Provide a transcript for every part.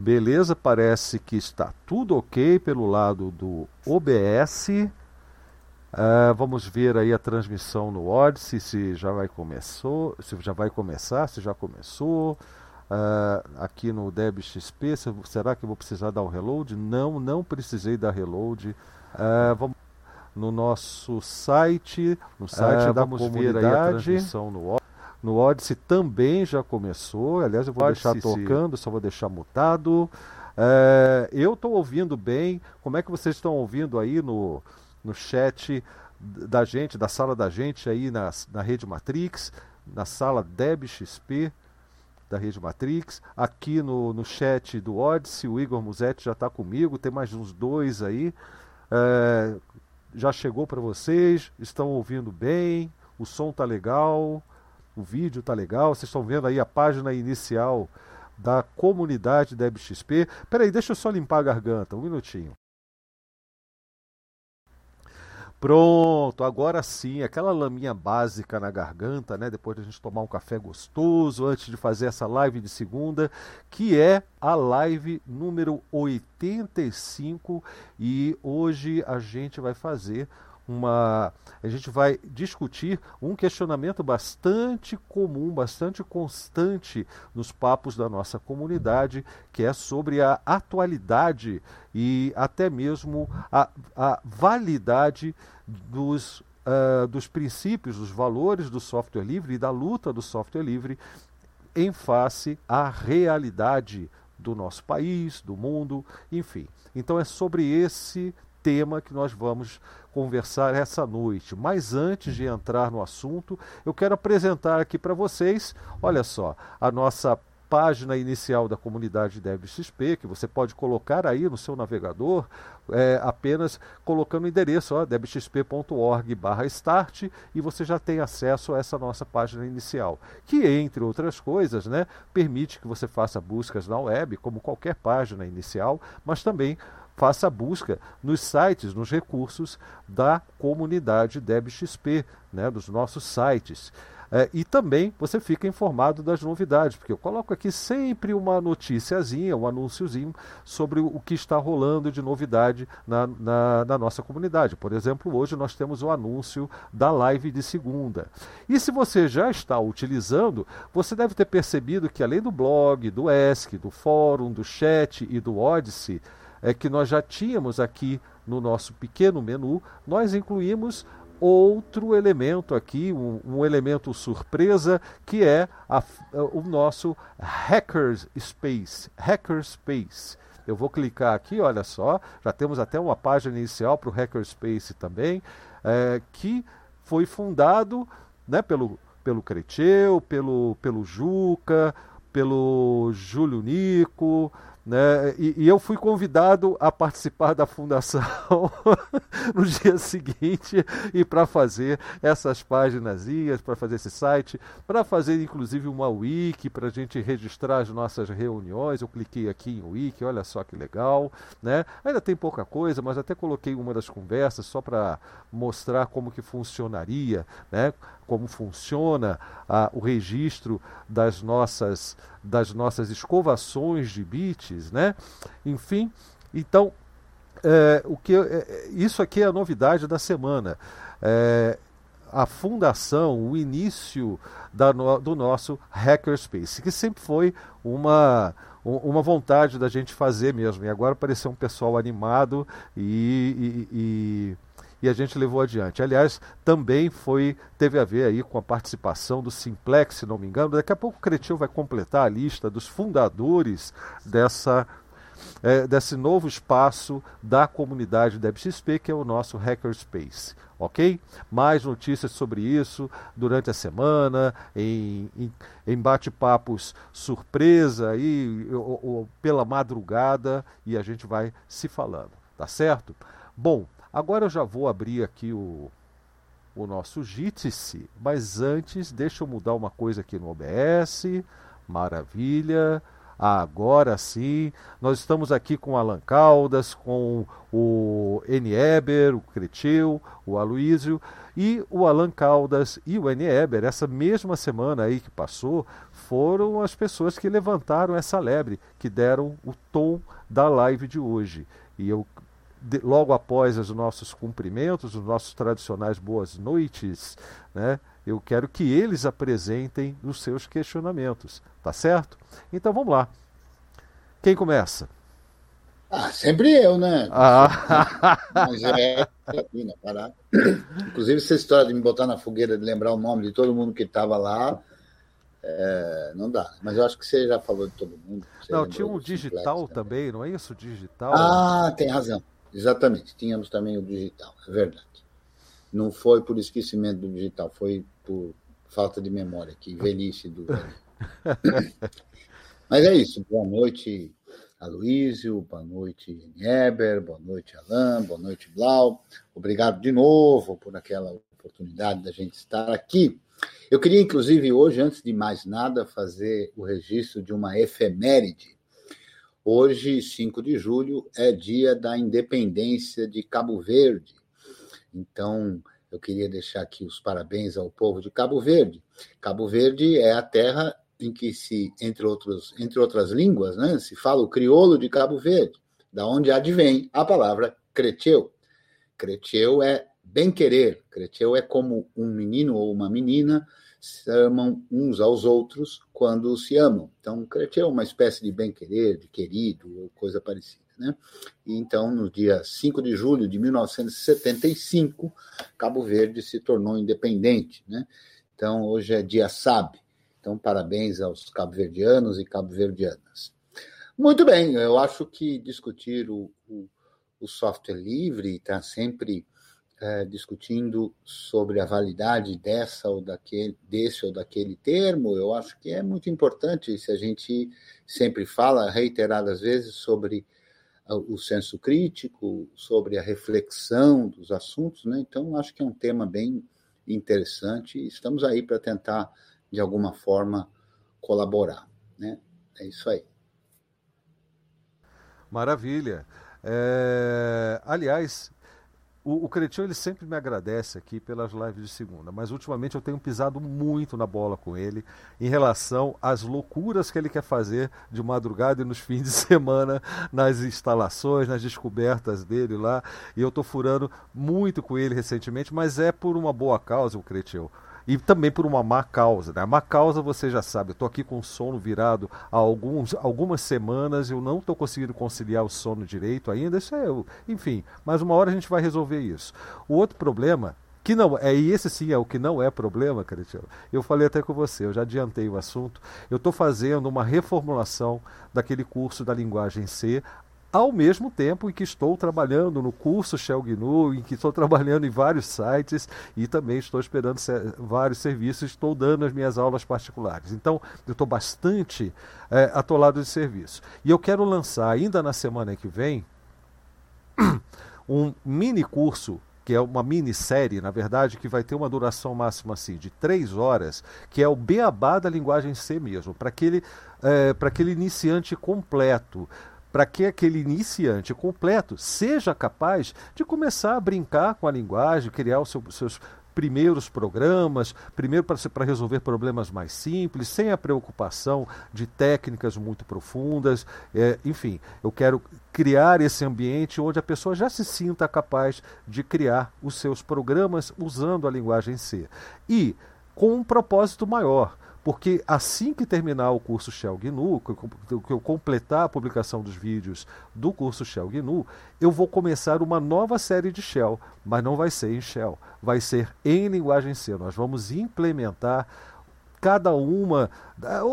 Beleza, parece que está tudo ok pelo lado do OBS. Uh, ah, vamos ver aí a transmissão no Odyssey, se já vai começou, se já vai começar, se já começou. Uh, aqui no DebXP, será que eu vou precisar dar o um reload? Não, não precisei dar reload. Uh, vamos no nosso site, no site da vamos comunidade. ver aí a transmissão no Odyssey. No Odyssey também já começou. Aliás, eu vou Odyssey, deixar tocando, só vou deixar mutado. É, eu estou ouvindo bem. Como é que vocês estão ouvindo aí no, no chat da gente, da sala da gente aí na, na rede Matrix, na sala DebXP da rede Matrix. Aqui no, no chat do Odyssey, o Igor Musetti já está comigo. Tem mais uns dois aí. É, já chegou para vocês, estão ouvindo bem, o som tá legal. O vídeo tá legal. Vocês estão vendo aí a página inicial da comunidade da XP. Peraí, deixa eu só limpar a garganta, um minutinho. Pronto, agora sim, aquela laminha básica na garganta, né? Depois de a gente tomar um café gostoso antes de fazer essa live de segunda, que é a live número 85 e hoje a gente vai fazer uma. A gente vai discutir um questionamento bastante comum, bastante constante nos papos da nossa comunidade, que é sobre a atualidade e até mesmo a, a validade dos, uh, dos princípios, dos valores do software livre e da luta do software livre em face à realidade do nosso país, do mundo, enfim. Então é sobre esse tema que nós vamos conversar essa noite. Mas antes de entrar no assunto, eu quero apresentar aqui para vocês, olha só, a nossa página inicial da comunidade DevXP, que você pode colocar aí no seu navegador, é, apenas colocando o endereço devxp.org start e você já tem acesso a essa nossa página inicial, que entre outras coisas, né, permite que você faça buscas na web, como qualquer página inicial, mas também faça a busca nos sites, nos recursos da comunidade DebXP, né, dos nossos sites. É, e também você fica informado das novidades, porque eu coloco aqui sempre uma noticiazinha, um anúnciozinho sobre o que está rolando de novidade na, na, na, nossa comunidade. Por exemplo, hoje nós temos o anúncio da live de segunda. E se você já está utilizando, você deve ter percebido que além do blog, do ESC, do fórum, do chat e do Odyssey, é que nós já tínhamos aqui no nosso pequeno menu, nós incluímos outro elemento aqui, um, um elemento surpresa, que é a, o nosso Hackerspace. Hackerspace. Eu vou clicar aqui, olha só, já temos até uma página inicial para o Hackerspace também, é, que foi fundado né, pelo, pelo Creteu, pelo, pelo Juca, pelo Júlio Nico, né? E, e, eu fui convidado a participar da fundação no dia seguinte e para fazer essas páginas, para fazer esse site, para fazer inclusive uma wiki para a gente registrar as nossas reuniões. Eu cliquei aqui em wiki, olha só que legal. Né? Ainda tem pouca coisa, mas até coloquei uma das conversas só para mostrar como que funcionaria, né? Como funciona ah, o registro das nossas, das nossas escovações de bits, né? Enfim, então é, o que, é, isso aqui é a novidade da semana. É, a fundação, o início da, do nosso Hackerspace, que sempre foi uma, uma vontade da gente fazer mesmo. E agora apareceu um pessoal animado e, e, e e a gente levou adiante. Aliás, também foi teve a ver aí com a participação do Simplex, se não me engano. Daqui a pouco o Cretil vai completar a lista dos fundadores dessa é, desse novo espaço da comunidade da XP, que é o nosso Hackerspace. Ok? Mais notícias sobre isso durante a semana, em, em, em bate-papos surpresa aí, ou, ou, pela madrugada, e a gente vai se falando, tá certo? Bom, Agora eu já vou abrir aqui o, o nosso Jitsi, mas antes deixa eu mudar uma coisa aqui no OBS. Maravilha. Agora sim, nós estamos aqui com Alan Caldas, com o Eber, o Cretil, o Aloísio e o Alan Caldas e o Eber, essa mesma semana aí que passou, foram as pessoas que levantaram essa lebre, que deram o tom da live de hoje. E eu de, logo após os nossos cumprimentos, os nossos tradicionais boas noites, né? Eu quero que eles apresentem os seus questionamentos, tá certo? Então vamos lá. Quem começa? Ah, sempre eu, né? Ah. Mas é aqui, né? Parar. Inclusive, essa história de me botar na fogueira, de lembrar o nome de todo mundo que estava lá, é, não dá. Mas eu acho que você já falou de todo mundo. Não, tinha um digital também, não é isso? Digital? Ah, tem razão. Exatamente. Tínhamos também o digital, é verdade. Não foi por esquecimento do digital, foi por falta de memória, que velhice do. Mas é isso. Boa noite, Aloísio, boa noite, Eber, boa noite, Alain, boa noite, Blau. Obrigado de novo por aquela oportunidade da gente estar aqui. Eu queria, inclusive, hoje, antes de mais nada, fazer o registro de uma efeméride. Hoje, 5 de julho, é dia da independência de Cabo Verde. Então, eu queria deixar aqui os parabéns ao povo de Cabo Verde. Cabo Verde é a terra em que se, entre, outros, entre outras línguas, né, se fala o crioulo de Cabo Verde, da onde advém a palavra creteu. Creteu é bem-querer, creteu é como um menino ou uma menina se amam uns aos outros quando se amam. Então, creteu é uma espécie de bem-querer, de querido, ou coisa parecida. Né? E então, no dia 5 de julho de 1975, Cabo Verde se tornou independente. Né? Então, hoje é dia SAB, então, parabéns aos cabo-verdianos e cabo-verdianas. Muito bem, eu acho que discutir o, o, o software livre está sempre é, discutindo sobre a validade dessa ou daquele, desse ou daquele termo, eu acho que é muito importante se a gente sempre fala reiteradas vezes sobre o senso crítico, sobre a reflexão dos assuntos, né? Então, acho que é um tema bem interessante estamos aí para tentar de alguma forma colaborar. Né? É isso aí. Maravilha. É... Aliás, o, o Cretinho ele sempre me agradece aqui pelas lives de segunda, mas ultimamente eu tenho pisado muito na bola com ele em relação às loucuras que ele quer fazer de madrugada e nos fins de semana nas instalações, nas descobertas dele lá. E eu estou furando muito com ele recentemente, mas é por uma boa causa, o Cretinho e também por uma má causa. Né? A má causa você já sabe, eu estou aqui com o sono virado há alguns, algumas semanas, eu não estou conseguindo conciliar o sono direito ainda, isso é, enfim, mas uma hora a gente vai resolver isso. O outro problema que não é e esse sim é o que não é problema, Cristiano. Eu falei até com você, eu já adiantei o assunto. Eu estou fazendo uma reformulação daquele curso da linguagem C ao mesmo tempo em que estou trabalhando no curso Shell GNU, em que estou trabalhando em vários sites e também estou esperando ser, vários serviços, estou dando as minhas aulas particulares. Então, eu estou bastante é, atolado de serviço. E eu quero lançar ainda na semana que vem um mini curso que é uma minissérie, na verdade, que vai ter uma duração máxima assim, de três horas, que é o beabá da linguagem C mesmo, para aquele, é, aquele iniciante completo para que aquele iniciante completo seja capaz de começar a brincar com a linguagem, criar os seu, seus primeiros programas, primeiro para resolver problemas mais simples, sem a preocupação de técnicas muito profundas. É, enfim, eu quero criar esse ambiente onde a pessoa já se sinta capaz de criar os seus programas usando a linguagem C. E com um propósito maior porque assim que terminar o curso Shell GNU, que eu completar a publicação dos vídeos do curso Shell GNU, eu vou começar uma nova série de Shell, mas não vai ser em Shell, vai ser em linguagem C. Nós vamos implementar cada uma,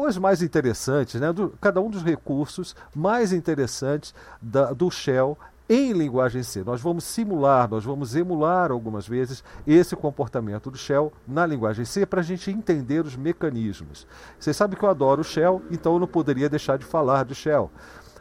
os mais interessantes, né, do, cada um dos recursos mais interessantes da, do Shell em linguagem C. Nós vamos simular, nós vamos emular algumas vezes esse comportamento do Shell na linguagem C para a gente entender os mecanismos. Vocês sabem que eu adoro o Shell, então eu não poderia deixar de falar do Shell.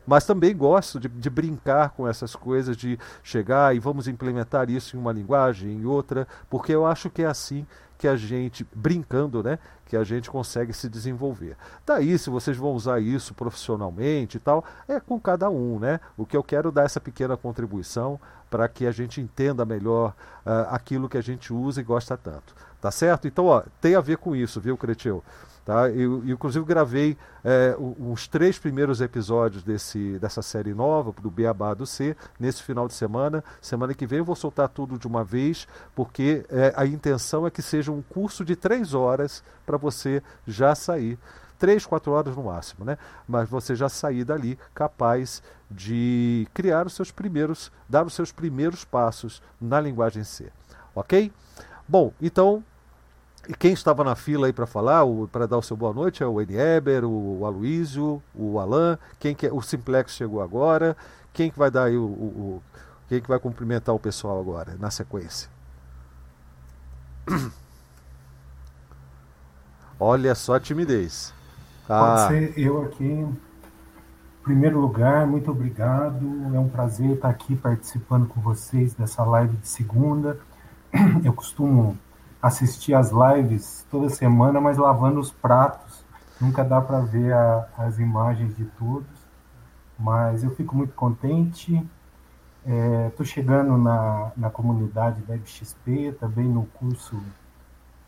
Mas também gosto de, de, brincar com essas coisas, de chegar e vamos implementar isso em uma linguagem, em outra, porque eu acho que é assim que a gente, brincando, né, que a gente consegue se desenvolver. Daí, se vocês vão usar isso profissionalmente e tal, é com cada um, né? O que eu quero dar essa pequena contribuição para que a gente entenda melhor uh, aquilo que a gente usa e gosta tanto. Tá certo? Então, ó, tem a ver com isso, viu, Cretil? Tá? Eu, eu, inclusive, gravei é, os três primeiros episódios desse, dessa série nova, do Beabá do C, nesse final de semana. Semana que vem eu vou soltar tudo de uma vez, porque é, a intenção é que seja um curso de três horas para você já sair. Três, quatro horas no máximo, né? Mas você já sair dali capaz de criar os seus primeiros, dar os seus primeiros passos na linguagem C. Ok? Bom, então quem estava na fila aí para falar, para dar o seu boa noite, é o Enieber, o, o Aloísio, o Alan, quem que é, o Simplex chegou agora, quem que vai dar aí o, o, o, quem que vai cumprimentar o pessoal agora, na sequência? Olha só a timidez. Ah. Pode ser eu aqui. Em primeiro lugar, muito obrigado. É um prazer estar aqui participando com vocês dessa live de segunda. Eu costumo assistir as lives toda semana, mas lavando os pratos. Nunca dá para ver a, as imagens de todos, mas eu fico muito contente. Estou é, chegando na, na comunidade da XP, também no curso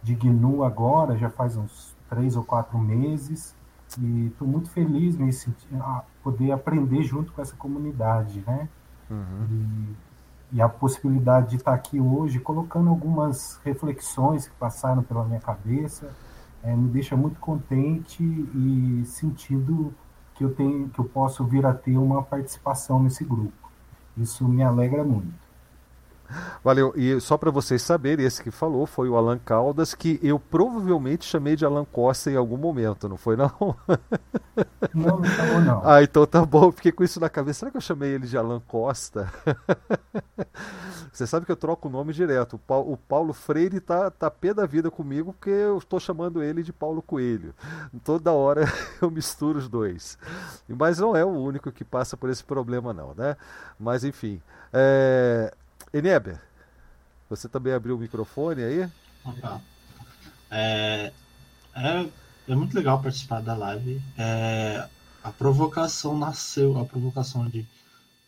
de GNU agora, já faz uns três ou quatro meses, e estou muito feliz em poder aprender junto com essa comunidade, né? Uhum. E, e a possibilidade de estar aqui hoje colocando algumas reflexões que passaram pela minha cabeça é, me deixa muito contente e sentindo que eu tenho que eu posso vir a ter uma participação nesse grupo. Isso me alegra muito. Valeu. E só para vocês saberem, esse que falou foi o Alan Caldas, que eu provavelmente chamei de Alan Costa em algum momento, não foi não? Não, não chamou não. Ah, então tá bom. Fiquei com isso na cabeça. Será que eu chamei ele de Alan Costa? Você sabe que eu troco o nome direto. O Paulo Freire tá, tá pé da vida comigo porque eu estou chamando ele de Paulo Coelho. Toda hora eu misturo os dois. Mas não é o único que passa por esse problema não, né? Mas enfim. É... Enieber, você também abriu o microfone aí? É, é, é muito legal participar da live. É, a provocação nasceu, a provocação de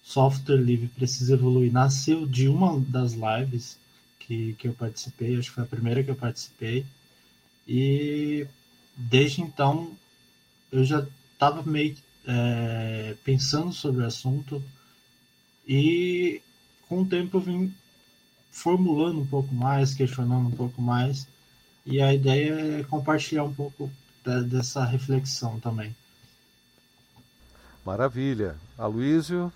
software livre precisa evoluir nasceu de uma das lives que, que eu participei, acho que foi a primeira que eu participei. E desde então eu já estava meio é, pensando sobre o assunto e com o tempo eu vim formulando um pouco mais, questionando um pouco mais, e a ideia é compartilhar um pouco dessa reflexão também. Maravilha. Aloísio?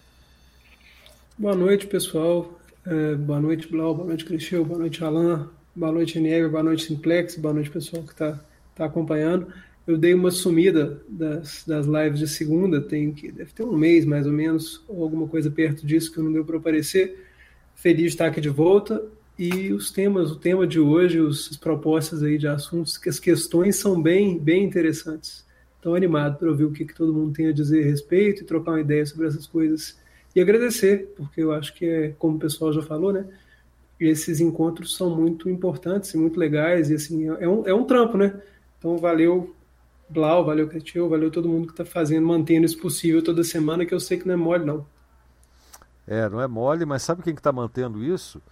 Boa noite, pessoal. É, boa noite, Blau. Boa noite, Cristian. Boa noite, Alan. Boa noite, Nieve. Boa noite, Simplex. Boa noite, pessoal que está tá acompanhando. Eu dei uma sumida das, das lives de segunda, tem que deve ter um mês mais ou menos, ou alguma coisa perto disso que não deu para aparecer. Feliz de estar aqui de volta. E os temas, o tema de hoje, os, as propostas aí de assuntos, que as questões são bem, bem interessantes. Estou animado para ouvir o que, que todo mundo tem a dizer a respeito e trocar uma ideia sobre essas coisas. E agradecer, porque eu acho que é, como o pessoal já falou, né? Esses encontros são muito importantes e muito legais, e assim, é um, é um trampo, né? Então, valeu, Blau, valeu, Cretil, valeu todo mundo que está fazendo, mantendo isso possível toda semana, que eu sei que não é mole, não. É, não é mole, mas sabe quem está mantendo isso?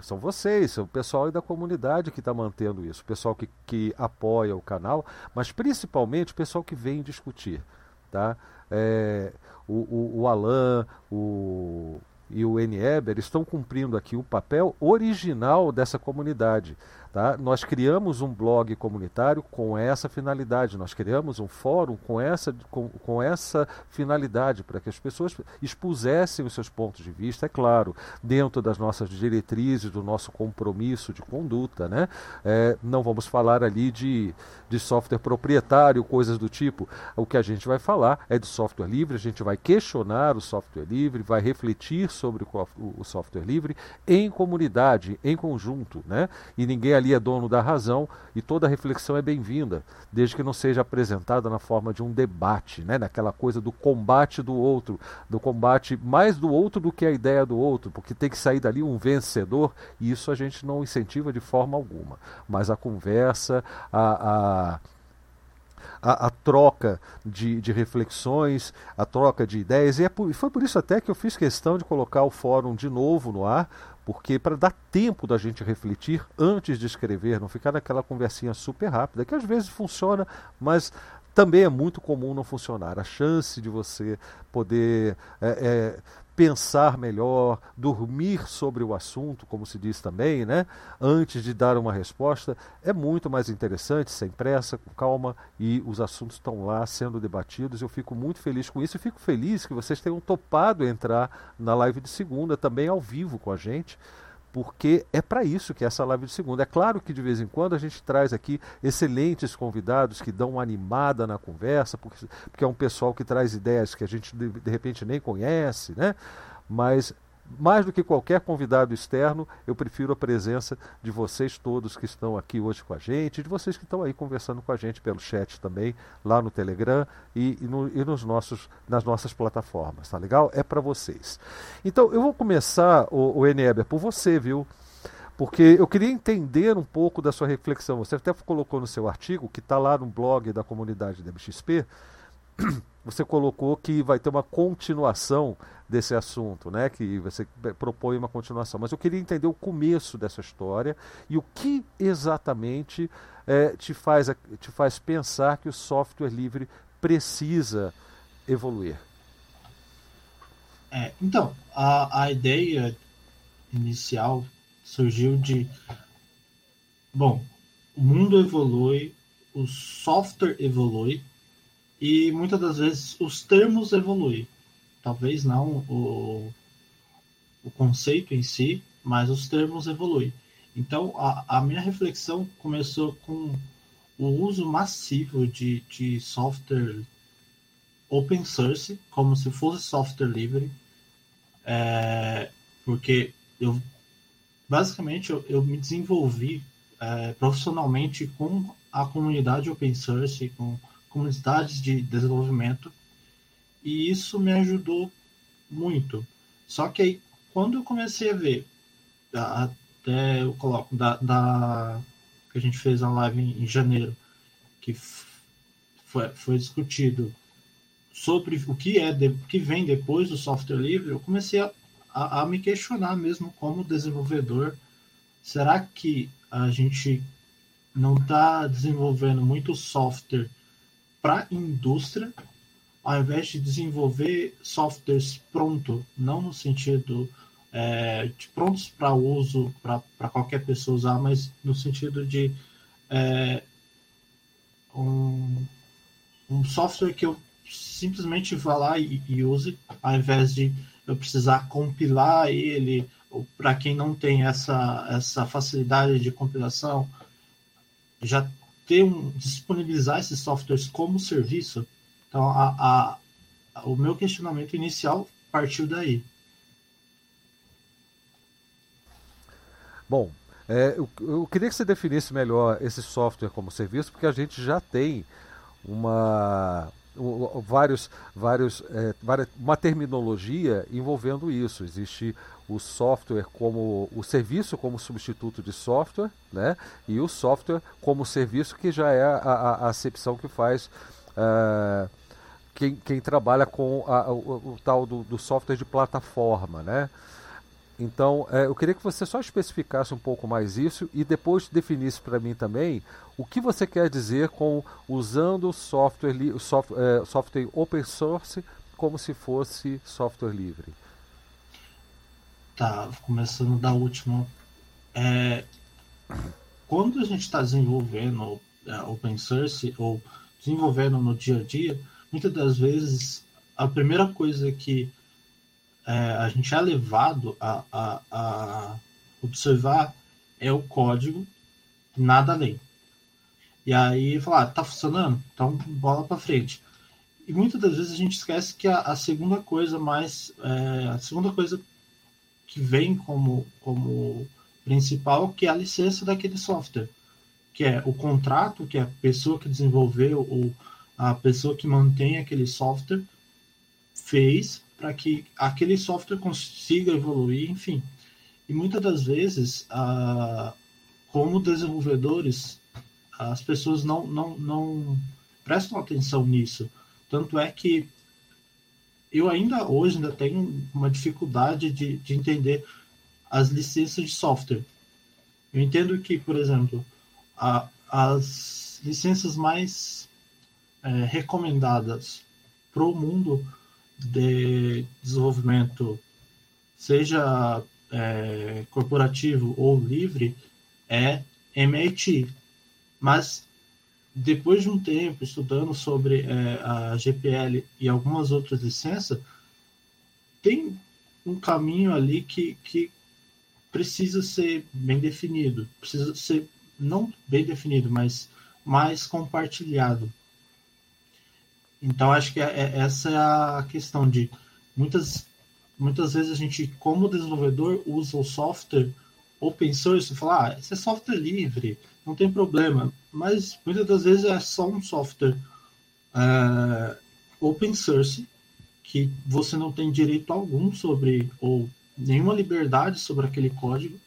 São vocês, o pessoal da comunidade que está mantendo isso, o pessoal que, que apoia o canal, mas principalmente o pessoal que vem discutir. Tá? É, o, o, o Alan, o, e o N. Eber estão cumprindo aqui o papel original dessa comunidade. Tá? Nós criamos um blog comunitário com essa finalidade, nós criamos um fórum com essa, com, com essa finalidade, para que as pessoas expusessem os seus pontos de vista, é claro, dentro das nossas diretrizes, do nosso compromisso de conduta. Né? É, não vamos falar ali de, de software proprietário, coisas do tipo. O que a gente vai falar é de software livre, a gente vai questionar o software livre, vai refletir sobre o, o software livre em comunidade, em conjunto. Né? E ninguém ali ali é dono da razão e toda reflexão é bem-vinda, desde que não seja apresentada na forma de um debate, né? naquela coisa do combate do outro, do combate mais do outro do que a ideia do outro, porque tem que sair dali um vencedor e isso a gente não incentiva de forma alguma. Mas a conversa, a, a a, a troca de, de, reflexões, a troca de ideias. E é por, foi por isso até que eu fiz questão de colocar o fórum de novo no ar, porque para dar tempo da gente refletir antes de escrever, não ficar naquela conversinha super rápida, que às vezes funciona, mas também é muito comum não funcionar. A chance de você poder é, é, pensar melhor, dormir sobre o assunto, como se diz também, né? antes de dar uma resposta, é muito mais interessante, sem pressa, com calma, e os assuntos estão lá sendo debatidos. Eu fico muito feliz com isso e fico feliz que vocês tenham topado entrar na live de segunda, também ao vivo com a gente porque é para isso que é essa live de segunda. É claro que de vez em quando a gente traz aqui excelentes convidados que dão uma animada na conversa, porque, porque é um pessoal que traz ideias que a gente de, de repente nem conhece, né? Mas mais do que qualquer convidado externo, eu prefiro a presença de vocês todos que estão aqui hoje com a gente, de vocês que estão aí conversando com a gente pelo chat também, lá no Telegram e, e, no, e nos nossos, nas nossas plataformas, tá legal? É para vocês. Então, eu vou começar, o, o Eneber, por você, viu? Porque eu queria entender um pouco da sua reflexão. Você até colocou no seu artigo, que está lá no blog da comunidade da você colocou que vai ter uma continuação desse assunto, né? Que você propõe uma continuação. Mas eu queria entender o começo dessa história e o que exatamente é, te, faz, te faz pensar que o software livre precisa evoluir. É, então, a, a ideia inicial surgiu de bom, o mundo evolui, o software evolui e muitas das vezes os termos evoluem. Talvez não o, o conceito em si, mas os termos evoluem. Então, a, a minha reflexão começou com o uso massivo de, de software open source, como se fosse software livre, é, porque eu basicamente eu, eu me desenvolvi é, profissionalmente com a comunidade open source, com comunidades de desenvolvimento e isso me ajudou muito. Só que aí, quando eu comecei a ver, até eu coloco, da, da que a gente fez a live em, em janeiro, que foi, foi discutido sobre o que é o que vem depois do software livre, eu comecei a, a, a, me questionar mesmo como desenvolvedor. Será que a gente não está desenvolvendo muito software para indústria, ao invés de desenvolver softwares pronto, não no sentido é, de prontos para uso para qualquer pessoa usar, mas no sentido de é, um, um software que eu simplesmente vá lá e, e use, ao invés de eu precisar compilar ele, para quem não tem essa, essa facilidade de compilação, já ter um, disponibilizar esses softwares como serviço. Então, a, a, o meu questionamento inicial partiu daí. Bom, é, eu, eu, queria que você definisse melhor esse software como serviço, porque a gente já tem uma vários, vários, é, uma terminologia envolvendo isso. Existe o software como o serviço como substituto de software, né? E o software como serviço que já é a, a, acepção que faz uh, quem, quem, trabalha com a, o, o, tal do, do, software de plataforma, né? Então, é, eu queria que você só especificasse um pouco mais isso e depois definisse para mim também o que você quer dizer com usando software, é, software open source como se fosse software livre. Tá, começando da última. É, quando a gente está desenvolvendo é, open source ou desenvolvendo no dia a dia, muitas das vezes a primeira coisa que é, a gente é levado a, a, a, observar é o código, nada além. E aí falar, ah, tá funcionando? Então bola para frente. E muitas das vezes a gente esquece que a, a segunda coisa mais, é, a segunda coisa que vem como, como principal, que é a licença daquele software, que é o contrato que a pessoa que desenvolveu ou a pessoa que mantém aquele software fez para que aquele software consiga evoluir, enfim. E muitas das vezes, ah, como desenvolvedores, as pessoas não, não, não prestam atenção nisso. Tanto é que eu ainda hoje ainda tenho uma dificuldade de, de entender as licenças de software. Eu entendo que, por exemplo, a, as licenças mais é, recomendadas para o mundo de desenvolvimento, seja é, corporativo ou livre, é MIT. Mas depois de um tempo estudando sobre é, a GPL e algumas outras licenças, tem um caminho ali que, que precisa ser bem definido, precisa ser não bem definido, mas mais compartilhado. Então acho que é, é, essa é a questão de muitas muitas vezes a gente como desenvolvedor usa o software open source e fala, ah, esse é software livre, não tem problema. Mas muitas das vezes é só um software uh, open source que você não tem direito algum sobre ou nenhuma liberdade sobre aquele código.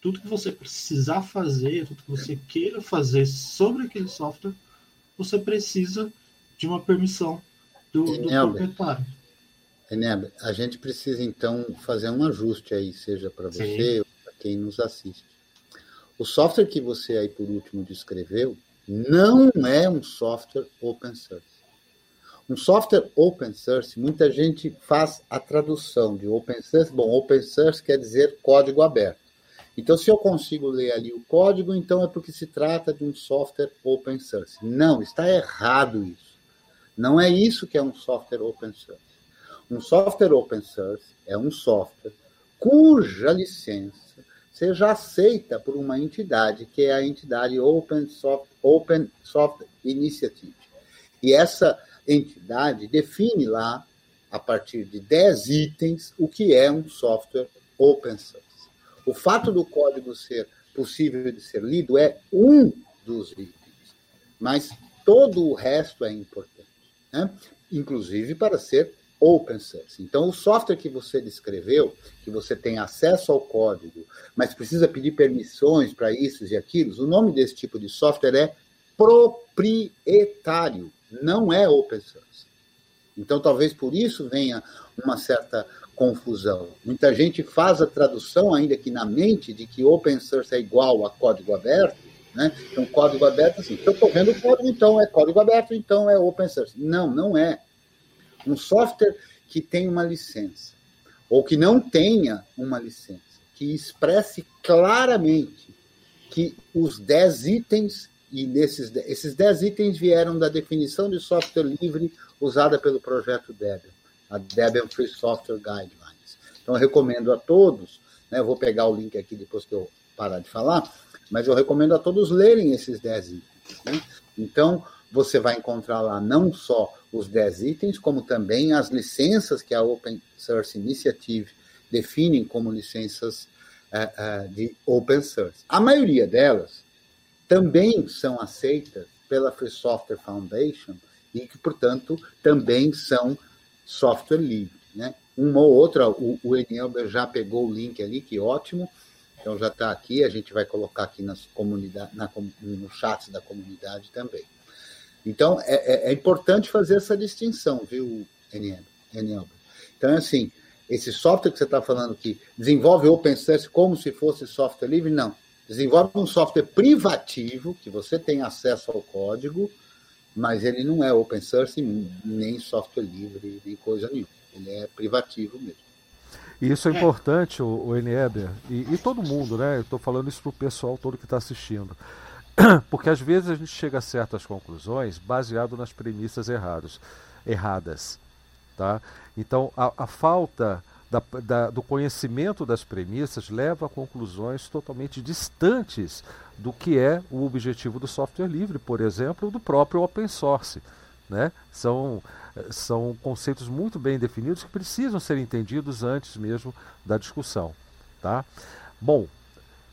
Tudo que você precisar fazer, tudo que você queira fazer sobre aquele software, você precisa de uma permissão do, do proprietário. Eneb, a gente precisa então fazer um ajuste aí, seja para você ou para quem nos assiste. O software que você aí por último descreveu não é um software open source. Um software open source, muita gente faz a tradução de open source. Bom, open source quer dizer código aberto. Então, se eu consigo ler ali o código, então é porque se trata de um software open source. Não, está errado isso. Não é isso que é um software open source. Um software open source é um software cuja licença seja aceita por uma entidade, que é a entidade Open Soft, Open Soft Initiative. E essa entidade define lá, a partir de 10 itens, o que é um software open source. O fato do código ser possível de ser lido é um dos itens, mas todo o resto é importante, né? inclusive para ser open source. Então, o software que você descreveu, que você tem acesso ao código, mas precisa pedir permissões para isso e aquilo, o nome desse tipo de software é proprietário, não é open source. Então, talvez por isso venha uma certa confusão. Muita gente faz a tradução, ainda que na mente, de que open source é igual a código aberto, né? Então, código aberto, assim, eu estou vendo código, então é código aberto, então é open source. Não, não é. Um software que tem uma licença, ou que não tenha uma licença, que expresse claramente que os 10 itens, e nesses, esses 10 itens vieram da definição de software livre usada pelo projeto Debian, a Debian Free Software Guidelines. Então, eu recomendo a todos, né, eu vou pegar o link aqui depois que eu parar de falar, mas eu recomendo a todos lerem esses 10 itens. Né? Então, você vai encontrar lá não só os 10 itens, como também as licenças que a Open Source Initiative define como licenças uh, uh, de open source. A maioria delas também são aceitas pela Free Software Foundation e que, portanto, também são software livre. Né? Uma ou outra, o, o Enelber já pegou o link ali, que ótimo, então já está aqui, a gente vai colocar aqui nas comunidade, na, no chat da comunidade também. Então, é, é, é importante fazer essa distinção, viu, Enelber? Então, é assim, esse software que você está falando que desenvolve open source como se fosse software livre, não. Desenvolve um software privativo, que você tem acesso ao código, mas ele não é open source, nem software livre, nem coisa nenhuma. Ele é privativo mesmo. E isso é, importante, o, o e, e todo mundo, né? Eu estou falando isso para o pessoal todo que está assistindo. Porque às vezes a gente chega a certas conclusões baseado nas premissas erradas, erradas. Tá? Então, a, a falta da, da, do conhecimento das premissas leva a conclusões totalmente distantes do que é o objetivo do software livre, por exemplo, do próprio open source. Né? São, são conceitos muito bem definidos que precisam ser entendidos antes mesmo da discussão. Tá? Bom,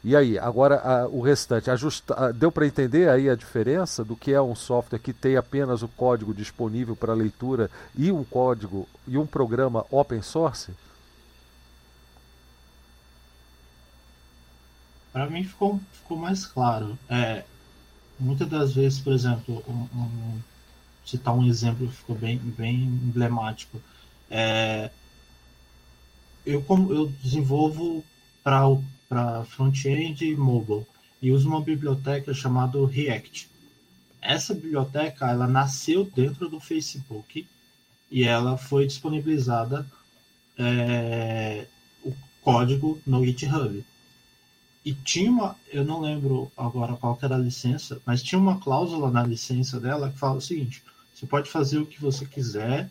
E aí, agora a, o restante, ajusta, deu para entender aí a diferença do que é um software que tem apenas o código disponível para leitura e um código e um programa open source? Para mim ficou, ficou mais claro. É, muitas das vezes, por exemplo, um, um, citar um exemplo que ficou bem, bem emblemático. É, eu, eu desenvolvo para para front-end e mobile e uso uma biblioteca chamada React. Essa biblioteca ela nasceu dentro do Facebook e ela foi disponibilizada é, o código no GitHub. E tinha uma, eu não lembro agora qual era a licença, mas tinha uma cláusula na licença dela que fala o seguinte: você pode fazer o que você quiser,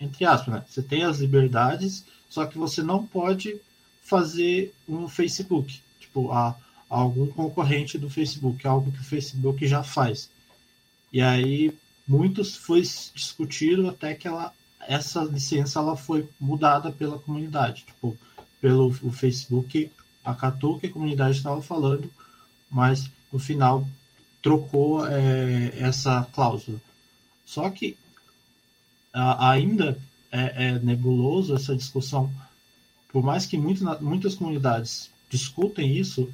entre aspas, né? Você tem as liberdades, só que você não pode fazer um Facebook, tipo, a, a algum concorrente do Facebook, algo que o Facebook já faz. E aí muitos foi discutido até que ela, essa licença ela foi mudada pela comunidade, tipo, pelo o Facebook acatou o que a comunidade estava falando, mas no final trocou é, essa cláusula. Só que a, ainda é, é nebuloso essa discussão por mais que muito, muitas comunidades discutem isso,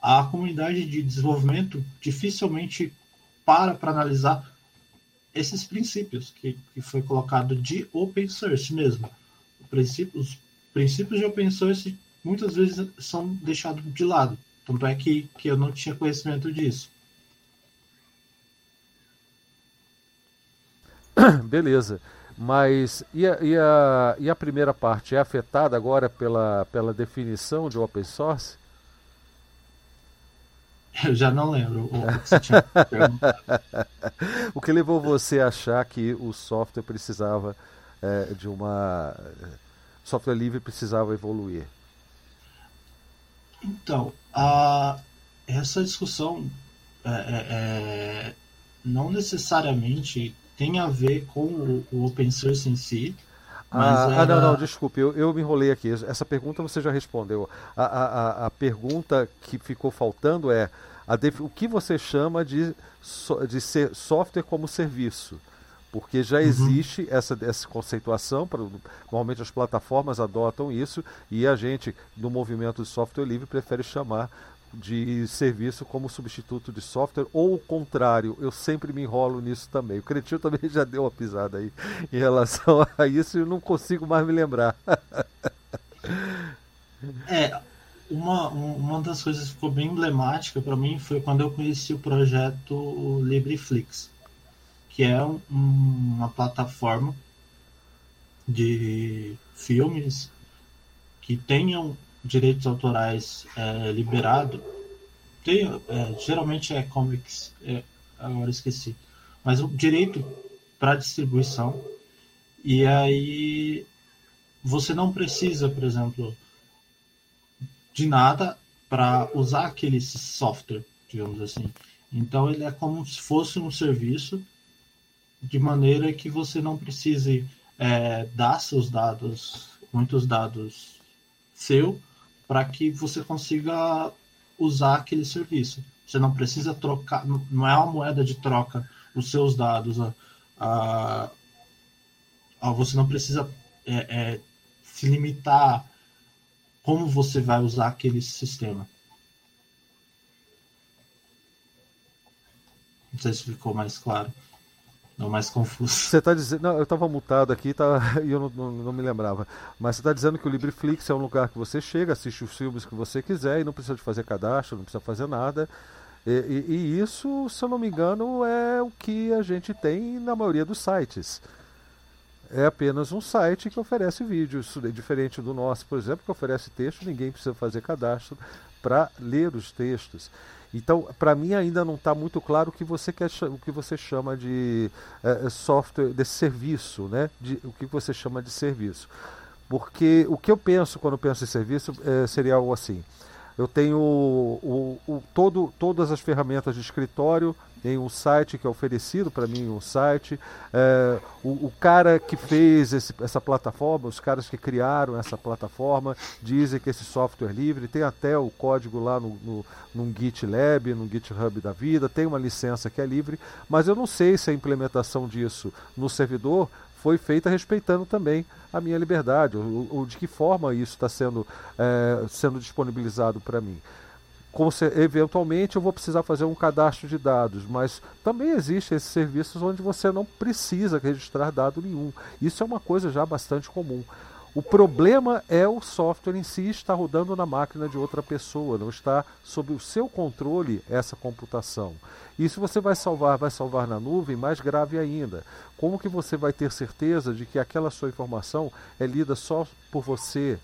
a comunidade de desenvolvimento dificilmente para para analisar esses princípios que, que foi colocado de open source mesmo. Os princípios de open source muitas vezes são deixados de lado. Tanto é que, que eu não tinha conhecimento disso. Beleza. Mas e a, e, a, e a primeira parte é afetada agora pela, pela definição de open source? Eu já não lembro o que você tinha O que levou você a achar que o software precisava é, de uma. software livre precisava evoluir? Então, a, essa discussão é, é, é não necessariamente tem a ver com o, o open source em si. Ah, era... ah, não, não, desculpe, eu, eu me enrolei aqui. Essa pergunta você já respondeu. A, a, a pergunta que ficou faltando é def... o que você chama de, de ser software como serviço? Porque já uhum. existe uhum. essa, essa conceituação, pra, normalmente as plataformas adotam isso, e a gente, no movimento de software livre, prefere chamar de serviço como substituto de software, ou o contrário, eu sempre me enrolo nisso também. O Cretinho também já deu uma pisada aí em relação a isso e eu não consigo mais me lembrar. é, uma, uma das coisas que ficou bem emblemática para mim foi quando eu conheci o projeto LibreFlix, que é um, uma plataforma de filmes que tenham direitos autorais é, liberado, tem, é, geralmente é comics, é, agora esqueci, mas o direito para distribuição, e aí você não precisa, por exemplo, de nada para usar aquele software, digamos assim. Então ele é como se fosse um serviço, de maneira que você não precise é, dar seus dados, muitos dados seu, para que você consiga usar aquele serviço. Você não precisa trocar, não é uma moeda de troca os seus dados. A, a, a você não precisa é, é, se limitar como você vai usar aquele sistema. Não sei se ficou mais claro. Não mais confuso. Você está dizendo. Não, eu estava mutado aqui tá, e eu não, não, não, me lembrava. Mas você está dizendo que o Libreflix é um lugar que você chega, assiste os filmes que você quiser e não precisa de fazer cadastro, não precisa fazer nada. E, e, e isso, se eu não me engano, é o que a gente tem na maioria dos sites. É apenas um site que oferece vídeo. Isso é diferente do nosso, por exemplo, que oferece texto, ninguém precisa fazer cadastro para ler os textos. Então, para mim ainda não está muito claro o que você quer, o que você chama de é, software, de serviço, né? De, o que você chama de serviço. Porque o que eu penso quando penso em serviço é, seria algo assim. Eu tenho o, o, o, todo, todas as ferramentas de escritório em um site que é oferecido para mim um site. É, o, o, cara que fez esse, essa plataforma, os caras que criaram essa plataforma, dizem que esse software é livre, tem até o código lá no, no, num GitLab, no GitHub da vida, tem uma licença que é livre, mas eu não sei se a implementação disso no servidor foi feita respeitando também a minha liberdade, ou, ou de que forma isso está sendo, é, sendo disponibilizado para mim eventualmente eu vou precisar fazer um cadastro de dados, mas também existem esses serviços onde você não precisa registrar dado nenhum. Isso é uma coisa já bastante comum. O problema é o software em si estar rodando na máquina de outra pessoa, não está sob o seu controle essa computação. E se você vai salvar, vai salvar na nuvem, mais grave ainda. Como que você vai ter certeza de que aquela sua informação é lida só por você?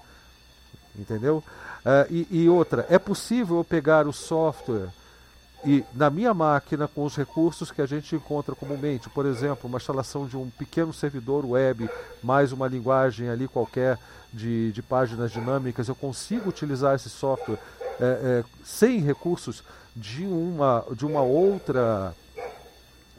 Entendeu? Uh, e, e, outra, é possível eu pegar o software e na minha máquina com os recursos que a gente encontra comumente, por exemplo, uma instalação de um pequeno servidor web, mais uma linguagem ali qualquer de, de páginas dinâmicas, eu consigo utilizar esse software é, é, sem recursos de uma, de uma outra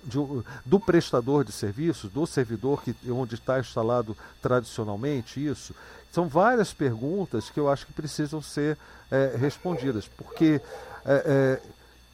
de, do prestador de serviços, do servidor que, onde está instalado tradicionalmente isso? São várias perguntas que eu acho que precisam ser é, respondidas, porque é, é,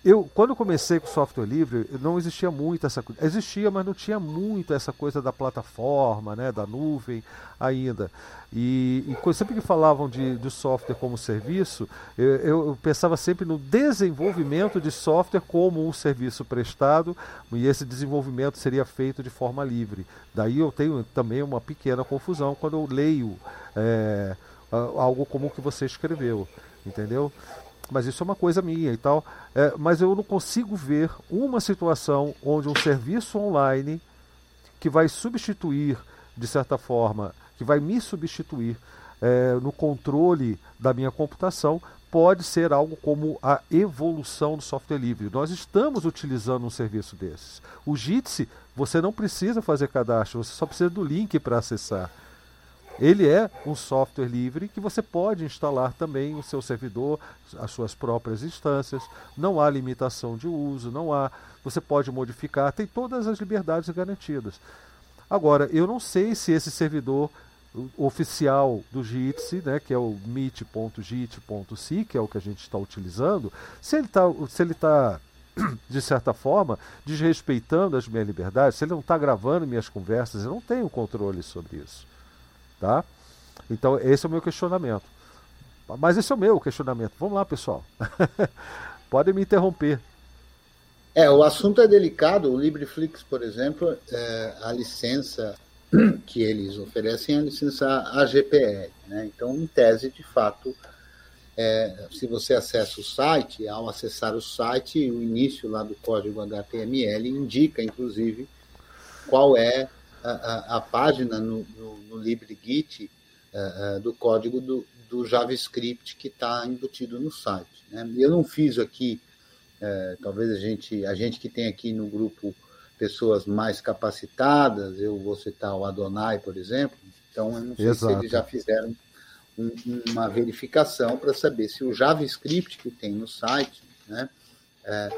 eu, quando comecei com software livre, não existia muito essa coisa. Existia, mas não tinha muito essa coisa da plataforma, né, da nuvem ainda. E, e sempre que falavam de, de software como serviço, eu, eu, pensava sempre no desenvolvimento de software como um serviço prestado, e esse desenvolvimento seria feito de forma livre. Daí eu tenho também uma pequena confusão quando eu leio é, algo como o que você escreveu, entendeu? Mas isso é uma coisa minha e tal. É, mas eu não consigo ver uma situação onde um serviço online que vai substituir, de certa forma, que vai me substituir é, no controle da minha computação, pode ser algo como a evolução do software livre. Nós estamos utilizando um serviço desses. O Jitsi, você não precisa fazer cadastro, você só precisa do link para acessar. Ele é um software livre que você pode instalar também o seu servidor, as suas próprias instâncias. Não há limitação de uso, não há. Você pode modificar, tem todas as liberdades garantidas. Agora, eu não sei se esse servidor oficial do Jitsi, né, que é o meet.jit.si, que é o que a gente está utilizando, se ele está ele tá, de certa forma, desrespeitando as minhas liberdades, se ele não está gravando minhas conversas, eu não tenho controle sobre isso. Tá? Então, esse é o meu questionamento. Mas esse é o meu questionamento. Vamos lá, pessoal. Podem me interromper. É, o assunto é delicado. O LibreFlix, por exemplo, é, a licença que eles oferecem é a licença AGPL. Né? Então, em tese, de fato, é, se você acessa o site, ao acessar o site, o início lá do código HTML indica, inclusive, qual é a, a, página no, no, no LibreGit uh, uh, do código do, do JavaScript que está embutido no site. Né? Eu não fiz aqui, uh, talvez a gente, a gente que tem aqui no grupo pessoas mais capacitadas, eu vou citar o Adonai, por exemplo, então eu não sei Exato. se eles já fizeram um, uma verificação para saber se o JavaScript que tem no site né, é,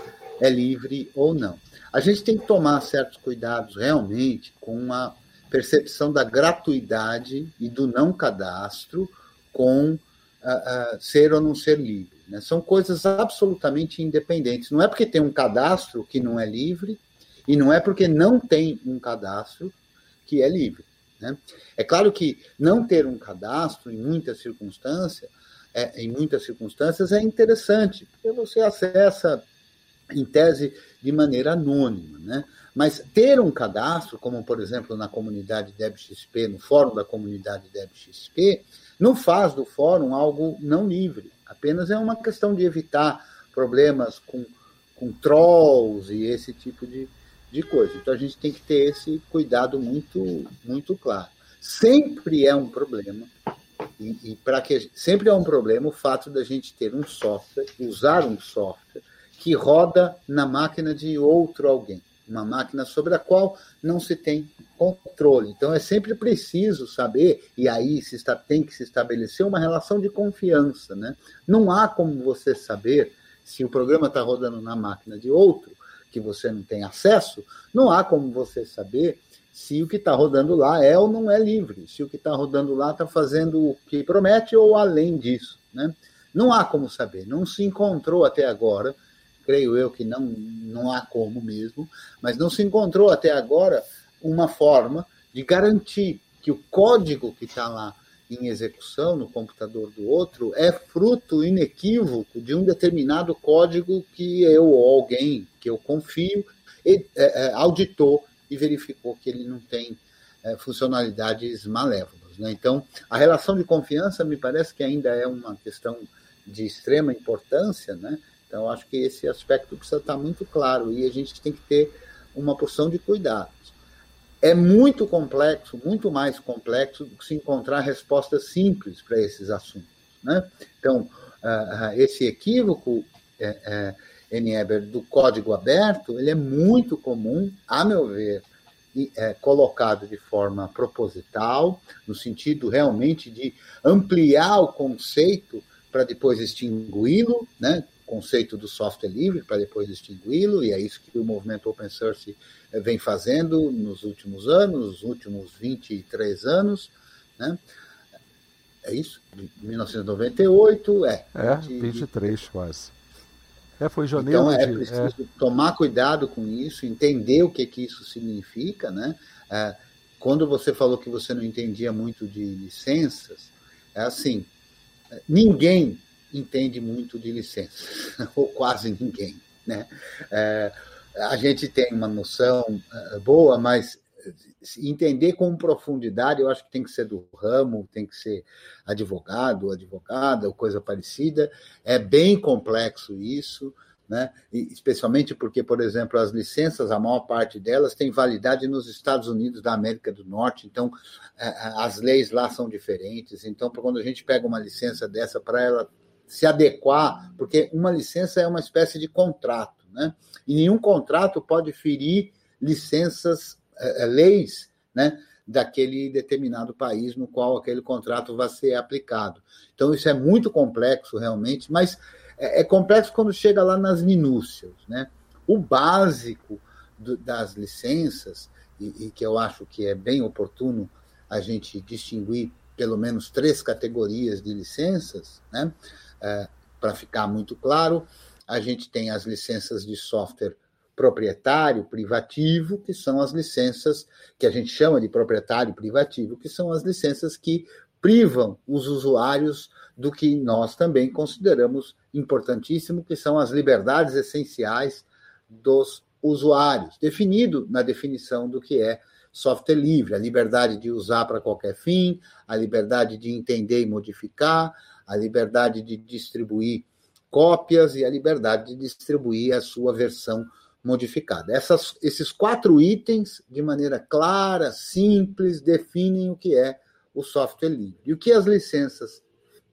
é livre ou não. A gente tem que tomar certos cuidados realmente com a percepção da gratuidade e do não cadastro com uh, uh, ser ou não ser livre. Né? São coisas absolutamente independentes. Não é porque tem um cadastro que não é livre e não é porque não tem um cadastro que é livre. Né? É claro que não ter um cadastro em muitas circunstâncias, é, em muitas circunstâncias é interessante, porque você acessa em tese, de maneira anônima. Né? Mas ter um cadastro, como por exemplo na comunidade DebXP, no fórum da comunidade DebXP, não faz do fórum algo não livre. Apenas é uma questão de evitar problemas com, com trolls e esse tipo de, de coisa. Então a gente tem que ter esse cuidado muito, muito claro. Sempre é um problema, e, e para que sempre é um problema o fato da gente ter um software, usar um software que roda na máquina de outro alguém, uma máquina sobre a qual não se tem controle. Então é sempre preciso saber, e aí se está, tem que se estabelecer uma relação de confiança. Né? Não há como você saber se o programa está rodando na máquina de outro que você não tem acesso, não há como você saber se o que está rodando lá é ou não é livre, se o que está rodando lá está fazendo o que promete ou além disso. Né? Não há como saber, não se encontrou até agora, creio eu que não, não há como mesmo, mas não se encontrou até agora uma forma de garantir que o código que está lá em execução no computador do outro é fruto inequívoco de um determinado código que eu ou alguém que eu confio é, é, auditou e verificou que ele não tem é, funcionalidades malévolas. Né? Então, a relação de confiança me parece que ainda é uma questão de extrema importância, né? Então, acho que esse aspecto precisa estar muito claro e a gente tem que ter uma porção de cuidados. É muito complexo, muito mais complexo do que se encontrar respostas simples para esses assuntos. Né? Então, uh, esse equívoco, é, é, Eber, do código aberto, ele é muito comum, a meu ver, é, colocado de forma proposital, no sentido realmente de ampliar o conceito para depois extingui-lo, né? Conceito do software livre para depois extingui-lo, e é isso que o movimento open source eh, vem fazendo nos últimos anos, nos últimos 23 anos, né? É isso? De 1998, é. É, 23 quase. É, foi janeiro. Então é de, preciso é. tomar cuidado com isso, entender o que, que isso significa, né? É, quando você falou que você não entendia muito de licenças, é assim, ninguém entende muito de licenças, ou quase ninguém. Né? É, a gente tem uma noção é, boa, mas entender com profundidade, eu acho que tem que ser do ramo, tem que ser advogado, advogada, ou coisa parecida. É bem complexo isso, né? E especialmente porque, por exemplo, as licenças, a maior parte delas tem validade nos Estados Unidos da América do Norte, então é, as leis lá são diferentes. Então, quando a gente pega uma licença dessa para ela se adequar, porque uma licença é uma espécie de contrato, né? E nenhum contrato pode ferir licenças, é, é, leis, né? Daquele determinado país no qual aquele contrato vai ser aplicado. Então, isso é muito complexo, realmente, mas é, é complexo quando chega lá nas minúcias, né? O básico do, das licenças, e, e que eu acho que é bem oportuno a gente distinguir pelo menos três categorias de licenças, né? É, Para ficar muito claro, a gente tem as licenças de software proprietário privativo, que são as licenças que a gente chama de proprietário privativo, que são as licenças que privam os usuários do que nós também consideramos importantíssimo, que são as liberdades essenciais dos usuários, definido na definição do que é software livre, a liberdade de usar para qualquer fim, a liberdade de entender e modificar, a liberdade de distribuir cópias e a liberdade de distribuir a sua versão modificada. Essas, esses quatro itens, de maneira clara, simples, definem o que é o software livre. E o que as licenças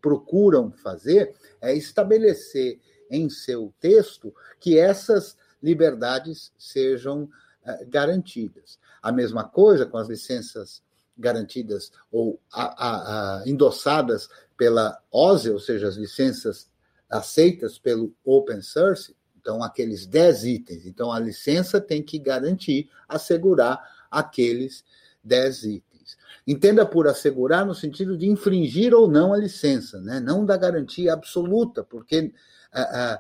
procuram fazer é estabelecer em seu texto que essas liberdades sejam uh, garantidas. A mesma coisa com as licenças garantidas ou a, a, a, endossadas pela OSE, ou seja, as licenças aceitas pelo open source, então aqueles 10 itens. Então a licença tem que garantir, assegurar aqueles 10 itens. Entenda por assegurar no sentido de infringir ou não a licença, né? não da garantia absoluta, porque uh, uh,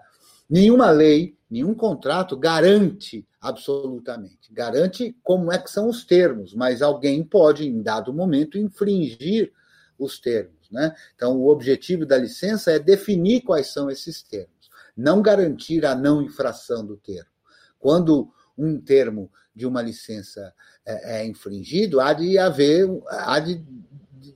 nenhuma lei, nenhum contrato garante absolutamente. Garante como é que são os termos, mas alguém pode, em dado momento, infringir os termos. Né? Então, o objetivo da licença é definir quais são esses termos, não garantir a não infração do termo. Quando um termo de uma licença é, é infringido, há de haver, há de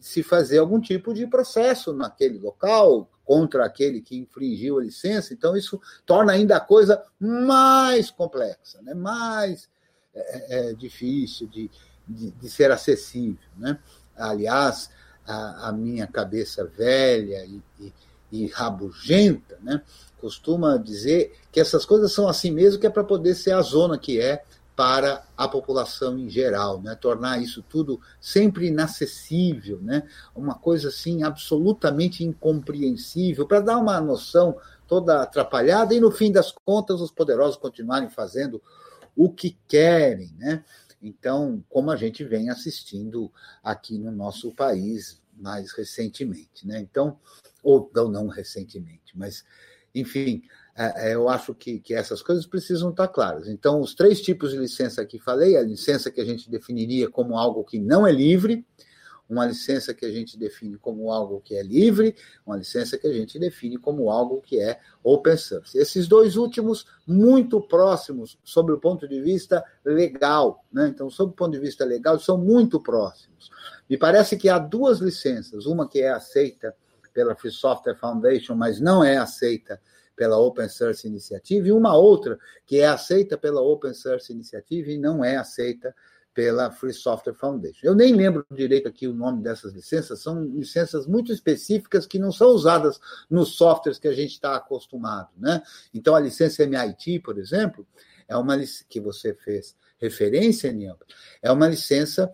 se fazer algum tipo de processo naquele local, contra aquele que infringiu a licença. Então, isso torna ainda a coisa mais complexa, né? mais é, é, é, difícil de, de, de, ser acessível. Né? Aliás, a, a minha cabeça velha e, e, e rabugenta né? costuma dizer que essas coisas são assim mesmo, que é para poder ser a zona que é para a população em geral, né? tornar isso tudo sempre inacessível, né? uma coisa assim absolutamente incompreensível, para dar uma noção toda atrapalhada e, no fim das contas, os poderosos continuarem fazendo o que querem. Né? Então, como a gente vem assistindo aqui no nosso país mais recentemente. Né? Então, ou não, recentemente, mas, enfim, é, é, eu acho que, que essas coisas precisam estar claras. Então, os três tipos de licença que falei, a licença que a gente definiria como algo que não é livre, uma licença que a gente define como algo que é livre, uma licença que a gente define como algo que é open source. Esses dois últimos, muito próximos, sob o ponto de vista legal. Né? Então, sob o ponto de vista legal, são muito próximos. Me parece que há duas licenças, uma que é aceita pela Free Software Foundation, mas não é aceita pela Open Source Initiative, e uma outra que é aceita pela Open Source Initiative e não é aceita pela Free Software Foundation. Eu nem lembro direito aqui o nome dessas licenças, são licenças muito específicas que não são usadas nos softwares que a gente está acostumado. Né? Então, a licença MIT, por exemplo, é uma que você fez referência, Niel, é uma licença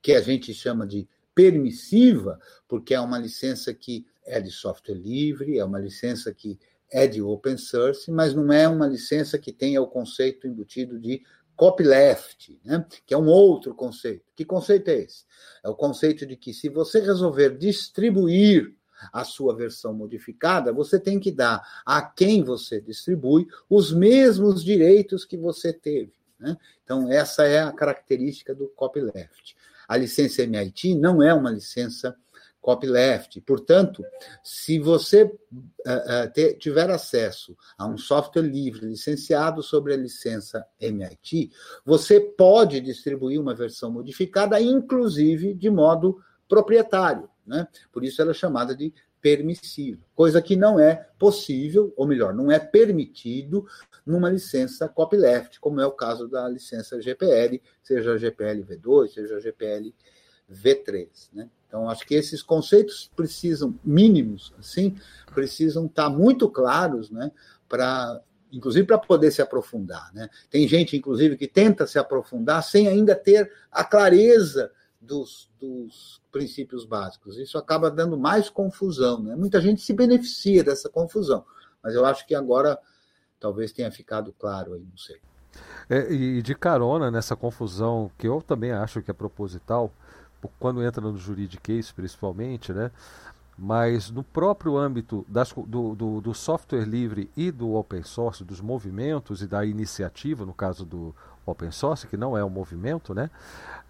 que a gente chama de permissiva, porque é uma licença que é de software livre, é uma licença que é de open source, mas não é uma licença que tenha o conceito embutido de copyleft, né? que é um outro conceito. Que conceito é esse? É o conceito de que se você resolver distribuir a sua versão modificada, você tem que dar a quem você distribui os mesmos direitos que você teve. Né? Então, essa é a característica do copyleft. A licença MIT não é uma licença copyleft. Portanto, se você uh, uh, ter, tiver acesso a um software livre licenciado sobre a licença MIT, você pode distribuir uma versão modificada, inclusive de modo proprietário. Né? Por isso ela é chamada de permissiva, coisa que não é possível, ou melhor, não é permitido numa licença copyleft, como é o caso da licença GPL, seja GPL V2, seja GPL V3. Né? Então, acho que esses conceitos precisam, mínimos, assim, precisam estar muito claros, né, para inclusive para poder se aprofundar. Né? Tem gente, inclusive, que tenta se aprofundar sem ainda ter a clareza dos, dos princípios básicos. Isso acaba dando mais confusão. Né? Muita gente se beneficia dessa confusão, mas eu acho que agora talvez tenha ficado claro aí, não sei. É, e de carona nessa confusão, que eu também acho que é proposital, quando entra no juridiquês principalmente, né? mas no próprio âmbito das, do, do, do, software livre e do open source, dos movimentos e da iniciativa, no caso do open source, que não é um movimento, né?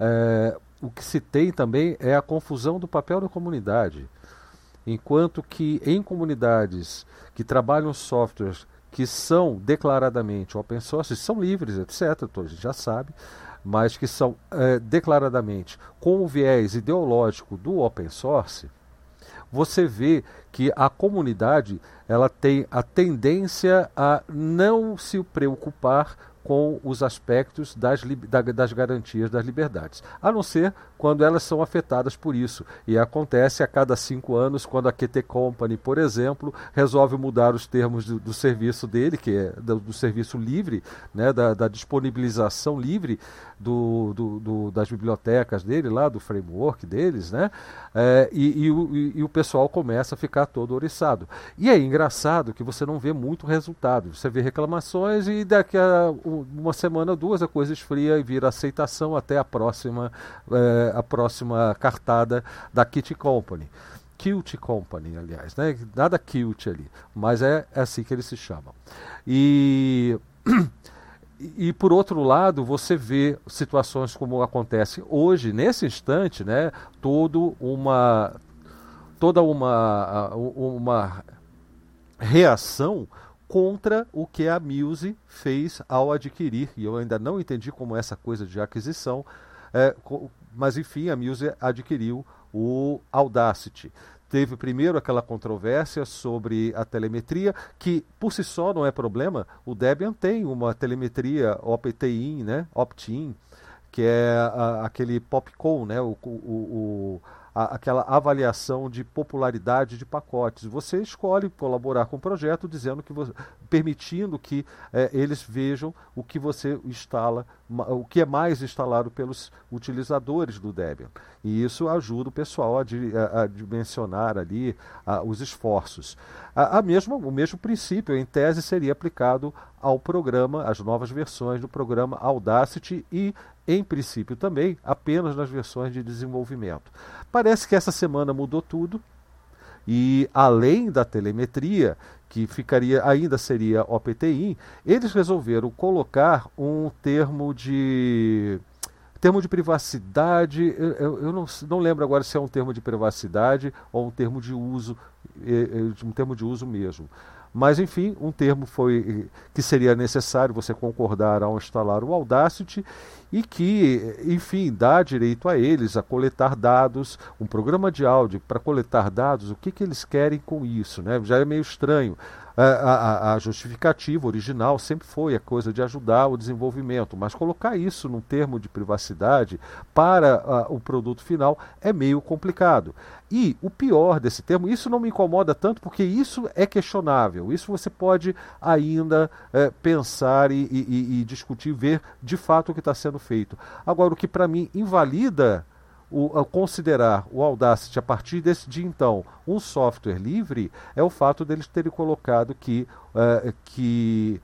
É, o que se tem também é a confusão do papel da comunidade. Enquanto que em comunidades que trabalham softwares que são declaradamente open source, são livres, etc., a gente já sabe, mas que são é, declaradamente com o viés ideológico do open source, você vê que a comunidade ela tem a tendência a não se preocupar com os aspectos das, das garantias das liberdades, a não ser quando elas são afetadas por isso. E acontece a cada cinco anos, quando a QT Company, por exemplo, resolve mudar os termos do, do serviço dele, que é do, do serviço livre, né, da, da disponibilização livre do, do, das bibliotecas dele, lá do framework deles, né, é, e, e, o, e, o pessoal começa a ficar todo oriçado. E é engraçado que você não vê muito resultado. Você vê reclamações e daqui a uma semana, duas, a coisa esfria e vira aceitação até a próxima, é, a próxima cartada da Kitty Company. Cute Company, aliás, né? nada cute ali, mas é, é assim que eles se chamam. E, e por outro lado, você vê situações como acontece hoje, nesse instante, né? Todo uma, toda uma, uma reação contra o que a Muse fez ao adquirir, e eu ainda não entendi como essa coisa de aquisição, é, mas enfim, a Muse adquiriu o Audacity. Teve primeiro aquela controvérsia sobre a telemetria, que por si só não é problema. O Debian tem uma telemetria opt-in, né? opt-in, que é a, aquele popcall, né? o, o, o a, aquela avaliação de popularidade de pacotes. Você escolhe colaborar com o projeto dizendo que você, permitindo que é, eles vejam o que você instala, o que é mais instalado pelos utilizadores do Debian. E isso ajuda o pessoal a, a, a dimensionar ali os esforços. A mesma, o mesmo princípio, em tese, seria aplicado ao programa, às novas versões do programa Audacity e, em princípio, também apenas nas versões de desenvolvimento. Parece que essa semana mudou tudo. E além da telemetria, que ficaria ainda seria OPTIN, eles resolveram colocar um termo de termo de privacidade, eu, eu não, não, lembro agora se é um termo de privacidade ou um termo de uso, um termo de uso mesmo. Mas, enfim, um termo foi que seria necessário você concordar ao instalar o Audacity e que, enfim, dá direito a eles a coletar dados, um programa de áudio para coletar dados, o que, que eles querem com isso, né? Já é meio estranho. A, a, a, justificativa original sempre foi a coisa de ajudar o desenvolvimento, mas colocar isso num termo de privacidade para o produto final é meio complicado. E o pior desse termo, isso não me incomoda tanto porque isso é questionável. Isso você pode ainda é, pensar e, e, e, discutir, ver de fato o que está sendo feito. Agora, o que para mim invalida o, considerar o Audacity a partir desse dia então um software livre é o fato deles terem colocado que, uh, que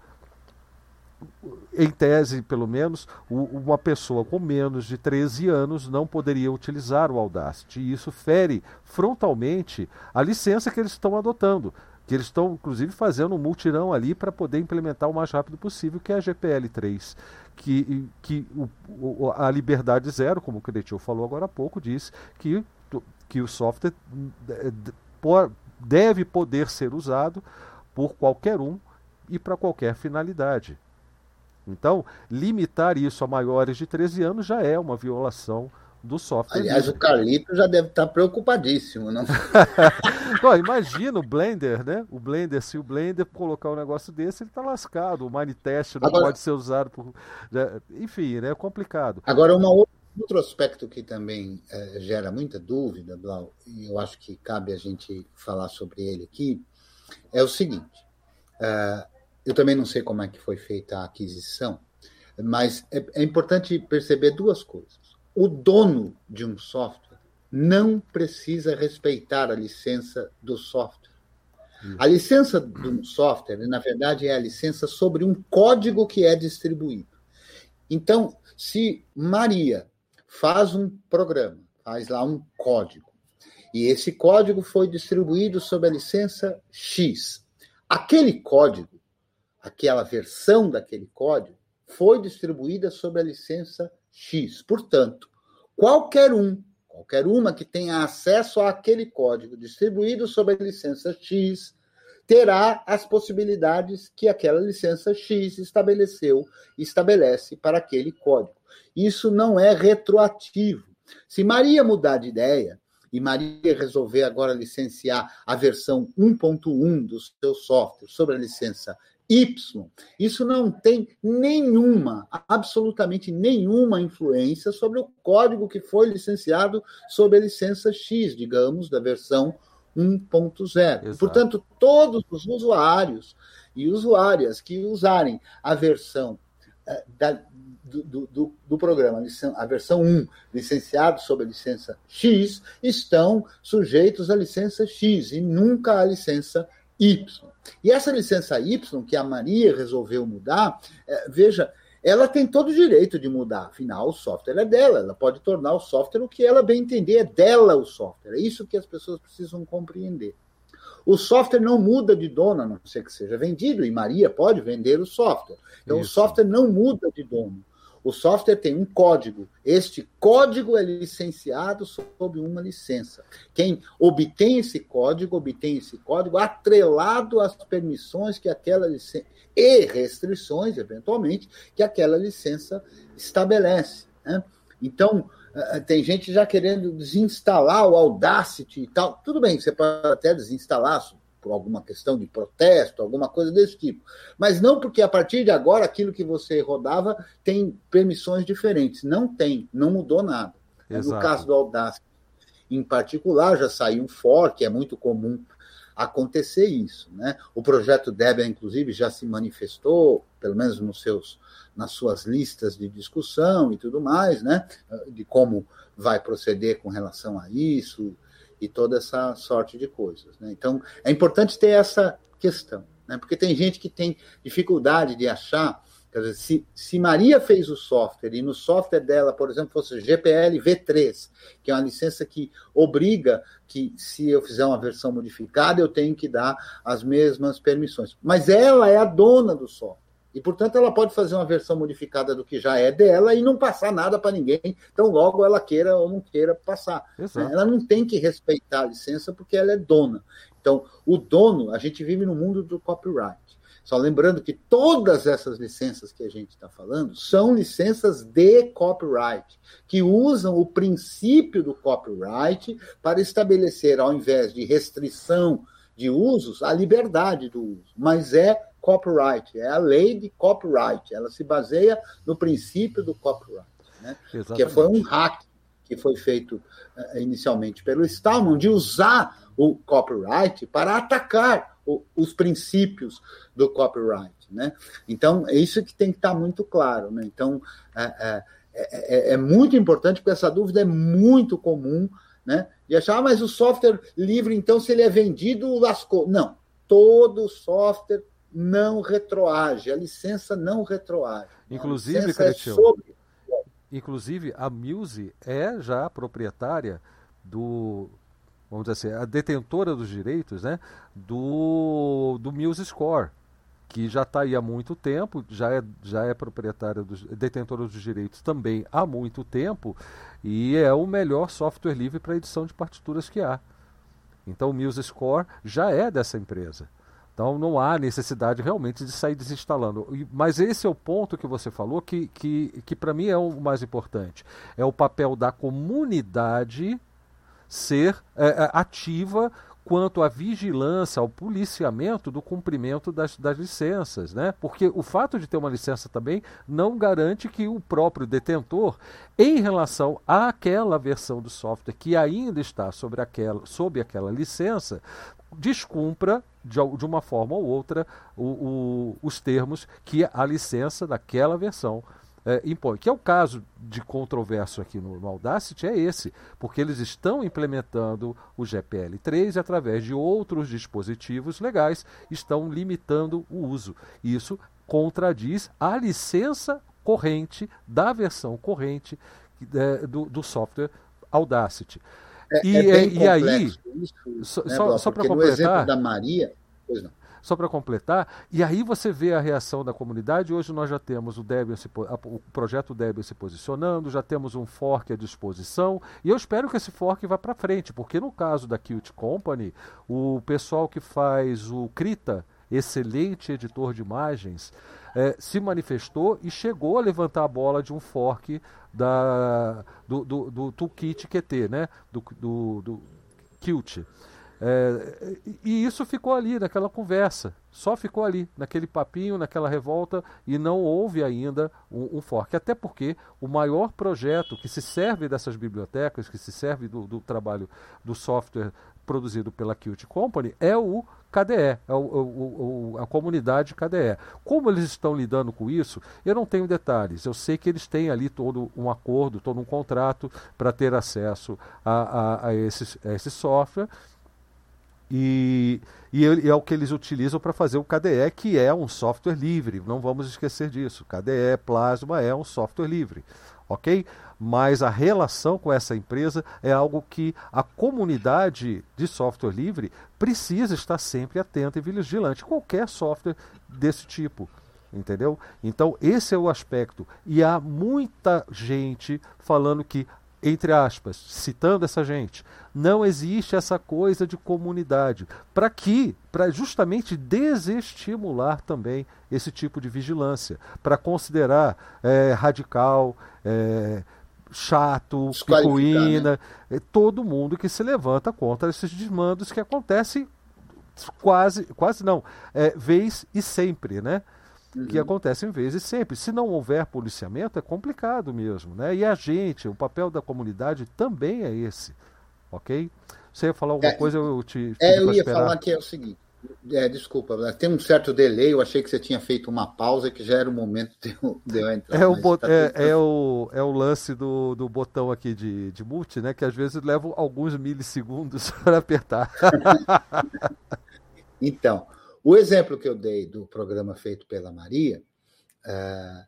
em tese, pelo menos, uma pessoa com menos de 13 anos não poderia utilizar o Audacity. E isso fere frontalmente a licença que eles estão adotando. Que eles estão, inclusive, fazendo um multirão ali para poder implementar o mais rápido possível, que é a GPL 3. Que, que o, a liberdade zero, como o Cretil falou agora há pouco, diz que, que o software deve poder ser usado por qualquer um e para qualquer finalidade. Então, limitar isso a maiores de 13 anos já é uma violação do software. Aliás, o Carlito já deve estar preocupadíssimo, não? Imagina o Blender, né? O Blender, se o Blender colocar um negócio desse, ele está lascado. O Minitest não Agora... pode ser usado por. Enfim, né? é complicado. Agora, uma outra outro aspecto que também é, gera muita dúvida, Blau, e eu acho que cabe a gente falar sobre ele aqui, é o seguinte: é, eu também não sei como é que foi feita a aquisição, mas é, é importante perceber duas coisas. O dono de um software não precisa respeitar a licença do software. A licença de um software, na verdade, é a licença sobre um código que é distribuído. Então, se Maria faz um programa, faz lá um código, e esse código foi distribuído sob a licença X, aquele código aquela versão daquele código foi distribuída sob a licença X. Portanto, qualquer um, qualquer uma que tenha acesso àquele código distribuído sob a licença X, terá as possibilidades que aquela licença X estabeleceu, estabelece para aquele código. Isso não é retroativo. Se Maria mudar de ideia e Maria resolver agora licenciar a versão 1.1 do seu software sobre a licença Y. Isso não tem nenhuma, absolutamente nenhuma influência sobre o código que foi licenciado sob a licença X, digamos, da versão 1.0. Portanto, todos os usuários e usuárias que usarem a versão eh, da, do, do, do, programa, a versão 1, licenciado sob a licença X, estão sujeitos à licença X e nunca à licença Y. E essa licença Y, que a Maria resolveu mudar, é, veja, ela tem todo o direito de mudar, afinal, o software é dela, ela pode tornar o software o que ela bem entender, é dela o software, é isso que as pessoas precisam compreender. O software não muda de dono, a não ser que seja vendido, e Maria pode vender o software. Então, isso. o software não muda de dono. O software tem um código. Este código é licenciado sob uma licença. Quem obtém esse código, obtém esse código atrelado às permissões que aquela licença e restrições, eventualmente, que aquela licença estabelece. Né? Então, eh, tem gente já querendo desinstalar o Audacity e tal. Tudo bem, você pode até desinstalar por alguma questão de protesto, alguma coisa desse tipo. Mas não porque a partir de agora aquilo que você rodava tem permissões diferentes. Não tem, não mudou nada. Exato. No caso do Audacity. em particular, já saiu um fork, é muito comum acontecer isso. Né? O projeto Debian, inclusive, já se manifestou, pelo menos nos seus, nas suas listas de discussão e tudo mais, né? de como vai proceder com relação a isso e toda essa sorte de coisas. Né? Então, é importante ter essa questão, né? porque tem gente que tem dificuldade de achar Quer dizer, se, se Maria fez o software e no software dela, por exemplo, fosse GPL V3, que é uma licença que obriga que, se eu fizer uma versão modificada, eu tenho que dar as mesmas permissões. Mas ela é a dona do software. E, portanto, ela pode fazer uma versão modificada do que já é dela e não passar nada para ninguém. Então, logo ela queira ou não queira passar. Exato. Ela não tem que respeitar a licença porque ela é dona. Então, o dono, a gente vive no mundo do copyright. Só lembrando que todas essas licenças que a gente está falando são licenças de copyright, que usam o princípio do copyright para estabelecer, ao invés de restrição de usos, a liberdade do uso. Mas é copyright, é a lei de copyright. Ela se baseia no princípio do copyright, né? que foi um hack que foi feito uh, inicialmente pelo Stallman de usar o copyright para atacar os princípios do copyright. Né? Então, é isso que tem que estar muito claro. Né? Então, é, é, é, é muito importante, porque essa dúvida é muito comum, né? De achar, ah, mas o software livre, então, se ele é vendido, lascou. Não, todo software não retroage, a licença não retroage. Inclusive, a é sobre... inclusive a Muse é já proprietária do vamos dizer assim, a detentora dos direitos né, do, do Muse Score, que já está aí há muito tempo, já é, já é proprietária, dos, detentora dos direitos também há muito tempo, e é o melhor software livre para edição de partituras que há. Então o Muse Score já é dessa empresa. Então não há necessidade realmente de sair desinstalando. Mas esse é o ponto que você falou que, que, que para mim é o mais importante. É o papel da comunidade ser é, é, ativa quanto à vigilância, ao policiamento do cumprimento das, das licenças, né? Porque o fato de ter uma licença também não garante que o próprio detentor, em relação àquela versão do software que ainda está sobre aquela, sob aquela licença, descumpra de, de uma forma ou outra o, o, os termos que a licença daquela versão é, impõe. Que é o caso de controverso aqui no, no, Audacity, é esse, porque eles estão implementando o GPL3 e através de outros dispositivos legais estão limitando o uso. Isso contradiz a licença corrente da versão corrente é, do, do software Audacity. É, e, é e aí, isso, só, né, só, só para completar, no exemplo da Maria, pois não só para completar, e aí você vê a reação da comunidade. Hoje nós já temos o Debian, se, o projeto Debian se posicionando, já temos um fork à disposição, e eu espero que esse fork vá para frente, porque no caso da Qt Company, o pessoal que faz o Krita, excelente editor de imagens, é, se manifestou e chegou a levantar a bola de um fork da, do, do, do Toolkit QT, né? do, do, do Qt. É, e isso ficou ali naquela conversa, só ficou ali, naquele papinho, naquela revolta, e não houve ainda um, um fork. Até porque o maior projeto que se serve dessas bibliotecas, que se serve do, do trabalho do software produzido pela Qt Company, é o KDE, é o, o, o, a comunidade KDE. Como eles estão lidando com isso, eu não tenho detalhes. Eu sei que eles têm ali todo um acordo, todo um contrato para ter acesso a, a, a, esse, a esse software e, e, é o que eles utilizam para fazer o KDE, que é um software livre. Não vamos esquecer disso. KDE Plasma é um software livre, ok? Mas a relação com essa empresa é algo que a comunidade de software livre precisa estar sempre atenta e vigilante. Qualquer software desse tipo entendeu? Então esse é o aspecto e há muita gente falando que entre aspas, citando essa gente, não existe essa coisa de comunidade. Para que? Para justamente desestimular também esse tipo de vigilância, para considerar é, radical, é, chato, picuína, né? todo mundo que se levanta contra esses desmandos que acontecem quase, quase não, é, vez e sempre, né? Uhum. que acontecem vezes sempre. Se não houver policiamento, é complicado mesmo. Né? E a gente, o papel da comunidade também é esse. ok? Você ia falar alguma é, coisa, eu te. É, eu ia falar que é o seguinte. É, desculpa, tem um certo delay, eu achei que você tinha feito uma pausa que já era o momento de eu, de eu entrar. É o, bot, tá é, é, o, é o lance do, do botão aqui de, de multi, né? Que às vezes leva alguns milissegundos para apertar. então, o exemplo que eu dei do programa feito pela Maria é,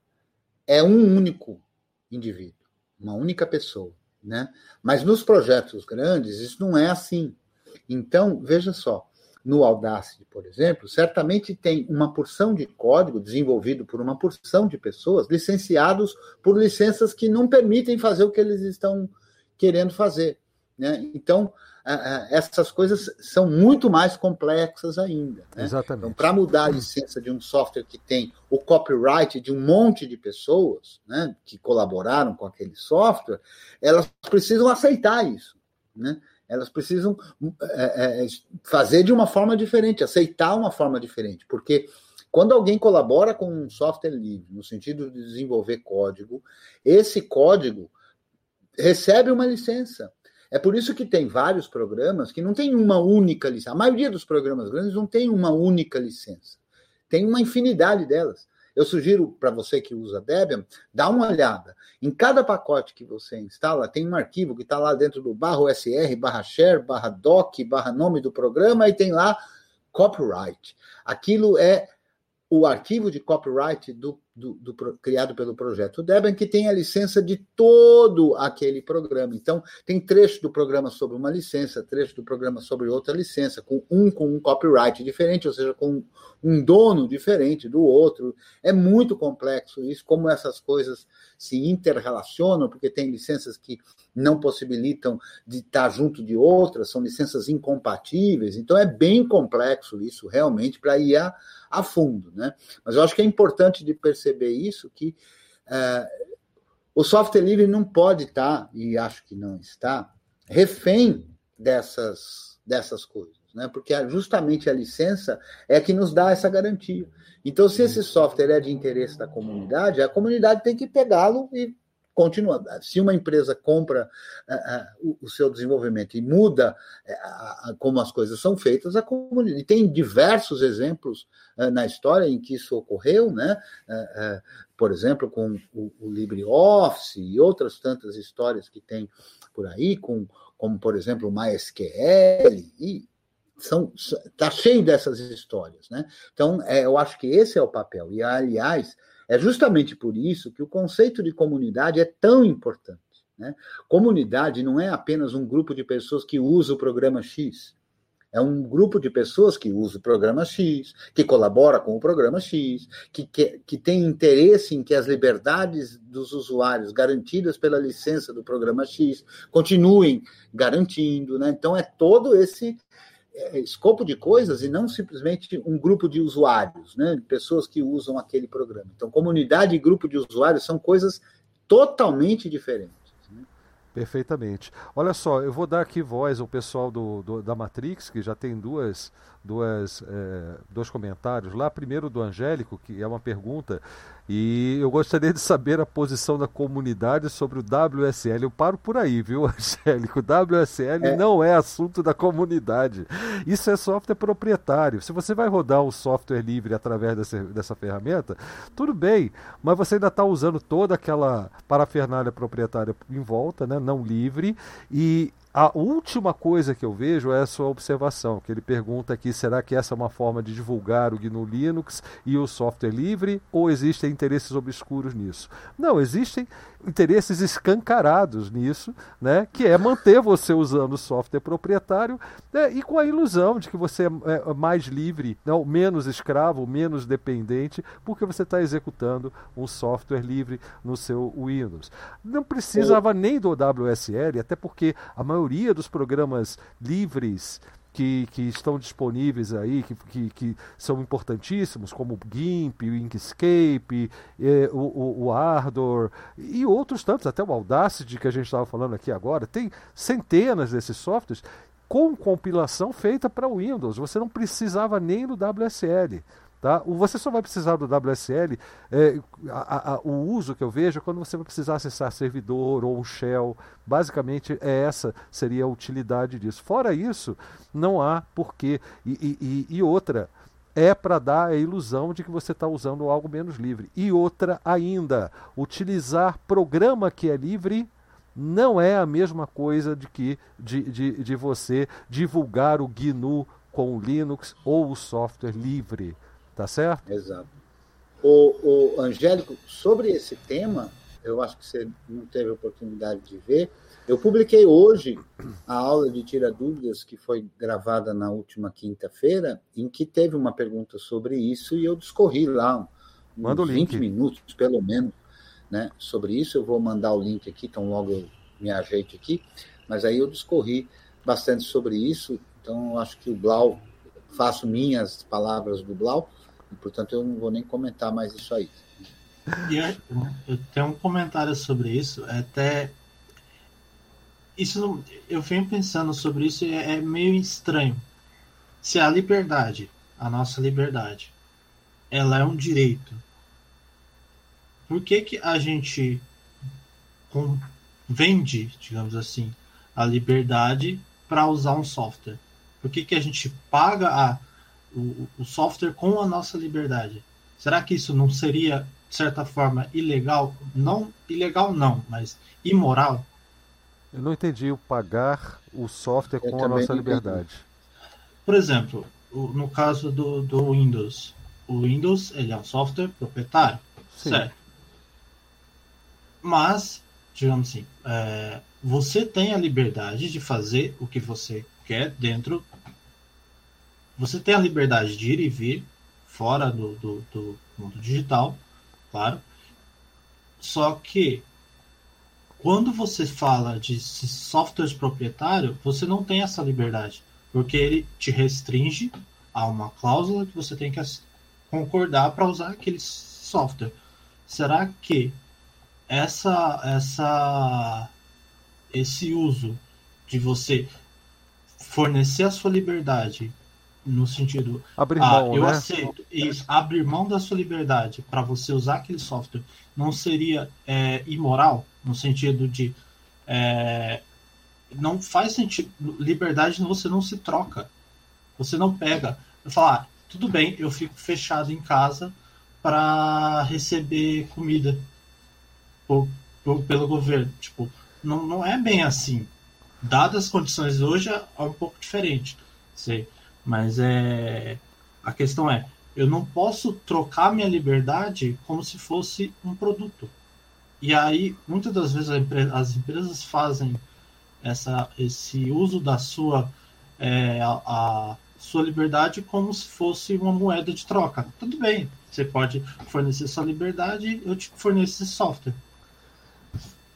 é um único indivíduo, uma única pessoa. Né? Mas nos projetos grandes, isso não é assim. Então, veja só, no Audacity, por exemplo, certamente tem uma porção de código desenvolvido por uma porção de pessoas licenciados por licenças que não permitem fazer o que eles estão querendo fazer. Né? Então, essas coisas são muito mais complexas ainda. Né? Exatamente. Então, para mudar a licença de um software que tem o copyright de um monte de pessoas né, que colaboraram com aquele software, elas precisam aceitar isso. Né? elas precisam é, é, fazer de uma forma diferente, aceitar uma forma diferente, porque quando alguém colabora com um software livre, no sentido de desenvolver código, esse código recebe uma licença. É por isso que tem vários programas que não tem uma única licença. A maioria dos programas grandes não tem uma única licença. Tem uma infinidade delas. Eu sugiro para você que usa Debian, dá uma olhada. Em cada pacote que você instala, tem um arquivo que está lá dentro do barra USR, barra share, barra doc, barra nome do programa, e tem lá copyright. Aquilo é o arquivo de copyright do, do, do, criado pelo projeto Debian, que tem a licença de todo aquele programa. Então, tem trecho do programa sobre uma licença, trecho do programa sobre outra licença, com um com um copyright diferente, ou seja, com um dono diferente do outro. É muito complexo isso, como essas coisas se interrelacionam, porque tem licenças que não possibilitam de estar junto de outras, são licenças incompatíveis. Então, é bem complexo isso, realmente, para ir a a fundo. Né? Mas eu acho que é importante de perceber isso, que é, o software livre não pode estar, e acho que não está, refém dessas, dessas coisas. Né? Porque justamente a licença é que nos dá essa garantia. Então, se esse software é de interesse da comunidade, a comunidade tem que pegá-lo e continua. Se uma empresa compra uh, uh, o seu desenvolvimento e muda uh, como as coisas são feitas, a comunidade. E tem diversos exemplos na história em que isso ocorreu, né? por exemplo, com o, o LibreOffice e outras tantas histórias que tem por aí, com, como, por exemplo, o MySQL, e são está cheio dessas histórias, né? Então, é, eu acho que esse é o papel. E aliás, é justamente por isso que o conceito de comunidade é tão importante. Né? Comunidade não é apenas um grupo de pessoas que usa o programa X. É um grupo de pessoas que usa o programa X, que colabora com o programa X, que, que, que tem interesse em que as liberdades dos usuários garantidas pela licença do programa X continuem garantindo. Né? Então, é todo esse escopo de coisas e não simplesmente um grupo de usuários, né? pessoas que usam aquele programa. Então, comunidade e grupo de usuários são coisas totalmente diferentes. Né? Perfeitamente. Olha só, eu vou dar aqui voz ao pessoal do, do da Matrix, que já tem duas, duas, é, dois comentários lá. Primeiro do Angélico, que é uma pergunta e eu gostaria de saber a posição da comunidade sobre o WSL. Eu paro por aí, viu, Angélico? WSL é. não é assunto da comunidade. Isso é software proprietário. Se você vai rodar um software livre através dessa, dessa ferramenta, tudo bem, mas você ainda está usando toda aquela parafernália proprietária em volta, né, não livre, e a última coisa que eu vejo é a sua observação, que ele pergunta aqui, será que essa é uma forma de divulgar o GNU Linux e o software livre, ou existem interesses obscuros nisso? Não, existem interesses escancarados nisso, né, que é manter você usando software proprietário né, e com a ilusão de que você é, é mais livre, não, menos escravo, menos dependente, porque você está executando um software livre no seu Windows. Não precisava nem do WSL, até porque a maioria dos programas livres que, que, estão disponíveis aí, que, que, que, são importantíssimos, como o GIMP, o Inkscape, eh, o, o, o, Ardor e outros tantos, até o Audacity que a gente estava falando aqui agora, tem centenas desses softwares com compilação feita para Windows. Você não precisava nem do WSL. Tá? Você só vai precisar do WSL, é, a, a, o uso que eu vejo é quando você vai precisar acessar servidor ou shell. Basicamente, é essa seria a utilidade disso. Fora isso, não há porquê. E, e, e outra, é para dar a ilusão de que você está usando algo menos livre. E outra ainda, utilizar programa que é livre não é a mesma coisa de que de, de, de você divulgar o GNU com o Linux ou o software livre. Tá certo? Exato. O, o Angélico, sobre esse tema, eu acho que você não teve oportunidade de ver. Eu publiquei hoje a aula de Tira Dúvidas, que foi gravada na última quinta-feira, em que teve uma pergunta sobre isso e eu discorri lá uns Manda 20 minutos, pelo menos, né, sobre isso. Eu vou mandar o link aqui, então logo eu me ajeite aqui. Mas aí eu discorri bastante sobre isso, então eu acho que o Blau, faço minhas palavras do Blau, e, portanto, eu não vou nem comentar mais isso aí. E eu tenho um comentário sobre isso. É até isso não, eu venho pensando sobre isso e é, é meio estranho. Se a liberdade, a nossa liberdade, ela é um direito, por que, que a gente vende, digamos assim, a liberdade para usar um software? Por que, que a gente paga a o, o software com a nossa liberdade. Será que isso não seria, de certa forma, ilegal? Não ilegal, não, mas imoral? Eu não entendi o pagar o software Eu com a nossa liberdade. Por exemplo, no caso do, do Windows, o Windows ele é um software proprietário, Sim. certo? Mas, digamos assim, é, você tem a liberdade de fazer o que você quer dentro você tem a liberdade de ir e vir fora do, do, do mundo digital, claro. Só que quando você fala de softwares proprietário, você não tem essa liberdade, porque ele te restringe a uma cláusula que você tem que concordar para usar aquele software. Será que essa essa esse uso de você fornecer a sua liberdade no sentido abrir ah, mão, eu né? aceito isso abrir mão da sua liberdade para você usar aquele software não seria é, imoral no sentido de é, não faz sentido liberdade você não se troca você não pega. Falar ah, tudo bem eu fico fechado em casa para receber comida por, por, pelo governo. Tipo não, não é bem assim. Dadas as condições hoje é um pouco diferente sei mas é a questão é, eu não posso trocar minha liberdade como se fosse um produto. E aí, muitas das vezes as empresas fazem essa, esse uso da sua é, a, a, sua liberdade como se fosse uma moeda de troca. Tudo bem, você pode fornecer sua liberdade, eu te forneço esse software.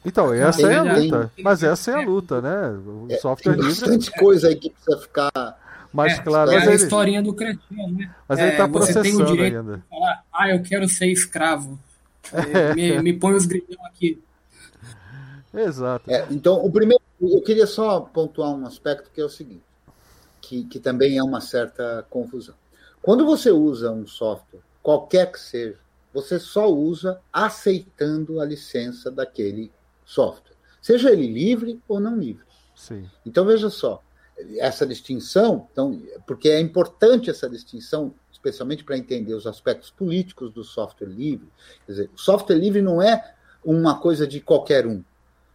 Então, essa é a luta. Mas essa é a luta, né? O é, software livre. Tem bastante coisa aí que precisa ficar mas é, claro. É mas a ele... historinha do cretino, né? Mas ele está é, processando tem o direito ainda. De falar, ah, eu quero ser escravo. É, me, me põe os grilhão aqui. Exato. É, então, o primeiro, eu queria só pontuar um aspecto que é o seguinte, que, que também é uma certa confusão. Quando você usa um software, qualquer que seja, você só usa aceitando a licença daquele software, seja ele livre ou não livre. Sim. Então veja só, essa distinção, então, porque é importante essa distinção, especialmente para entender os aspectos políticos do software livre. Quer dizer, o software livre não é uma coisa de qualquer um.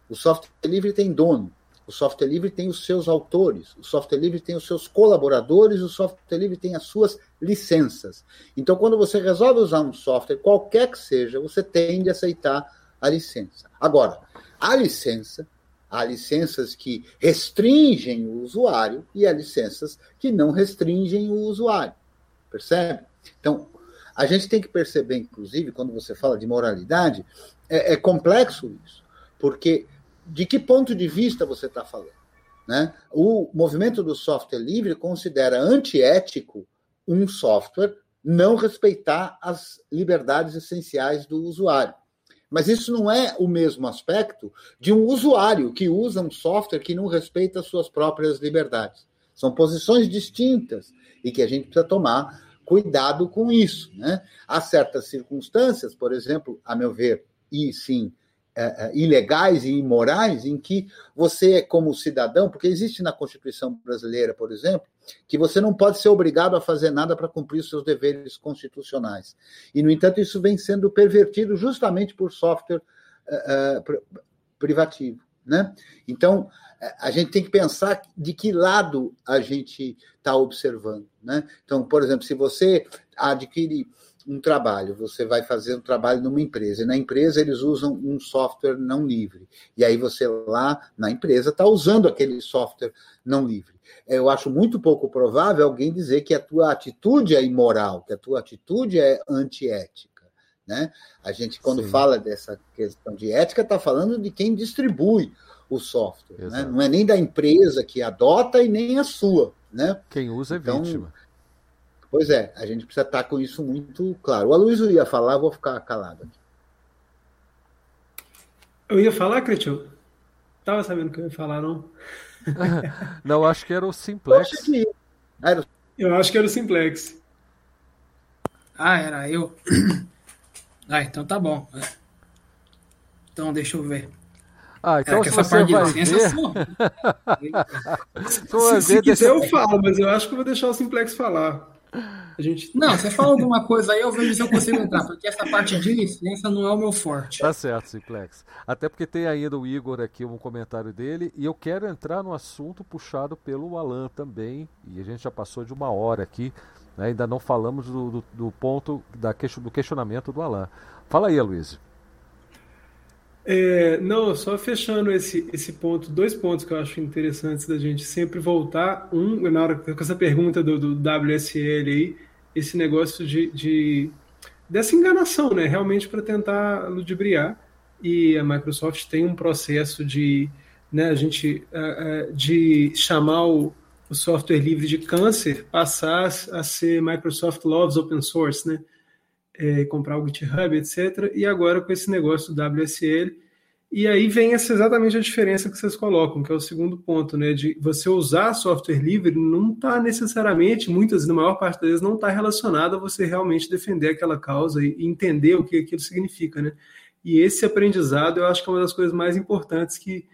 O software livre tem dono, o software livre tem os seus autores, o software livre tem os seus colaboradores, o software livre tem as suas licenças. Então, quando você resolve usar um software, qualquer que seja, você tende a aceitar a licença. Agora, a licença Há licenças que restringem o usuário e há licenças que não restringem o usuário. Percebe? Então, a gente tem que perceber, inclusive, quando você fala de moralidade, é, é complexo isso. Porque de que ponto de vista você está falando? Né? O movimento do software livre considera antiético um software não respeitar as liberdades essenciais do usuário. Mas isso não é o mesmo aspecto de um usuário que usa um software que não respeita as suas próprias liberdades. São posições distintas e que a gente precisa tomar cuidado com isso. Né? Há certas circunstâncias, por exemplo, a meu ver, e sim, é, é, ilegais e imorais, em que você, como cidadão, porque existe na Constituição brasileira, por exemplo, que você não pode ser obrigado a fazer nada para cumprir os seus deveres constitucionais. E, no entanto, isso vem sendo pervertido justamente por software uh, privativo. Né? Então, a gente tem que pensar de que lado a gente está observando. Né? Então, por exemplo, se você adquire um trabalho, você vai fazer um trabalho numa empresa, e na empresa eles usam um software não livre. E aí você lá na empresa está usando aquele software não livre. Eu acho muito pouco provável alguém dizer que a tua atitude é imoral, que a tua atitude é antiética. Né? A gente, quando Sim. fala dessa questão de ética, está falando de quem distribui o software. Né? Não é nem da empresa que adota e nem a sua. Né? Quem usa é então, vítima. Pois é, a gente precisa estar com isso muito claro. O Aloysio ia falar, vou ficar calado aqui. Eu ia falar, Cretil? Tava sabendo que eu ia falar, não? não, acho que era o Simplex. Eu, era... eu acho que era o Simplex. Ah, era eu. Ah, então tá bom. Então deixa eu ver. Ah, então é, se você vai ver... se, se quiser eu falo, mas eu acho que eu vou deixar o Simplex falar. A gente... Não, você fala alguma coisa aí, eu vejo se eu consigo entrar, porque essa parte de licença não é o meu forte. Tá certo, Simplex. Até porque tem ainda o Igor aqui, um comentário dele, e eu quero entrar no assunto puxado pelo Alan também, e a gente já passou de uma hora aqui, né, ainda não falamos do, do, do ponto da, do questionamento do Alan. Fala aí, Luiz. É, não, só fechando esse, esse ponto, dois pontos que eu acho interessantes da gente sempre voltar. Um, na hora com essa pergunta do, do WSL aí, esse negócio de, de dessa enganação, né? Realmente para tentar ludibriar. E a Microsoft tem um processo de, né, a gente, uh, uh, de chamar o, o software livre de câncer, passar a ser Microsoft Loves Open Source, né? É, comprar o GitHub, etc. E agora com esse negócio do WSL, e aí vem essa exatamente a diferença que vocês colocam, que é o segundo ponto, né? De você usar software livre não está necessariamente, muitas, na maior parte das vezes, não está relacionado a você realmente defender aquela causa e entender o que aquilo significa, né? E esse aprendizado eu acho que é uma das coisas mais importantes que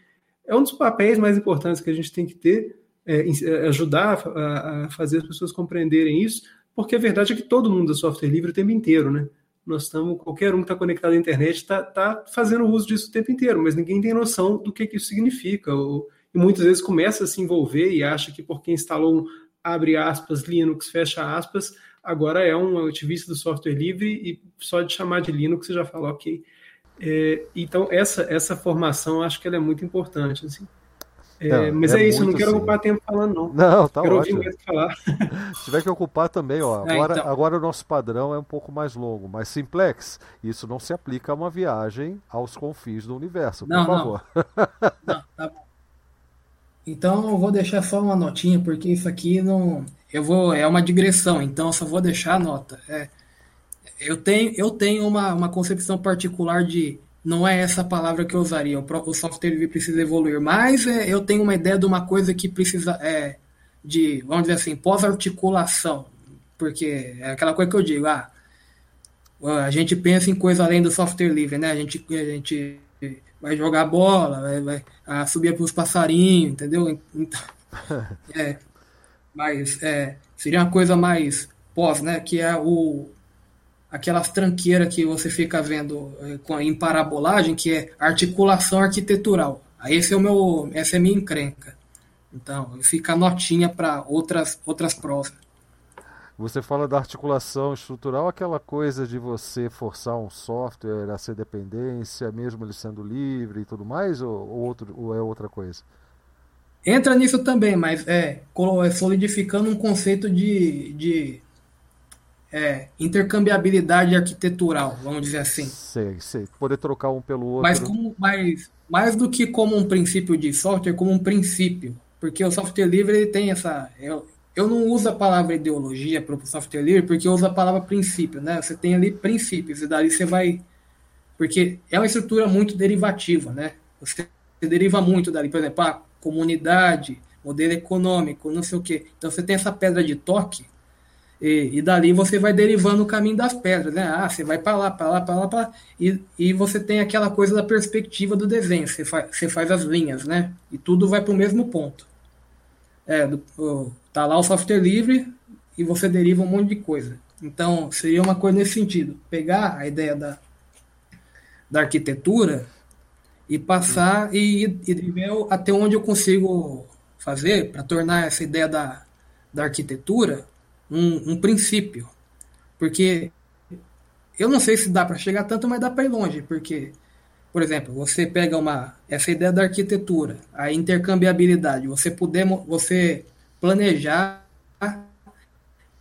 é um dos papéis mais importantes que a gente tem que ter, é, é ajudar a, a fazer as pessoas compreenderem isso, porque a verdade é que todo mundo é software livre o tempo inteiro, né? nós estamos, qualquer um que está conectado à internet está tá fazendo uso disso o tempo inteiro, mas ninguém tem noção do que, que isso significa. Ou, e muitas vezes começa a se envolver e acha que porque instalou um abre aspas, Linux, fecha aspas, agora é um ativista do software livre e só de chamar de Linux você já fala, ok. É, então, essa, essa formação acho que ela é muito importante. Assim. É, não, mas é, é isso, eu não quero assim. ocupar tempo falando, não. Não, tá quero ótimo. Ouvir falar. Se tiver que ocupar também, ó. É, agora, então. agora o nosso padrão é um pouco mais longo, mas simplex. Isso não se aplica a uma viagem aos confins do universo, não, por favor. Não. não, tá bom. Então eu vou deixar só uma notinha, porque isso aqui não. Eu vou. É uma digressão, então eu só vou deixar a nota. É, eu tenho, eu tenho uma, uma concepção particular de não é essa palavra que eu usaria. O, software livre precisa evoluir, mas é, eu tenho uma ideia de uma coisa que precisa é, de, vamos dizer assim, pós-articulação, porque é aquela coisa que eu digo, ah, a gente pensa em coisa além do software livre, né? A gente, a gente vai jogar bola, vai, vai a subir para os passarinhos, entendeu? Então, é, mas é, seria uma coisa mais pós, né? Que é o aquelas tranqueiras que você fica vendo é, em parabolagem, que é articulação arquitetural. Esse é o meu, essa é a minha encrenca. Então, fica notinha para outras, outras provas. Você fala da articulação estrutural, aquela coisa de você forçar um software a ser dependência, mesmo ele sendo livre e tudo mais, ou, ou, outro, ou é outra coisa? Entra nisso também, mas é, é solidificando um conceito de, de é, intercambiabilidade arquitetural, vamos dizer assim. Sei, sei. Poder trocar um pelo outro. Mas como, mais, mais do que como um princípio de software, como um princípio. Porque o software livre ele tem essa. Eu, eu não uso a palavra ideologia para o software livre porque eu uso a palavra princípio, né? Você tem ali princípios e dali você vai. Porque é uma estrutura muito derivativa, né? Você deriva muito dali, por exemplo, a comunidade, modelo econômico, não sei o quê. Então você tem essa pedra de toque E, e dali você vai derivando o caminho das pedras, né? Ah, você vai para lá, para lá, para lá, pra lá e, e você tem aquela coisa da perspectiva do desenho, você, fa, você faz as linhas, né? E tudo vai para o mesmo ponto. É, do, tá lá o software livre e você deriva um monte de coisa. Então, seria uma coisa nesse sentido. Pegar a ideia da, da arquitetura e passar e, e ver até onde eu consigo fazer para tornar essa ideia da, da arquitetura um, um princípio. Porque eu não sei se dá para chegar tanto, mas dá para ir longe, porque, por exemplo, você pega uma essa ideia da arquitetura, a intercambiabilidade, você puder você planejar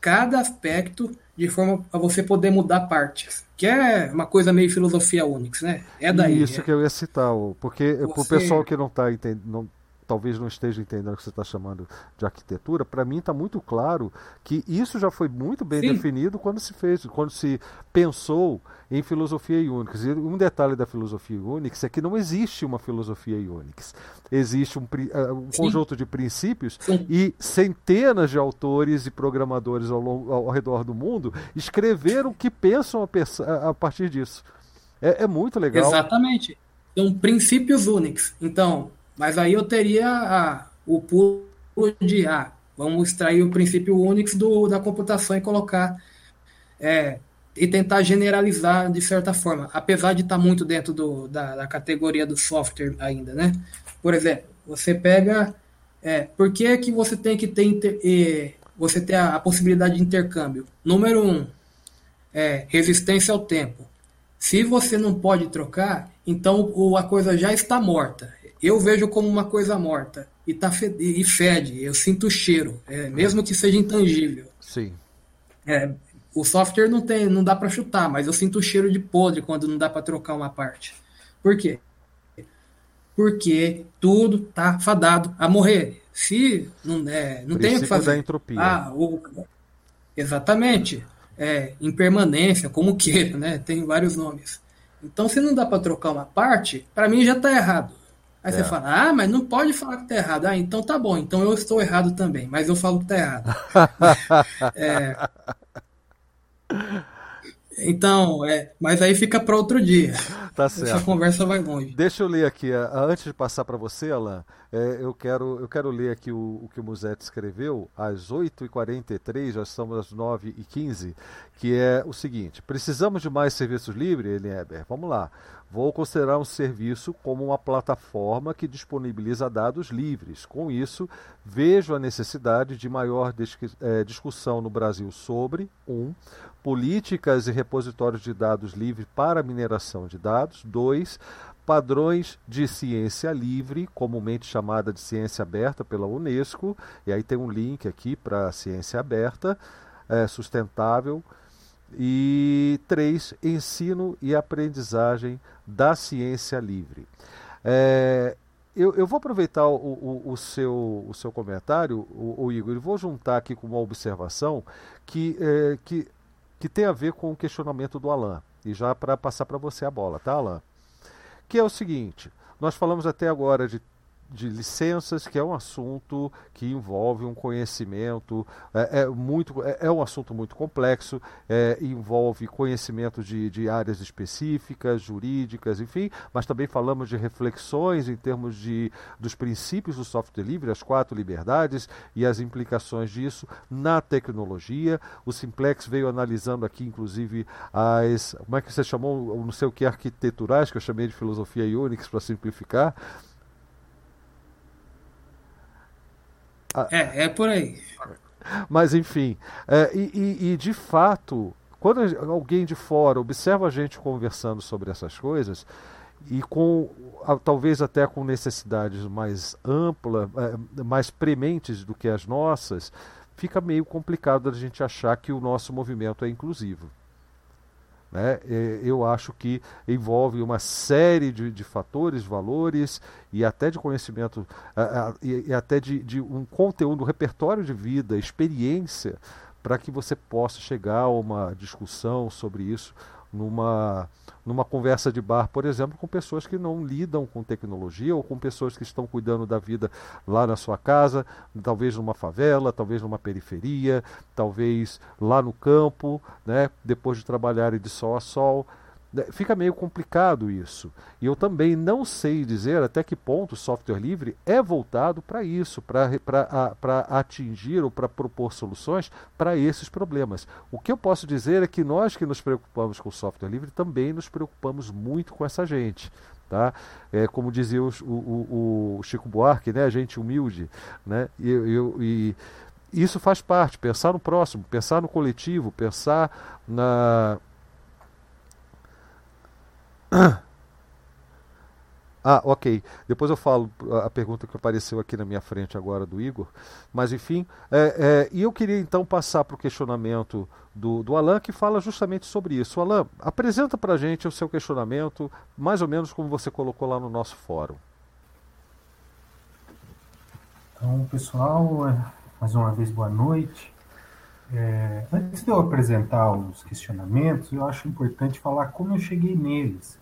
cada aspecto de forma a você poder mudar partes, que é uma coisa meio filosofia Unix, né? É daí. Isso é. que eu ia citar, porque você... o pessoal que não está entendendo, talvez não esteja entendendo o que você está chamando de arquitetura, para mim está muito claro que isso já foi muito bem Sim. definido quando se fez, quando se pensou em filosofia Unix. E um detalhe da filosofia Unix é que não existe uma filosofia Unix. Existe um, eh, um conjunto de princípios Sim. e centenas de autores e programadores ao, longo, ao, redor do mundo escreveram o que pensam a, a partir disso. É, é muito legal. Exatamente. São princípios Unix. Então, mas aí eu teria a, o pulo de ah, vamos extrair o princípio Unix do, da computação e colocar é, e tentar generalizar de certa forma, apesar de estar muito dentro do, da, da, categoria do software ainda, né? Por exemplo, você pega, é, por que que você tem que ter inter, você ter a, a, possibilidade de intercâmbio? Número um, é, resistência ao tempo. Se você não pode trocar, então o, a coisa já está morta eu vejo como uma coisa morta e, tá fede, e fede, eu sinto o cheiro, é, mesmo que seja intangível. Sim. É, o software não tem, não dá para chutar, mas eu sinto o cheiro de podre quando não dá para trocar uma parte. Por quê? Porque tudo tá fadado a morrer. Se não, é, não tem o que fazer. Da entropia. Ah, o, exatamente. É, impermanência, como queira, né? Tem vários nomes. Então, se não dá para trocar uma parte, para mim já está errado. Aí é. você fala, ah, mas não pode falar que tá errado. Ah, então tá bom, então eu estou errado também, mas eu falo que tá errado. é... Então, é, mas aí fica para outro dia. Tá certo. Essa conversa vai longe. Deixa eu ler aqui, antes de passar para você, Alan, é, eu, quero, eu quero ler aqui o, o que o Musete escreveu, às 8h43, já estamos às 9h15, que é o seguinte: precisamos de mais serviços livres, Elieber? Vamos lá. Vou considerar um serviço como uma plataforma que disponibiliza dados livres. Com isso, vejo a necessidade de maior é, discussão no Brasil sobre um, políticas e repositórios de dados livres para mineração de dados. 2. Padrões de ciência livre, comumente chamada de ciência aberta pela Unesco. E aí tem um link aqui para ciência aberta, é, sustentável. E três, ensino e aprendizagem da ciência livre. É, eu, eu, vou aproveitar o, o, o, seu, o seu comentário, o, o, Igor, e vou juntar aqui com uma observação que, é, que, que tem a ver com o questionamento do Alain. E já para passar para você a bola, tá, Alain? Que é o seguinte: nós falamos até agora de de licenças, que é um assunto que envolve um conhecimento, é, é muito, é, é, um assunto muito complexo, é, envolve conhecimento de, de áreas específicas, jurídicas, enfim, mas também falamos de reflexões em termos de, dos princípios do software livre, as quatro liberdades e as implicações disso na tecnologia. O Simplex veio analisando aqui, inclusive, as. Como é que você chamou? Não sei o que, arquiteturais, que eu chamei de filosofia Unix para simplificar É, é por aí. Mas enfim, é, e, e, e, de fato, quando alguém de fora observa a gente conversando sobre essas coisas, e com talvez até com necessidades mais amplas, é, mais prementes do que as nossas, fica meio complicado a gente achar que o nosso movimento é inclusivo. Né? Eu acho que envolve uma série de, de fatores, valores e até de conhecimento, e, até de, de um conteúdo, um repertório de vida, experiência, para que você possa chegar a uma discussão sobre isso numa numa conversa de bar, por exemplo, com pessoas que não lidam com tecnologia ou com pessoas que estão cuidando da vida lá na sua casa, talvez numa favela, talvez numa periferia, talvez lá no campo, né, depois de trabalharem de sol a sol. Né, fica meio complicado isso. E eu também não sei dizer até que ponto o software livre é voltado para isso, para atingir ou para propor soluções para esses problemas. O que eu posso dizer é que nós que nos preocupamos com o software livre também nos preocupamos muito com essa gente. Tá? É, como dizia o, o, o Chico Buarque, né? a gente humilde. Né? E, eu, e isso faz parte, pensar no próximo, pensar no coletivo, pensar na Ah, ok. Depois eu falo a pergunta que apareceu aqui na minha frente agora do Igor. Mas enfim, é, é, e eu queria então passar para o questionamento do, do Alan, que fala justamente sobre isso. Alan, apresenta para a gente o seu questionamento, mais ou menos como você colocou lá no nosso fórum. Então, pessoal, é, mais uma vez boa noite. É, antes de eu apresentar os questionamentos, eu acho importante falar como eu cheguei neles.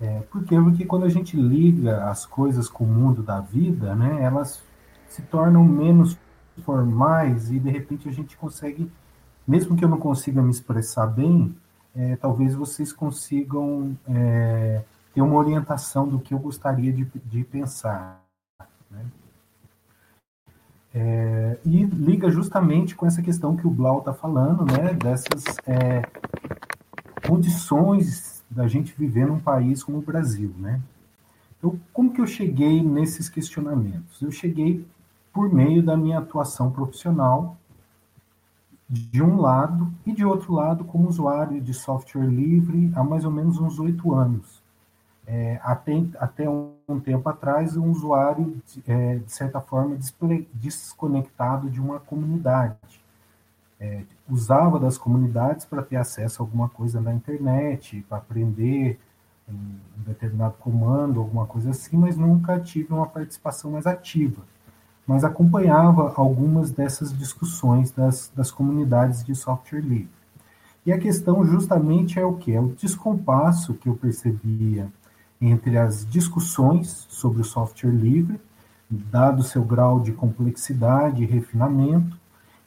É, por quê? Porque quando a gente liga as coisas com o mundo da vida, né, elas se tornam menos formais e de repente a gente consegue, mesmo que eu não consiga me expressar bem, é, talvez vocês consigam é, ter uma orientação do que eu gostaria de, de pensar. Né? É, e liga justamente com essa questão que o Blau está falando, né, dessas é, condições da gente viver num país como o Brasil, né? Então, como que eu cheguei nesses questionamentos? Eu cheguei por meio da minha atuação profissional, de um lado, e de outro lado, como usuário de software livre há mais ou menos uns oito anos. É, até, até um tempo atrás, um usuário, é, de certa forma, desconectado de uma comunidade é, usava das comunidades para ter acesso a alguma coisa na internet, para aprender um, determinado comando, alguma coisa assim, mas nunca tive uma participação mais ativa. Mas acompanhava algumas dessas discussões das, das comunidades de software livre. E a questão justamente é o que? É o descompasso que eu percebia entre as discussões sobre o software livre, dado seu grau de complexidade e refinamento,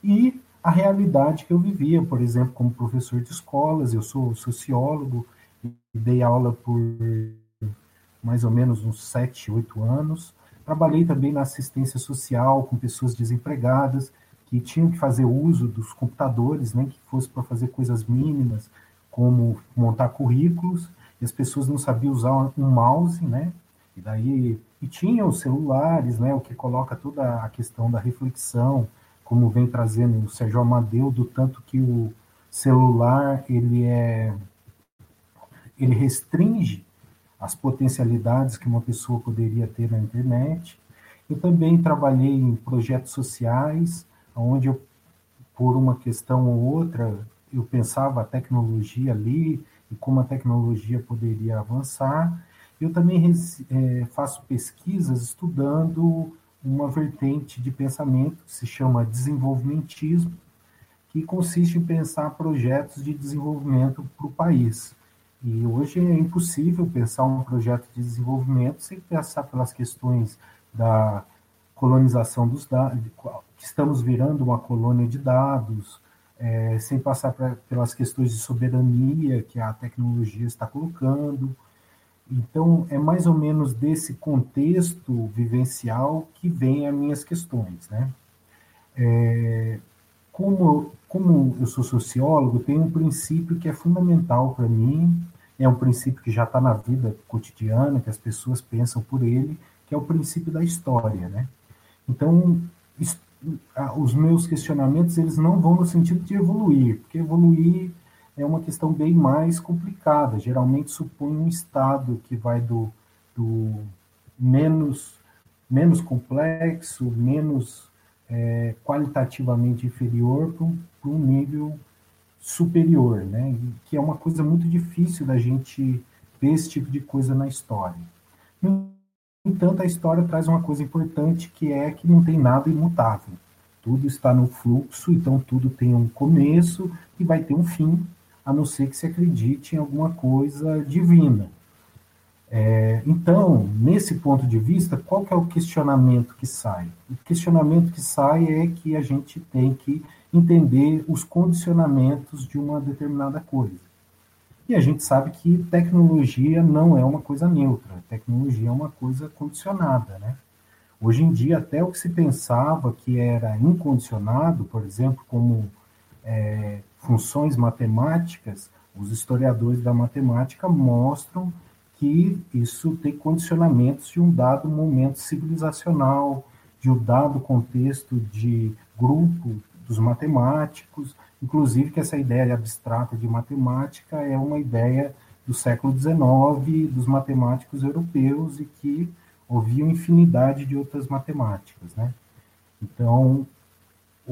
e a realidade que eu vivia, por exemplo, como professor de escolas, eu sou sociólogo e dei aula por mais ou menos uns sete, oito anos. Trabalhei também na assistência social com pessoas desempregadas que tinham que fazer uso dos computadores, nem né, que fosse para fazer coisas mínimas, como montar currículos, e as pessoas não sabiam usar um mouse, né? E daí e tinham os celulares, né? O que coloca toda a questão da reflexão, como vem trazendo o Sérgio Amadeu, do tanto que o celular ele é ele restringe as potencialidades que uma pessoa poderia ter na internet. Eu também trabalhei em projetos sociais, onde eu, por uma questão ou outra, eu pensava a tecnologia ali e como a tecnologia poderia avançar. Eu também é, faço pesquisas estudando uma vertente de pensamento que se chama desenvolvimentismo, que consiste em pensar projetos de desenvolvimento para o país. E hoje é impossível pensar um projeto de desenvolvimento sem pensar pelas questões da colonização dos dados, que estamos virando uma colônia de dados, é, sem passar pra, pelas questões de soberania que a tecnologia está colocando, então, é mais ou menos desse contexto vivencial que vem as minhas questões. Né? É, como, como eu sou sociólogo, tem um princípio que é fundamental para mim, é um princípio que já está na vida cotidiana, que as pessoas pensam por ele, que é o princípio da história. Né? Então, os meus questionamentos eles não vão no sentido de evoluir, porque evoluir é uma questão bem mais complicada. Geralmente supõe um estado que vai do, do menos, menos complexo, menos é, qualitativamente inferior para um nível superior, né? que é uma coisa muito difícil da gente ver esse tipo de coisa na história. No entanto, a história traz uma coisa importante que é que não tem nada imutável. Tudo está no fluxo, então tudo tem um começo e vai ter um fim, a não ser que se acredite em alguma coisa divina. É, então, nesse ponto de vista, qual é o questionamento que sai? O questionamento que sai é que a gente tem que entender os condicionamentos de uma determinada coisa. E a gente sabe que tecnologia não é uma coisa neutra, tecnologia é uma coisa condicionada, né? Hoje em dia, até o que se pensava que era incondicionado, por exemplo, como é, funções matemáticas, os historiadores da matemática mostram que isso tem condicionamentos de um dado momento civilizacional, de um dado contexto de grupo dos matemáticos, inclusive que essa ideia abstrata de matemática é uma ideia do século XIX, dos matemáticos europeus, e que havia infinidade de outras matemáticas. Né? Então,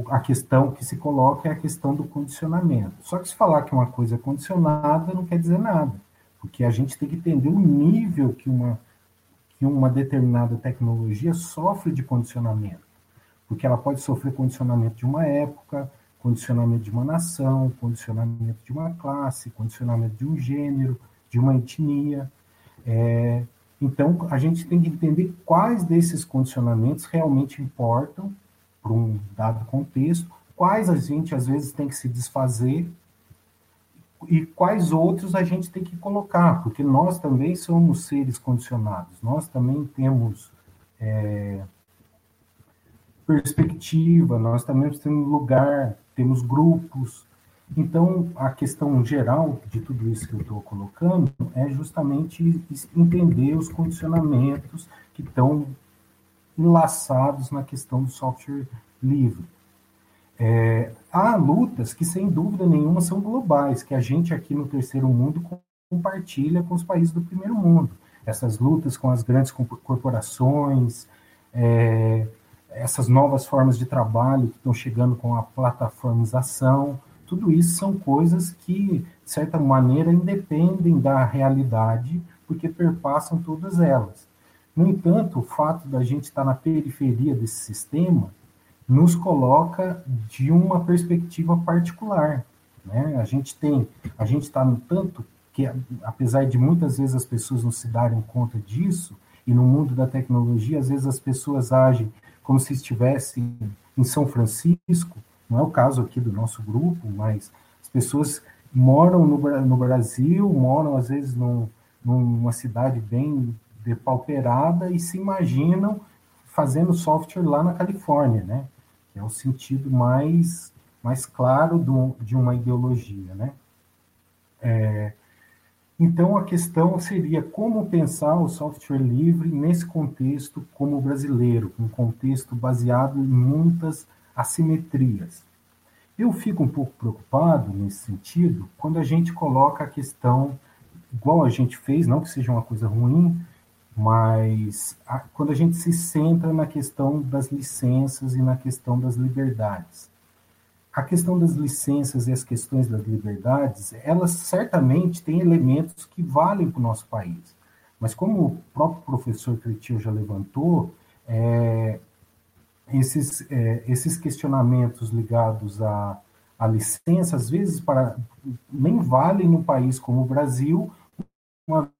a questão que se coloca é a questão do condicionamento. Só que se falar que uma coisa é condicionada não quer dizer nada porque a gente tem que entender o nível que uma, que uma determinada tecnologia sofre de condicionamento. Porque ela pode sofrer condicionamento de uma época, condicionamento de uma nação, condicionamento de uma classe, condicionamento de um gênero, de uma etnia. É, então, a gente tem que entender quais desses condicionamentos realmente importam para um dado contexto, quais a gente às vezes tem que se desfazer e quais outros a gente tem que colocar, porque nós também somos seres condicionados, nós também temos é, perspectiva, nós também temos lugar, temos grupos. Então, a questão geral de tudo isso que eu estou colocando é justamente entender os condicionamentos que estão enlaçados na questão do software livre. É, há lutas que, sem dúvida nenhuma, são globais, que a gente aqui no terceiro mundo compartilha com os países do primeiro mundo. Essas lutas com as grandes corporações, é, essas novas formas de trabalho que estão chegando com a plataformização, tudo isso são coisas que, de certa maneira, independem da realidade, porque perpassam todas elas. No entanto, o fato da gente estar na periferia desse sistema nos coloca de uma perspectiva particular. Né? A gente tem, a gente está no tanto que, apesar de muitas vezes as pessoas não se darem conta disso, e no mundo da tecnologia, às vezes as pessoas agem como se estivessem em São Francisco, não é o caso aqui do nosso grupo, mas as pessoas moram no, no Brasil, moram às vezes num, numa cidade bem depauperada e se imaginam fazendo software lá na Califórnia, né? é o sentido mais, mais claro do, de uma ideologia. Né? É, então, a questão seria como pensar o software livre nesse contexto como brasileiro, um contexto baseado em muitas assimetrias. Eu fico um pouco preocupado nesse sentido quando a gente coloca a questão, igual a gente fez, não que seja uma coisa ruim, mas a, quando a gente se centra na questão das licenças e na questão das liberdades. A questão das licenças e as questões das liberdades, elas certamente têm elementos que valem para o nosso país. Mas como o próprio professor Cretil já levantou, é, esses, é, esses questionamentos ligados à, à licença, às vezes, para, nem valem no país como o Brasil, uma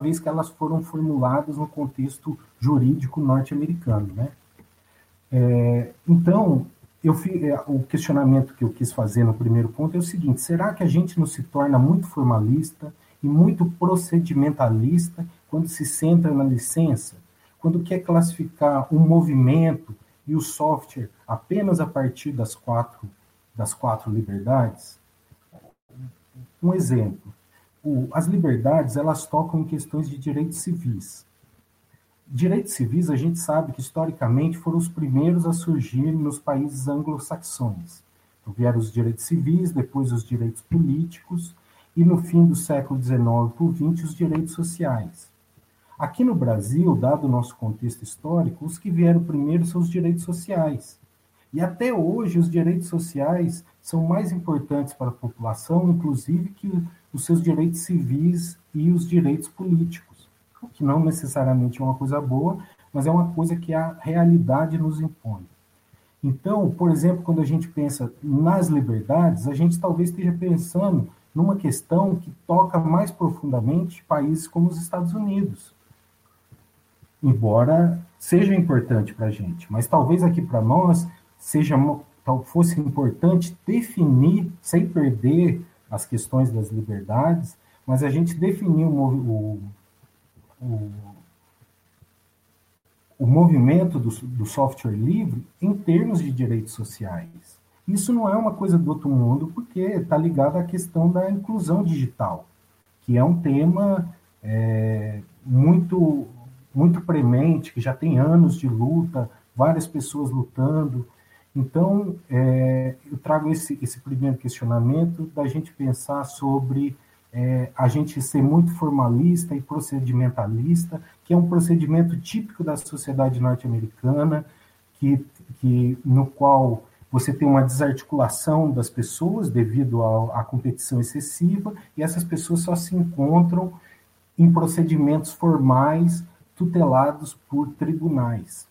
vez que elas foram formuladas no contexto jurídico norte-americano, né? É, então, eu é, o questionamento que eu quis fazer no primeiro ponto é o seguinte: será que a gente não se torna muito formalista e muito procedimentalista quando se centra na licença, quando quer classificar um movimento e o software apenas a partir das quatro das quatro liberdades? Um exemplo: o, as liberdades elas tocam em questões de direitos civis. Direitos civis, a gente sabe que historicamente foram os primeiros a surgir nos países anglo-saxões. Então, vieram os direitos civis, depois os direitos políticos, e no fim do século XIX o XX, os direitos sociais. Aqui no Brasil, dado o nosso contexto histórico, os que vieram primeiro são os direitos sociais. E até hoje, os direitos sociais são mais importantes para a população, inclusive, que os seus direitos civis e os direitos políticos, o que não necessariamente é uma coisa boa, mas é uma coisa que a realidade nos impõe. Então, por exemplo, quando a gente pensa nas liberdades, a gente talvez esteja pensando numa questão que toca mais profundamente países como os Estados Unidos. Embora seja importante para a gente, mas talvez aqui para nós seja fosse importante definir, sem perder as questões das liberdades, mas a gente definir o, o, o, o movimento do, do software livre em termos de direitos sociais. Isso não é uma coisa do outro mundo, porque está ligado à questão da inclusão digital, que é um tema é, muito, muito premente, que já tem anos de luta, várias pessoas lutando. Então, é, eu trago esse, esse primeiro questionamento da gente pensar sobre é, a gente ser muito formalista e procedimentalista, que é um procedimento típico da sociedade norte-americana, que, que, no qual você tem uma desarticulação das pessoas devido à competição excessiva, e essas pessoas só se encontram em procedimentos formais tutelados por tribunais.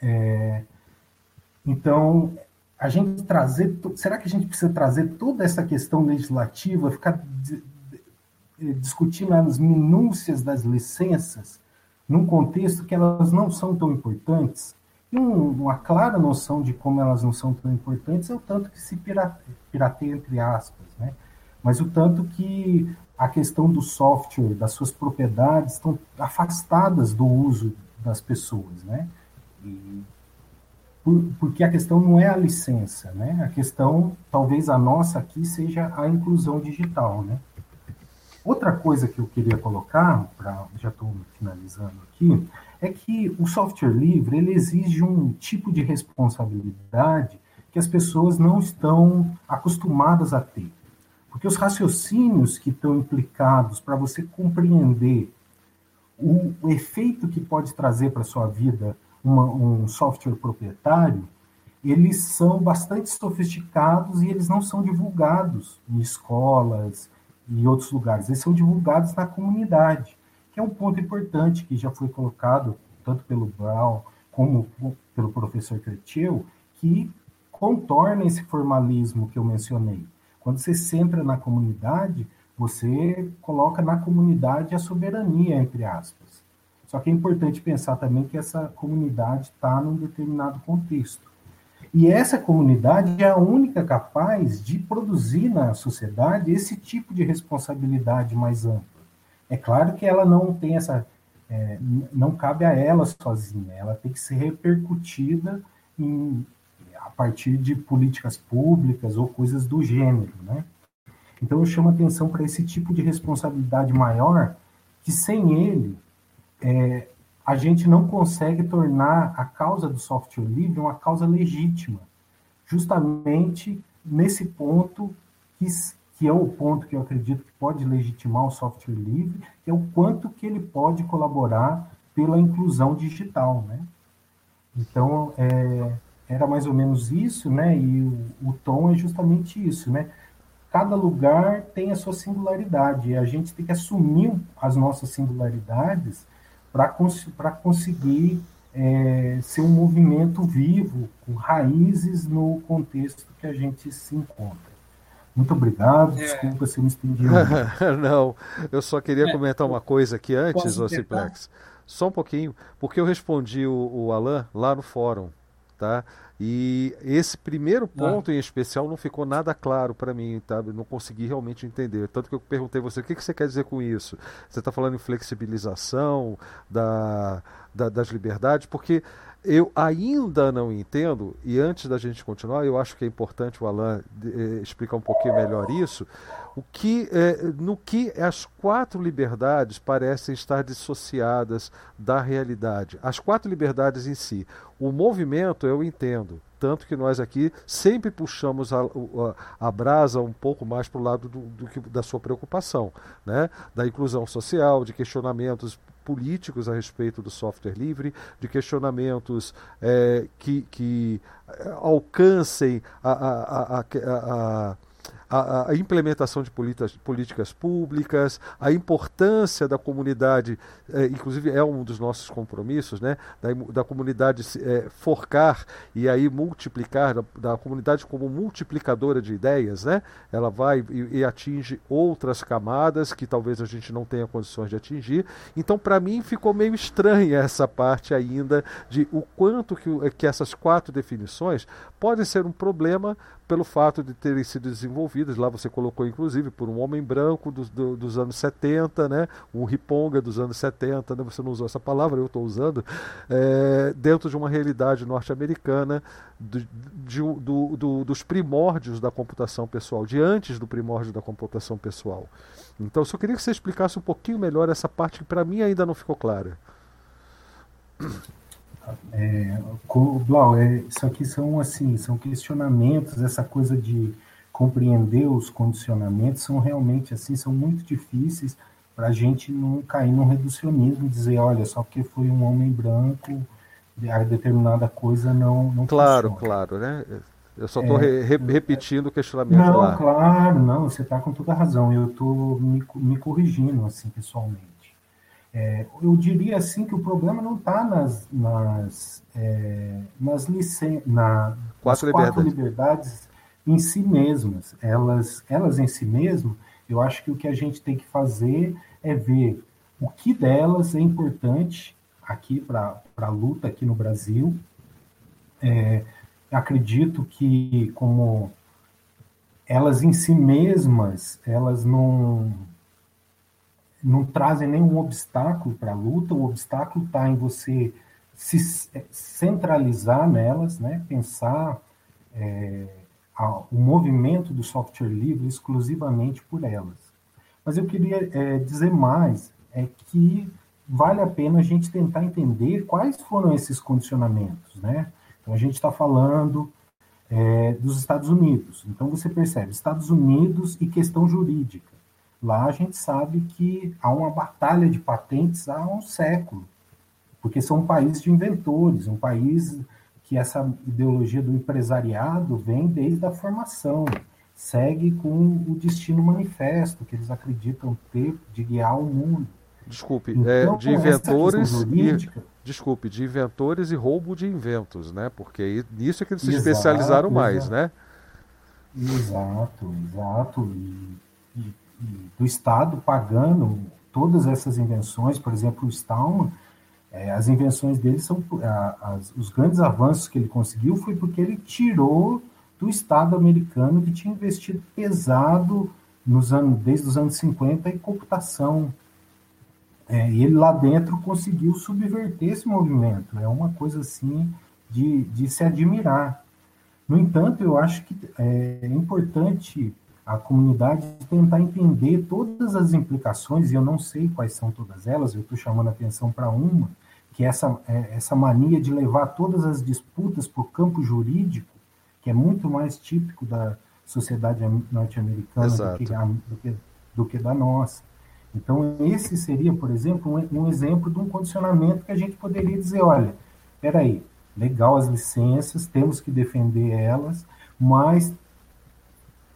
É, então, a gente trazer. Será que a gente precisa trazer toda essa questão legislativa, ficar discutindo as minúcias das licenças, num contexto que elas não são tão importantes? E uma clara noção de como elas não são tão importantes é o tanto que se pirateia, pirateia entre aspas, né? Mas o tanto que a questão do software, das suas propriedades, estão afastadas do uso das pessoas, né? E, por, porque a questão não é a licença, né? A questão, talvez a nossa aqui, seja a inclusão digital, né? Outra coisa que eu queria colocar, pra, já estou finalizando aqui, é que o software livre ele exige um tipo de responsabilidade que as pessoas não estão acostumadas a ter. Porque os raciocínios que estão implicados para você compreender o, o, efeito que pode trazer para a sua vida uma, um software proprietário, eles são bastante sofisticados e eles não são divulgados em escolas e outros lugares. Eles são divulgados na comunidade que é um ponto importante que já foi colocado tanto pelo Brown como pelo professor Kertiel, que contorna esse formalismo que eu mencionei. Quando você centra na comunidade, você coloca na comunidade a soberania, entre aspas. Só que é importante pensar também que essa comunidade está num determinado contexto. E essa comunidade é a única capaz de produzir na sociedade esse tipo de responsabilidade mais ampla. É claro que ela não tem essa. É, não cabe a ela sozinha, ela tem que ser repercutida em, a partir de políticas públicas ou coisas do gênero, né? Então eu chamo atenção para esse tipo de responsabilidade maior, que sem ele é, a gente não consegue tornar a causa do software livre uma causa legítima, justamente nesse ponto que, que é o ponto que eu acredito que pode legitimar o software livre, que é o quanto que ele pode colaborar pela inclusão digital, né? Então, é, era mais ou menos isso, né? E o, o, tom é justamente isso, né? Cada lugar tem a sua singularidade, e a gente tem que assumir as nossas singularidades para cons conseguir é, ser um movimento vivo, com raízes no contexto que a gente se encontra. Muito obrigado, é. desculpa se eu me estendi. Não, eu só queria é. comentar uma coisa aqui antes, Ociplex. Só um pouquinho, porque eu respondi o, o Alan lá no fórum, tá? E esse primeiro ah. ponto ah. em especial não ficou nada claro para mim, tá? Eu não consegui realmente entender. Tanto que eu perguntei a você, o que, que você quer dizer com isso? Você está falando em flexibilização da, da, das liberdades? Porque eu ainda não entendo, e antes da gente continuar, eu acho que é importante o Alan eh, explicar um pouquinho melhor isso, o que, eh, no que as quatro liberdades parecem estar dissociadas da realidade. As quatro liberdades em si. O movimento eu entendo, tanto que nós aqui sempre puxamos a, a, a brasa um pouco mais para o lado do, do, da sua preocupação, né? da inclusão social, de questionamentos políticos a respeito do software livre, de questionamentos é, que, que é, alcancem a, a, a, implementação de políticas, políticas, públicas, a importância da comunidade, é, inclusive é um dos nossos compromissos, né, da, da comunidade é, forcar e aí multiplicar, da, da, comunidade como multiplicadora de ideias, né, ela vai e, e atinge outras camadas que talvez a gente não tenha condições de atingir. Então, para mim, ficou meio estranha essa parte ainda de o quanto que, que essas quatro definições podem ser um problema pelo fato de terem sido desenvolvidas, lá você colocou inclusive por um homem branco do, do, dos anos 70, né, um riponga dos anos 70, né, você não usou essa palavra, eu estou usando, é, dentro de uma realidade norte-americana do, do, dos primórdios da computação pessoal, de antes do primórdio da computação pessoal. Então, eu só queria que você explicasse um pouquinho melhor essa parte que para mim ainda não ficou clara. É, Blau, é, isso aqui são assim, são questionamentos, essa coisa de compreender os condicionamentos são realmente assim, são muito difíceis para a gente não cair num reducionismo, dizer, olha, só porque foi um homem branco, a determinada coisa não, não Claro, funciona. claro, né? Eu só estou é, re repetindo o questionamento não, lá. Claro, não, você está com toda a razão. Eu estou me, me corrigindo, assim, pessoalmente. É, eu diria assim que o problema não está nas, nas, é, nas, licen na, quatro, nas quatro liberdades. liberdades em si mesmas. Elas, elas em si mesmas, eu acho que o que a gente tem que fazer é ver o que delas é importante aqui para a luta aqui no Brasil. É, acredito que como elas em si mesmas, elas não não trazem nenhum obstáculo para a luta, o obstáculo está em você se centralizar nelas, né? pensar é, a, o movimento do software livre exclusivamente por elas. Mas eu queria é, dizer mais, é que vale a pena a gente tentar entender quais foram esses condicionamentos. Né? Então, a gente está falando é, dos Estados Unidos. Então, você percebe, Estados Unidos e questão jurídica. Lá a gente sabe que há uma batalha de patentes há um século, porque são um país de inventores, um país que essa ideologia do empresariado vem desde a formação, segue com o destino manifesto que eles acreditam ter de guiar o mundo. Desculpe, então, é, de inventores jurídica, e, desculpe, de inventores e roubo de inventos, né? Porque nisso é que eles se exato, especializaram mais, exato. né? Exato, exato. E, e do Estado pagando todas essas invenções, por exemplo, o Stallman, é, as invenções dele são as, os grandes avanços que ele conseguiu foi porque ele tirou do Estado americano que tinha investido pesado nos anos, desde os anos 50 em computação. É, e ele lá dentro conseguiu subverter esse movimento. É uma coisa assim de, de se admirar. No entanto, eu acho que é importante a comunidade tentar entender todas as implicações, e eu não sei quais são todas elas, eu estou chamando a atenção para uma, que é essa, é essa mania de levar todas as disputas para o campo jurídico, que é muito mais típico da sociedade norte-americana do que, do, que, do que da nossa. Então, esse seria, por exemplo, um, um exemplo de um condicionamento que a gente poderia dizer, olha, peraí, legal as licenças, temos que defender elas, mas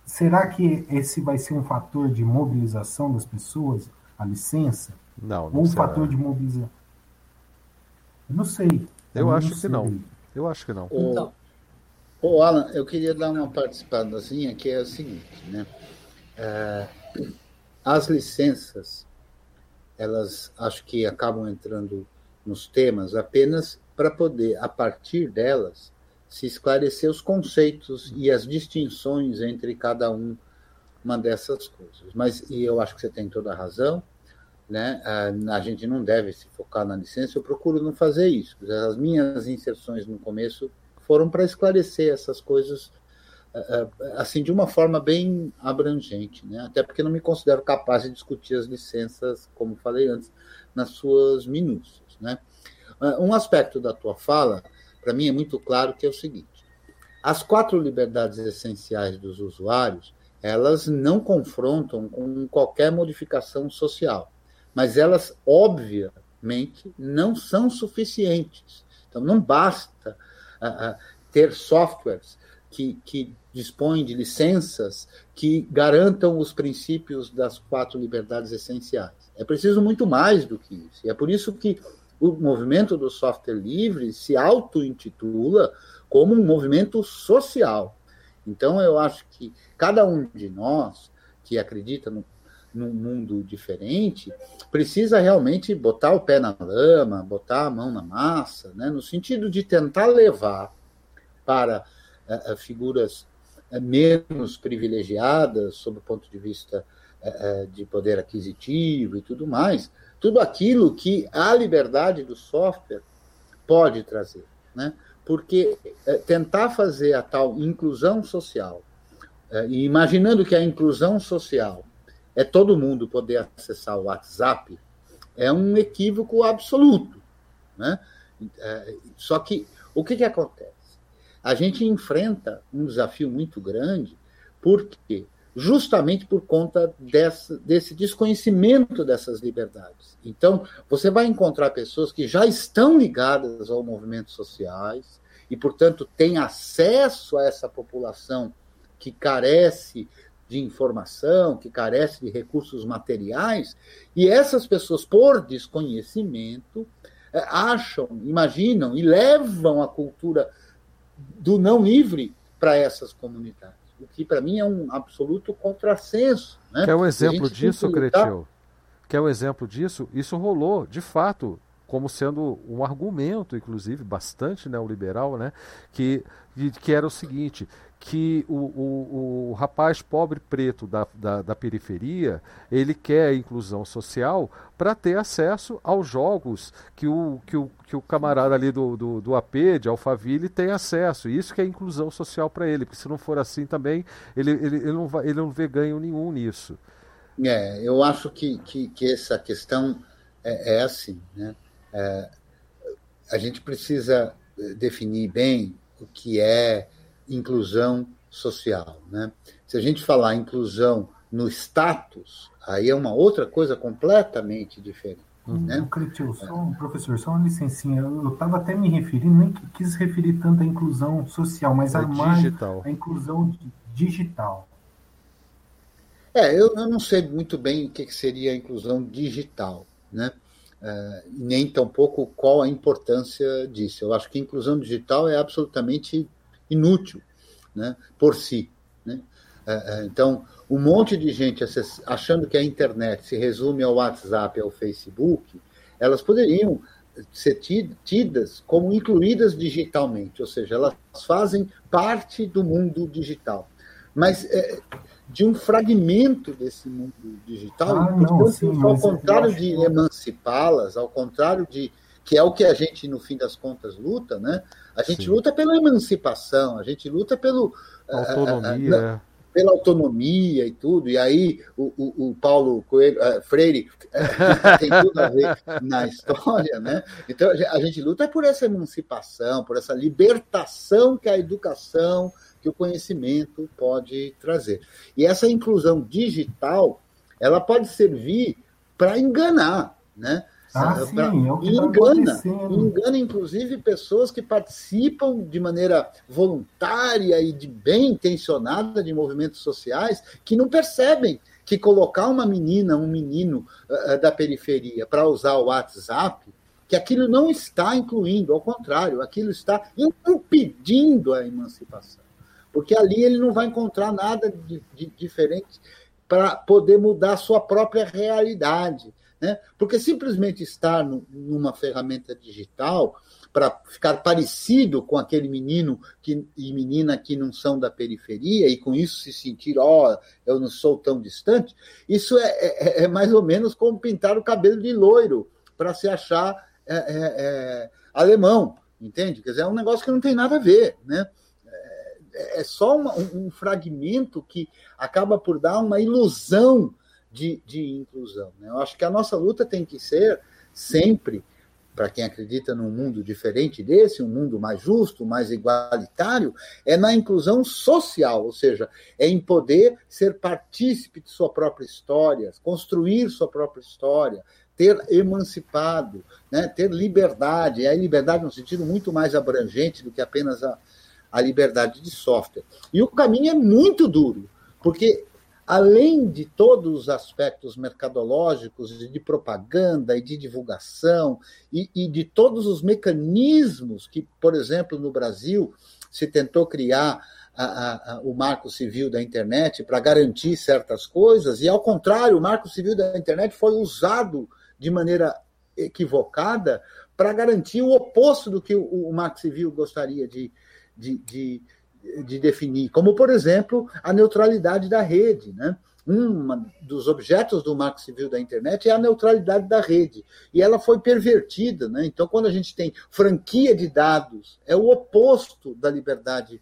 Será que esse vai ser um fator de mobilização das pessoas, a licença? Não, não Ou um será. fator de mobilização? Eu não sei. Eu, eu acho não que sei. não. Eu acho que não. O, então. Ô, Alan, eu queria dar uma participadazinha que é a seguinte, né? É, as licenças, elas acho que acabam entrando nos temas apenas para poder, a partir delas, se esclarecer os conceitos e as distinções entre cada um, uma dessas coisas. Mas e eu acho que você tem toda a razão, né? A gente não deve se focar na licença. Eu procuro não fazer isso. As minhas inserções no começo foram para esclarecer essas coisas assim de uma forma bem abrangente, né? Até porque não me considero capaz de discutir as licenças, como falei antes, nas suas minúcias, né? Um aspecto da tua fala para mim é muito claro que é o seguinte: as quatro liberdades essenciais dos usuários, elas não confrontam com qualquer modificação social, mas elas obviamente não são suficientes. Então não basta uh, uh, ter softwares que, que dispõe de licenças que garantam os princípios das quatro liberdades essenciais. É preciso muito mais do que isso. E é por isso que o movimento do software livre se auto-intitula como um movimento social. Então, eu acho que cada um de nós que acredita no, num mundo diferente precisa realmente botar o pé na lama, botar a mão na massa, né, no sentido de tentar levar para uh, figuras uh, menos privilegiadas, sob o ponto de vista uh, de poder aquisitivo e tudo mais, tudo aquilo que a liberdade do software pode trazer. Né? Porque tentar fazer a tal inclusão social, e imaginando que a inclusão social é todo mundo poder acessar o WhatsApp, é um equívoco absoluto. Né? Só que o que, que acontece? a gente enfrenta um desafio muito grande, porque justamente por conta dessa, desse desconhecimento dessas liberdades. Então, você vai encontrar pessoas que já estão ligadas ao movimentos sociais e, portanto, têm acesso a essa população que carece de informação, que carece de recursos materiais, e essas pessoas, por desconhecimento, eh, acham, imaginam e levam a cultura do não livre para essas comunidades. O que, para mim, é um absoluto contrassenso. Né? Quer um exemplo disso, Cretil? Quer um exemplo disso? Isso rolou, de fato, como sendo um argumento, inclusive, bastante neoliberal, né? que, que era o seguinte: que o, o, o rapaz pobre preto da, da, da, periferia ele quer inclusão social para ter acesso aos jogos que o, que o, que o camarada ali do, do, do AP, de Alphaville, tem acesso. Isso que é inclusão social para ele, porque se não for assim também, ele, ele, ele, não, vai, ele não vê ganho nenhum nisso. É, eu acho que, que, que essa questão é, é assim. Né? É, a gente precisa definir bem o que é inclusão social. Né? Se a gente falar inclusão no status, aí é uma outra coisa completamente diferente. Uhum. Né? Cretil, só um professor, só uma licencinha. Eu estava até me referindo, nem quis referir tanto à inclusão social, mas é a mais digital. a inclusão digital. É, eu, eu, não sei muito bem o que seria a inclusão digital, né? É, nem tampouco qual a importância disso. Eu acho que a inclusão digital é absolutamente inútil né, por si. Né? É, é, então, um monte de gente achando que a internet se resume ao WhatsApp, ao Facebook, elas poderiam ser tidas como incluídas digitalmente, ou seja, elas fazem parte do mundo digital. Mas é, de um fragmento desse mundo digital, ah, não, sim, ao contrário de emancipá-las, ao contrário de que é o que a gente, no fim das contas, luta, né? A gente Sim. luta pela emancipação, a gente luta pelo autonomia, uh, uh, pela autonomia e tudo. E aí o, o, o Paulo Coelho, uh, Freire tem tudo a ver na história, né? Então a gente luta por essa emancipação, por essa libertação que a educação, que o conhecimento pode trazer. E essa inclusão digital, ela pode servir para enganar, né? Ah, sim, é o que engana, tá engana inclusive pessoas que participam de maneira voluntária e de bem intencionada de movimentos sociais que não percebem que colocar uma menina, um menino uh, da periferia para usar o WhatsApp, que aquilo não está incluindo, ao contrário, aquilo está impedindo a emancipação. Porque ali ele não vai encontrar nada de, de diferente para poder mudar a sua própria realidade. Né? Porque simplesmente estar no, numa ferramenta digital para ficar parecido com aquele menino que, e menina que não são da periferia e com isso se sentir, ó, oh, eu não sou tão distante, isso é, é, é, mais ou menos como pintar o cabelo de loiro para se achar é, é, é, alemão, entende? Quer dizer, é um negócio que não tem nada a ver, né? É, é só uma, um, um fragmento que acaba por dar uma ilusão de, de inclusão. Né? Eu acho que a nossa luta tem que ser sempre, para quem acredita num mundo diferente desse, um mundo mais justo, mais igualitário, é na inclusão social, ou seja, é em poder ser partícipe de sua própria história, construir sua própria história, ter emancipado, né? ter liberdade, e a liberdade no sentido muito mais abrangente do que apenas a, a liberdade de software. E o caminho é muito duro, porque além de todos os aspectos mercadológicos, de propaganda e de divulgação, e, e, de todos os mecanismos que, por exemplo, no Brasil se tentou criar a, a, o marco civil da internet para garantir certas coisas, e ao contrário, o marco civil da internet foi usado de maneira equivocada para garantir o oposto do que o, o marco civil gostaria de, de, de de definir, como, por exemplo, a neutralidade da rede. Né? Um dos objetos do Marco Civil da Internet é a neutralidade da rede. E ela foi pervertida. Né? Então, quando a gente tem franquia de dados, é o oposto da liberdade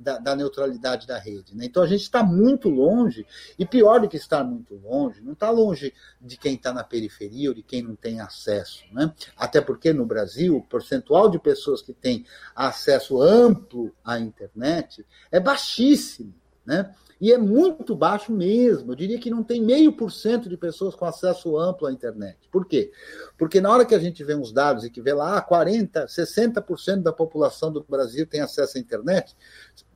da, da, neutralidade da rede. Né? Então a gente está muito longe, e pior do que estar muito longe, não está longe de quem está na periferia ou de quem não tem acesso. Né? Até porque no Brasil, o percentual de pessoas que têm acesso amplo à internet é baixíssimo. Né? E é muito baixo mesmo. Eu diria que não tem meio por cento de pessoas com acesso amplo à internet. Por quê? Porque na hora que a gente vê uns dados e que vê lá, 40%, 60% da população do Brasil tem acesso à internet,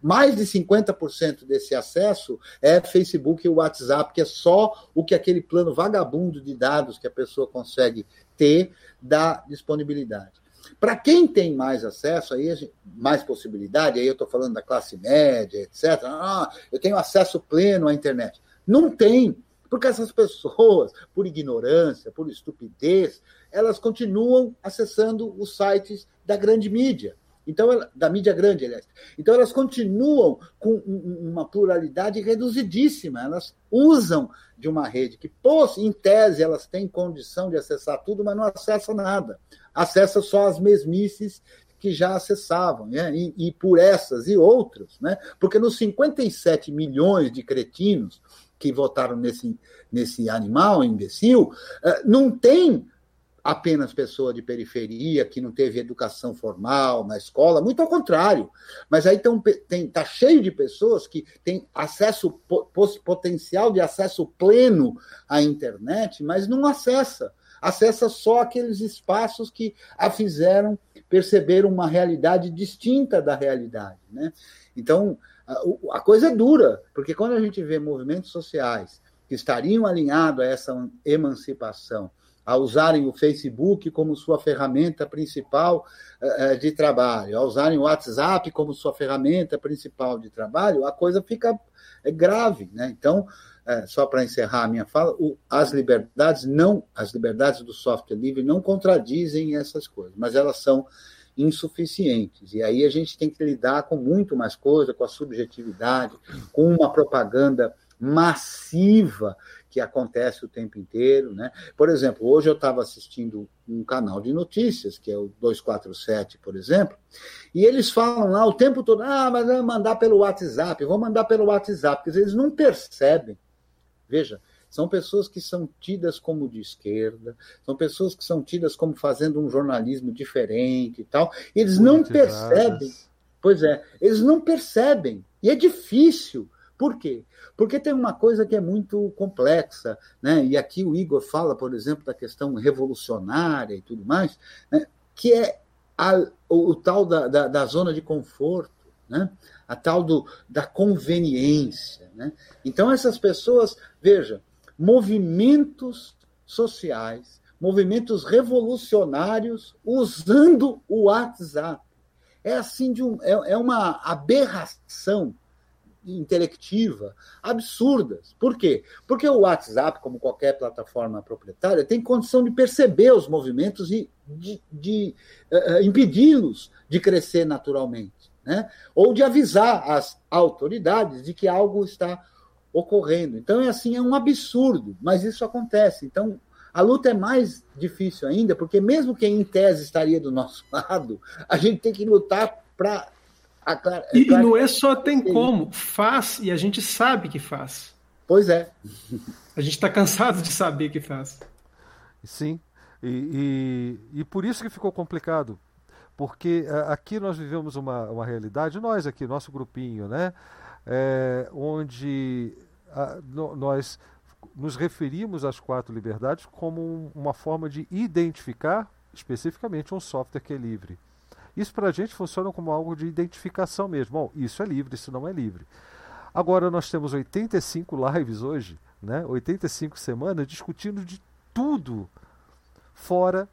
mais de 50% desse acesso é Facebook e WhatsApp, que é só o que aquele plano vagabundo de dados que a pessoa consegue ter dá disponibilidade. Para quem tem mais acesso, aí mais possibilidade, aí eu estou falando da classe média, etc. Ah, eu tenho acesso pleno à internet. Não tem, porque essas pessoas, por ignorância, por estupidez, elas continuam acessando os sites da grande mídia. Então, da mídia grande, aliás. Então, elas continuam com uma pluralidade reduzidíssima. Elas usam de uma rede que, em tese, elas têm condição de acessar tudo, mas não acessam nada acessa só as mesmices que já acessavam, né? e, e, por essas e outras, né? porque nos 57 milhões de cretinos que votaram nesse, nesse animal imbecil, eh, não tem apenas pessoa de periferia que não teve educação formal na escola, muito ao contrário. Mas aí está cheio de pessoas que têm acesso, potencial de acesso pleno à internet, mas não acessa acessa só aqueles espaços que a fizeram perceber uma realidade distinta da realidade. Né? Então, a, a coisa é dura, porque quando a gente vê movimentos sociais que estariam alinhados a essa emancipação, a usarem o Facebook como sua ferramenta principal uh, de trabalho, a usarem o WhatsApp como sua ferramenta principal de trabalho, a coisa fica é grave. Né? Então, é, só para encerrar a minha fala, as liberdades não, as liberdades do software livre não contradizem essas coisas, mas elas são insuficientes. E aí a gente tem que lidar com muito mais coisa, com a subjetividade, com uma propaganda massiva que acontece o tempo inteiro, né? Por exemplo, hoje eu estava assistindo um canal de notícias, que é o 247, por exemplo, e eles falam lá o tempo todo, ah, mas vou mandar pelo WhatsApp, vou mandar pelo WhatsApp, porque eles não percebem Veja, são pessoas que são tidas como de esquerda, são pessoas que são tidas como fazendo um jornalismo diferente e tal. E eles não percebem. Pois é, eles não percebem. E é difícil. Por quê? Porque tem uma coisa que é muito complexa, né? e aqui o Igor fala, por exemplo, da questão revolucionária e tudo mais, né? que é a, o, o, tal da, da, da, zona de conforto, né? a tal do, da conveniência. Né? Então, essas pessoas, veja, movimentos sociais, movimentos revolucionários usando o WhatsApp. É assim de um, é, é uma aberração intelectiva absurdas. Por quê? Porque o WhatsApp, como qualquer plataforma proprietária, tem condição de perceber os movimentos e de, de uh, impedi-los de crescer naturalmente né? ou de avisar as autoridades de que algo está ocorrendo. Então, é assim, é um absurdo, mas isso acontece. Então, a luta é mais difícil ainda, porque mesmo quem em tese estaria do nosso lado, a gente tem que lutar para. E, e não é só tem como, faz e a gente sabe que faz. Pois é. A gente está cansado de saber que faz. Sim. E, e, e por isso que ficou complicado, porque uh, aqui nós vivemos uma, uma realidade, nós aqui, nosso grupinho, né? É, onde uh, no, nós nos referimos às quatro liberdades como um, uma forma de identificar especificamente um software que é livre. Isso para a gente funciona como algo de identificação mesmo. Bom, isso é livre, isso não é livre. Agora nós temos 85 lives hoje, né? 85 semanas discutindo de tudo fora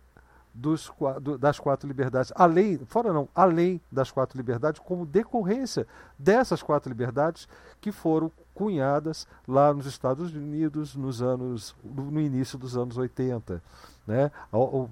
dos, das quatro liberdades, além, fora não, além das quatro liberdades, como decorrência dessas quatro liberdades que foram cunhadas lá nos Estados Unidos nos anos, no início dos anos 80 né?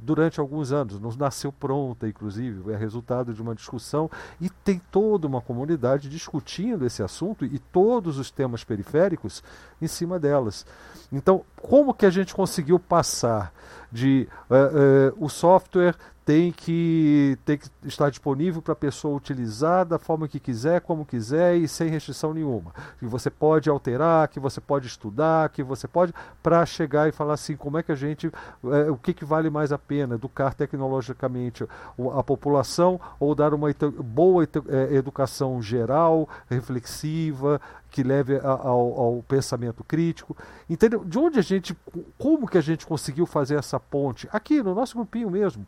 durante alguns anos, nos nasceu pronta, inclusive, é resultado de uma discussão e tem toda uma comunidade discutindo esse assunto e todos os temas periféricos em cima delas. Então, como que a gente conseguiu passar de uh, uh, o software tem que, tem que estar disponível para a pessoa utilizar da forma que quiser, como quiser e sem restrição nenhuma. Que você pode alterar, que você pode estudar, que você pode, para chegar e falar assim, como é que a gente, é, o que, que vale mais a pena, educar tecnologicamente a população ou dar uma boa educação geral, reflexiva, que leve ao, ao, pensamento crítico. Entendeu? De onde a gente, como que a gente conseguiu fazer essa ponte? Aqui no nosso grupinho mesmo,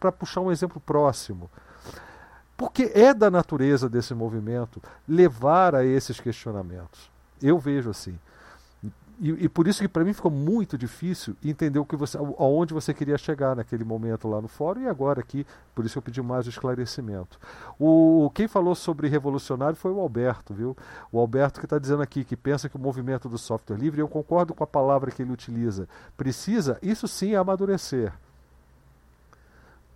para puxar um exemplo próximo. Porque é da natureza desse movimento levar a esses questionamentos. Eu vejo assim. E, e, por isso que para mim ficou muito difícil entender o que você, aonde você queria chegar naquele momento lá no fórum e agora aqui, por isso eu pedi mais esclarecimento. O, quem falou sobre revolucionário foi o Alberto, viu? O Alberto que está dizendo aqui que pensa que o movimento do software livre, eu concordo com a palavra que ele utiliza, precisa, isso sim, amadurecer.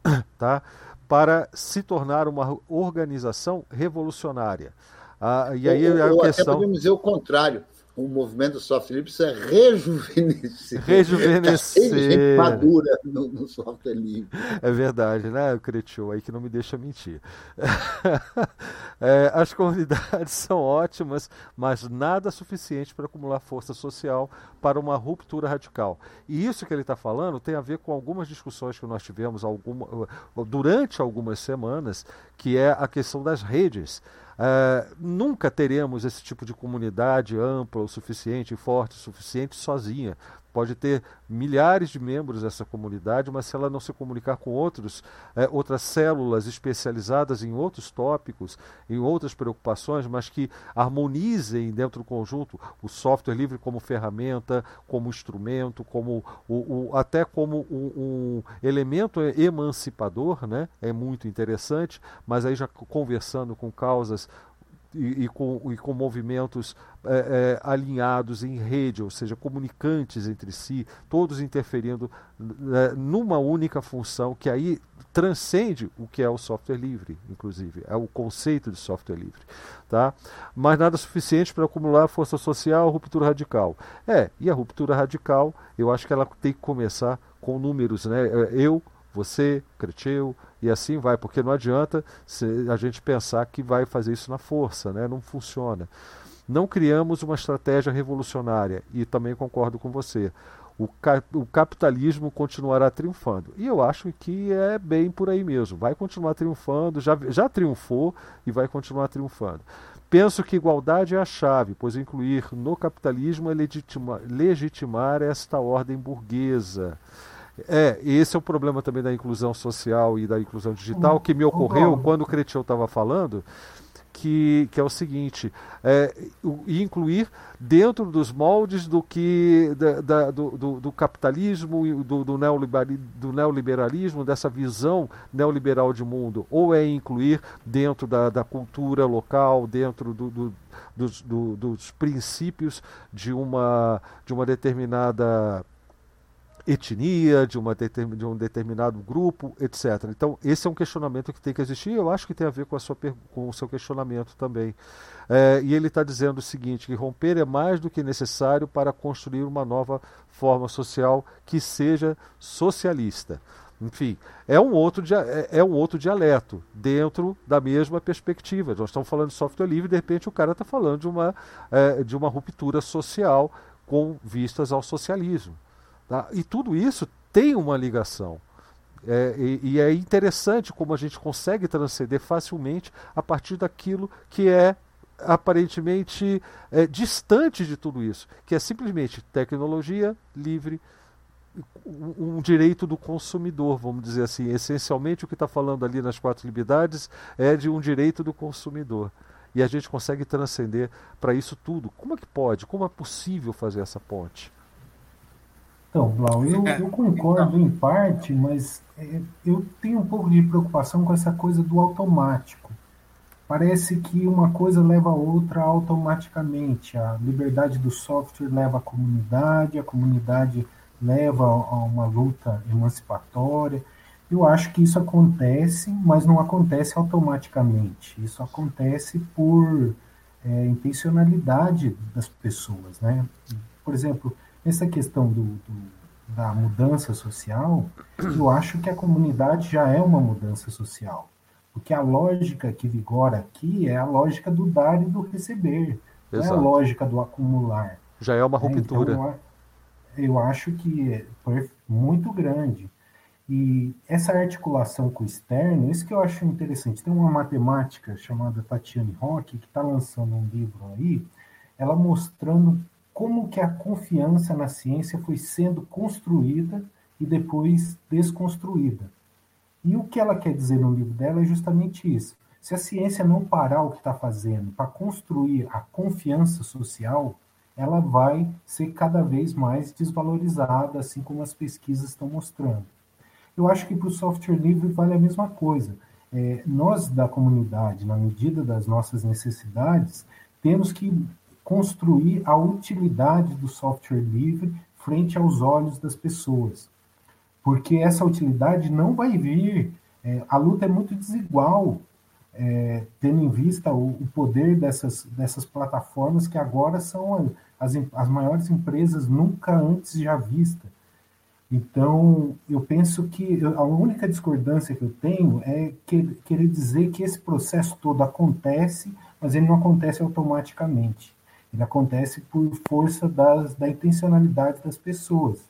tá? Para se tornar uma organização revolucionária. Ah, e aí ou, a ou questão... até podemos dizer o contrário o movimento software livre precisa rejuvenescer. Rejuvenescer. Tá gente madura no, no, software livre. É verdade, né, o Cretiu aí que não me deixa mentir. é, as comunidades são ótimas, mas nada suficiente para acumular força social para uma ruptura radical. E isso que ele está falando tem a ver com algumas discussões que nós tivemos alguma, durante algumas semanas, que é a questão das redes. Uh, nunca teremos esse tipo de comunidade ampla o suficiente, forte o suficiente sozinha. Pode ter milhares de membros dessa comunidade, mas se ela não se comunicar com outros, é, outras células especializadas em outros tópicos, em outras preocupações, mas que harmonizem dentro do conjunto o software livre como ferramenta, como instrumento, como o, o até como um, um, elemento emancipador, né? é muito interessante, mas aí já conversando com causas e, com, e com movimentos é, é, alinhados em rede, ou seja, comunicantes entre si, todos interferindo é, numa única função que aí transcende o que é o software livre, inclusive, é o conceito de software livre. Tá? Mas nada suficiente para acumular força social, ruptura radical. É, e a ruptura radical, eu acho que ela tem que começar com números, né? Eu você, Creteu, e assim vai, porque não adianta a gente pensar que vai fazer isso na força, né? não funciona. Não criamos uma estratégia revolucionária, e também concordo com você. O, ca o capitalismo continuará triunfando. E eu acho que é bem por aí mesmo. Vai continuar triunfando, já, já triunfou e vai continuar triunfando. Penso que igualdade é a chave, pois incluir no capitalismo é legitima, legitimar esta ordem burguesa. É, esse é o problema também da inclusão social e da inclusão digital, que me ocorreu quando o Cretil estava falando, que, que é o seguinte, é, incluir dentro dos moldes do que da, da, do, do, do, capitalismo do, do, do neoliberalismo, dessa visão neoliberal de mundo, ou é incluir dentro da, da cultura local, dentro do, do dos, dos princípios de uma, de uma determinada etnia, de, uma de um determinado grupo, etc. Então, esse é um questionamento que tem que existir e eu acho que tem a ver com, a sua, com o seu questionamento também. É, e ele está dizendo o seguinte: que romper é mais do que necessário para construir uma nova forma social que seja socialista. Enfim, é um outro, é, é um outro dialeto dentro da mesma perspectiva. Nós estamos falando de software livre, de repente o cara está falando de uma, é, de uma ruptura social com vistas ao socialismo. Tá? E tudo isso tem uma ligação. É, e, e, é interessante como a gente consegue transcender facilmente a partir daquilo que é aparentemente é, distante de tudo isso, que é simplesmente tecnologia livre, um direito do consumidor, vamos dizer assim. Essencialmente, o que está falando ali nas quatro liberdades é de um direito do consumidor. E a gente consegue transcender para isso tudo. Como é que pode? Como é possível fazer essa ponte? Então, Blau, eu, é. eu concordo em parte, mas é, eu tenho um pouco de preocupação com essa coisa do automático. Parece que uma coisa leva a outra automaticamente. A liberdade do software leva à comunidade, a comunidade leva a uma luta emancipatória. Eu acho que isso acontece, mas não acontece automaticamente. Isso acontece por é, intencionalidade das pessoas, né? Por exemplo, essa questão do, do, da mudança social, eu acho que a comunidade já é uma mudança social. Porque a lógica que vigora aqui é a lógica do dar e do receber, não é a lógica do acumular. Já é uma ruptura. Então, eu acho que é muito grande. E essa articulação com o externo, isso que eu acho interessante. Tem uma matemática chamada Tatiane Roque, que está lançando um livro aí, ela mostrando como que a confiança na ciência foi sendo construída e depois desconstruída. E o que ela quer dizer no livro dela é justamente isso. Se a ciência não parar o que está fazendo para construir a confiança social, ela vai ser cada vez mais desvalorizada, assim como as pesquisas estão mostrando. Eu acho que para o software livre vale a mesma coisa. É, nós, da comunidade, na medida das nossas necessidades, temos que construir a utilidade do software livre frente aos olhos das pessoas porque essa utilidade não vai vir. É, a luta é muito desigual, é, tendo em vista o, o, poder dessas, dessas plataformas que agora são as, as maiores empresas nunca antes já vistas. Então, eu penso que a única discordância que eu tenho é que, querer dizer que esse processo todo acontece, mas ele não acontece automaticamente. Ele acontece por força das, da intencionalidade das pessoas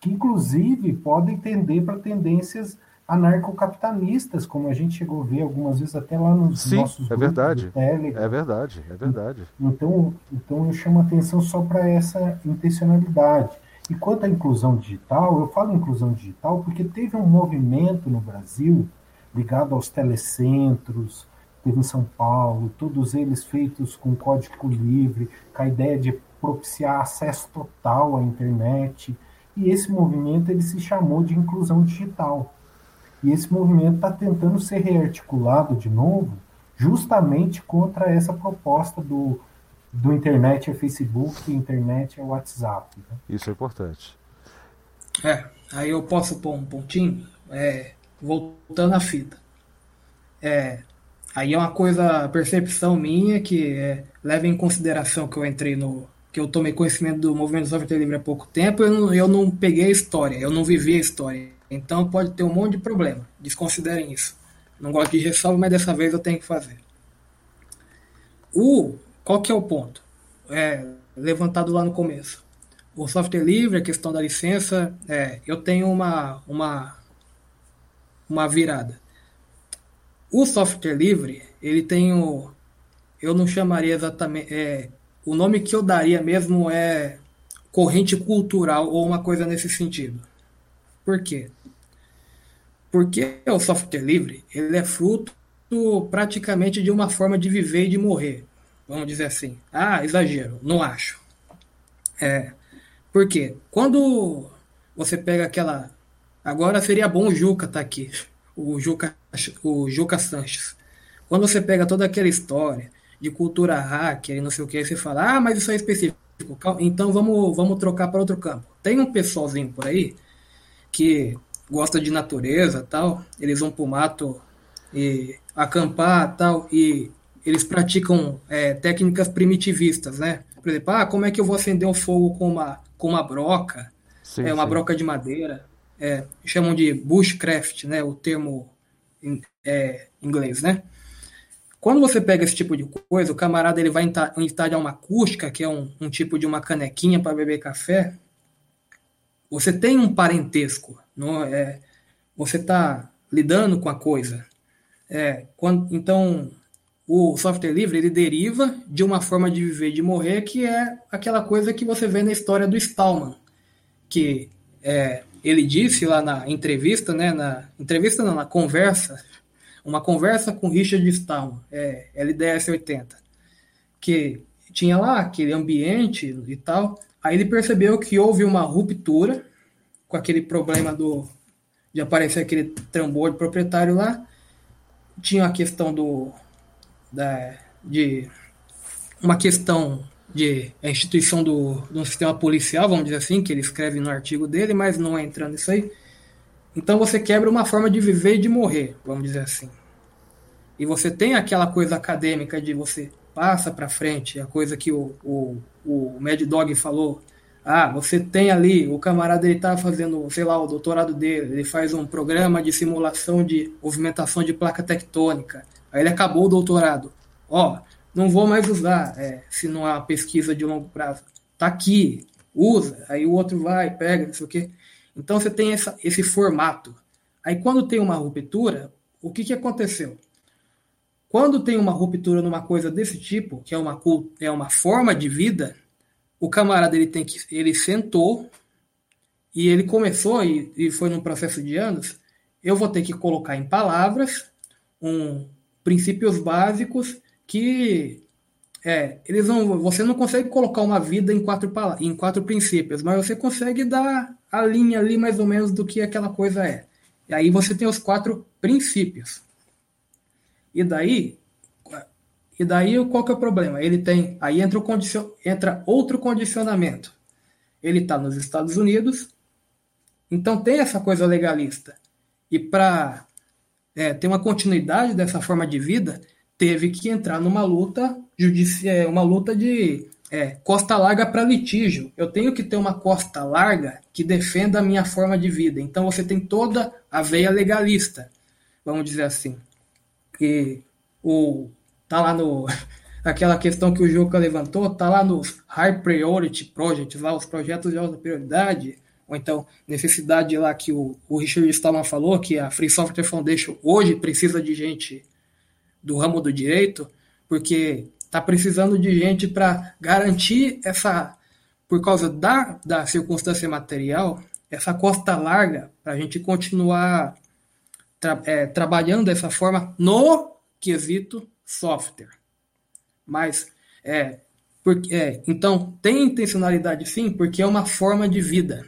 que inclusive podem tender para tendências anarcocapitalistas, como a gente chegou a ver algumas vezes até lá nos Sim, nossos é verdade. É verdade, é verdade. Então, então eu chamo atenção só para essa intencionalidade. E quanto à inclusão digital, eu falo inclusão digital porque teve um movimento no Brasil ligado aos telecentros, teve em São Paulo, todos eles feitos com código livre, com a ideia de propiciar acesso total à internet, e esse movimento ele se chamou de inclusão digital. E esse movimento está tentando ser rearticulado de novo, justamente contra essa proposta do, do internet é Facebook, internet é WhatsApp. Né? Isso é importante. É, aí eu posso pôr um pontinho, é, voltando à fita. É, aí é uma coisa, percepção minha que é, leva em consideração que eu entrei no, que eu tomei conhecimento do movimento do software livre há pouco tempo, eu não, eu não peguei a história, eu não vivi a história. Então pode ter um monte de problema. Desconsiderem isso. Não gosto de ressalva, mas dessa vez eu tenho que fazer. O, qual que é o ponto? É, levantado lá no começo. O software livre, a questão da licença, é, eu tenho uma, uma, uma virada. O software livre, ele tem o. Eu não chamaria exatamente. É, o nome que eu daria mesmo é corrente cultural ou uma coisa nesse sentido. Por quê? Porque o software livre ele é fruto praticamente de uma forma de viver e de morrer. Vamos dizer assim. Ah, exagero, não acho. É, porque quando você pega aquela. Agora seria bom o Juca estar tá aqui. O Juca, o Juca Sanches. Quando você pega toda aquela história de cultura hacker e não sei o que, você fala, ah, mas isso é específico. Então vamos, vamos trocar para outro campo. Tem um pessoalzinho por aí que gosta de natureza tal, eles vão pro mato e acampar tal, e eles praticam é, técnicas primitivistas, né? Por exemplo, ah, como é que eu vou acender um fogo com uma, com uma broca? Sim, é uma sim. broca de madeira. É, chamam de bushcraft, né? O termo é, inglês, né? Quando você pega esse tipo de coisa, o camarada ele vai instalar uma acústica, que é um, um tipo de uma canequinha para beber café. Você tem um parentesco, não é? Você está lidando com a coisa. É, quando, então, o software livre ele deriva de uma forma de viver e de morrer que é aquela coisa que você vê na história do Stallman, que é, ele disse lá na entrevista, né, na entrevista não, na conversa, uma conversa com Richard Stallman, é, LDS 80, que tinha lá aquele ambiente e tal, aí ele percebeu que houve uma ruptura com aquele problema do de aparecer aquele trambolho proprietário lá, tinha a questão do da, de uma questão de a instituição do, do sistema policial, vamos dizer assim, que ele escreve no artigo dele, mas não é entrando nisso aí. Então você quebra uma forma de viver e de morrer, vamos dizer assim. E você tem aquela coisa acadêmica de você passa para frente, a coisa que o, o, o Mad Dog falou. Ah, você tem ali, o camarada ele tá fazendo, sei lá, o doutorado dele, ele faz um programa de simulação de movimentação de placa tectônica. Aí ele acabou o doutorado. Ó, não vou mais usar é, se não há pesquisa de longo prazo. Tá aqui, usa, aí o outro vai, pega, não sei o quê. Então você tem essa, esse formato. Aí quando tem uma ruptura, o que, que aconteceu? Quando tem uma ruptura numa coisa desse tipo, que é uma, é uma forma de vida, o camarada ele tem que ele sentou e ele começou e, e foi num processo de anos. Eu vou ter que colocar em palavras um princípios básicos que é, eles não, você não consegue colocar uma vida em quatro, em quatro princípios, mas você consegue dar a linha ali mais ou menos do que aquela coisa é. E aí você tem os quatro princípios. E daí, e daí qual que é o problema? Ele tem, aí entra, o condicion, entra outro condicionamento. Ele está nos Estados Unidos, então tem essa coisa legalista. E para é, ter uma continuidade dessa forma de vida, teve que entrar numa luta judicial, é, uma luta de é, costa larga para litígio. Eu tenho que ter uma costa larga que defenda a minha forma de vida. Então você tem toda a veia legalista, vamos dizer assim. E o tá lá no aquela questão que o Juca levantou, tá lá nos High Priority Projects, lá os projetos de alta prioridade, ou então necessidade lá que o, o Richard Stallman falou, que a Free Software Foundation hoje precisa de gente do ramo do direito, porque está precisando de gente para garantir essa, por causa da, da circunstância material, essa costa larga, para a gente continuar tra é, trabalhando dessa forma no quesito software. Mas, é, porque, é, então, tem intencionalidade sim, porque é uma forma de vida.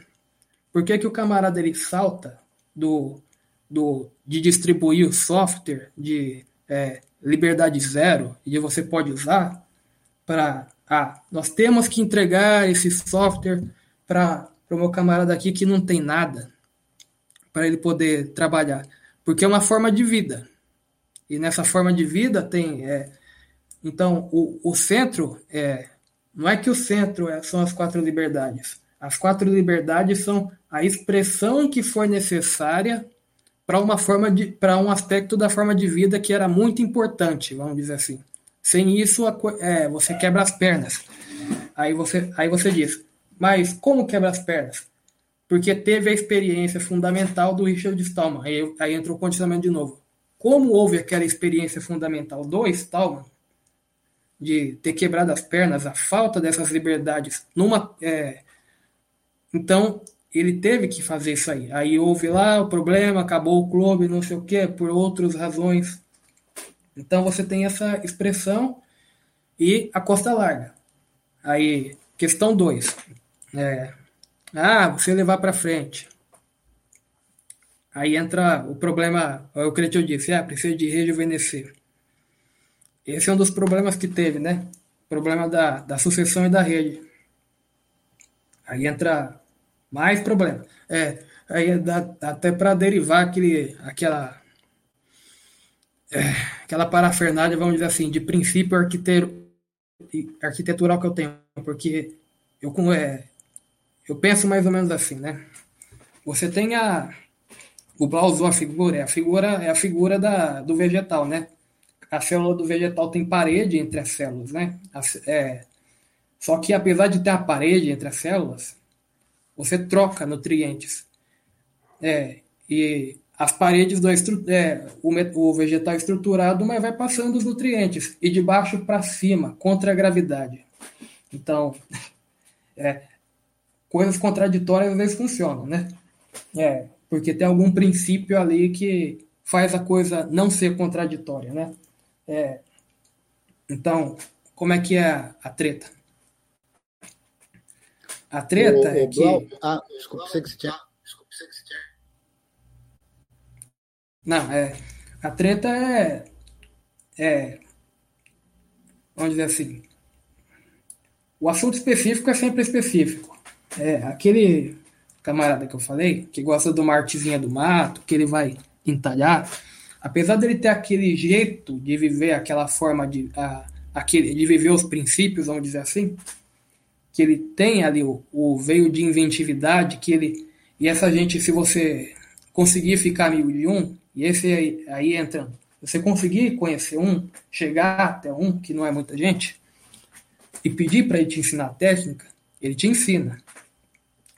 Por que, que o camarada ele salta do, do, de distribuir o software, de é, liberdade zero e você pode usar para ah, nós temos que entregar esse software para o meu camarada aqui que não tem nada para ele poder trabalhar, porque é uma forma de vida. E nessa forma de vida tem é, então o, o centro é não é que o centro é, são as quatro liberdades. As quatro liberdades são a expressão que for necessária para uma forma de para um aspecto da forma de vida que era muito importante, vamos dizer assim. Sem isso, é, você quebra as pernas. Aí você, aí você diz, mas como quebra as pernas? Porque teve a experiência fundamental do Richard Stallman. Aí, aí entrou o condicionamento de novo. Como houve aquela experiência fundamental do Stallman, de ter quebrado as pernas, a falta dessas liberdades, numa, é, então ele teve que fazer isso aí. Aí houve lá o problema, acabou o clube, não sei o quê, por outras razões. Então você tem essa expressão e a costa larga. Aí, questão 2. É, ah, você levar para frente. Aí entra o problema, é o que eu disse, ah, precisa de rejuvenescer. Esse é um dos problemas que teve, né? Problema da, da sucessão e da rede. Aí entra mais problema. É, aí dá, até para derivar aquele, aquela, é, aquela parafernália, vamos dizer assim, de princípio arquitetural que eu tenho, porque eu, é, eu penso mais ou menos assim, né? Você tem a. O Blau usou a figura, é a figura, é a figura da, do vegetal, né? A célula do vegetal tem parede entre as células, né? é, só que apesar de ter a parede entre as células, você troca nutrientes. É, e as paredes do é, o, o vegetal estruturado, mas vai passando os nutrientes e de baixo para cima, contra a gravidade. Então, é, coisas contraditórias às vezes funcionam, né? É, porque tem algum princípio ali que faz a coisa não ser contraditória, né? É, então, como é que é a, treta? A treta o, é o que. Blau... Ah, desculpa, você que você tinha. Não, é. A treta é. É. Vamos dizer assim. O assunto específico é sempre específico. É, aquele camarada que eu falei, que gosta de uma artezinha do mato, que ele vai entalhar, apesar dele ter aquele jeito de viver aquela forma de, a, aquele, de viver os princípios, vamos dizer assim, que ele tem ali o, o veio de inventividade, que ele e essa gente, se você conseguir ficar amigo de um, e esse aí, aí entra, você conseguir conhecer um, chegar até um, que não é muita gente, e pedir para ele te ensinar a técnica, ele te ensina.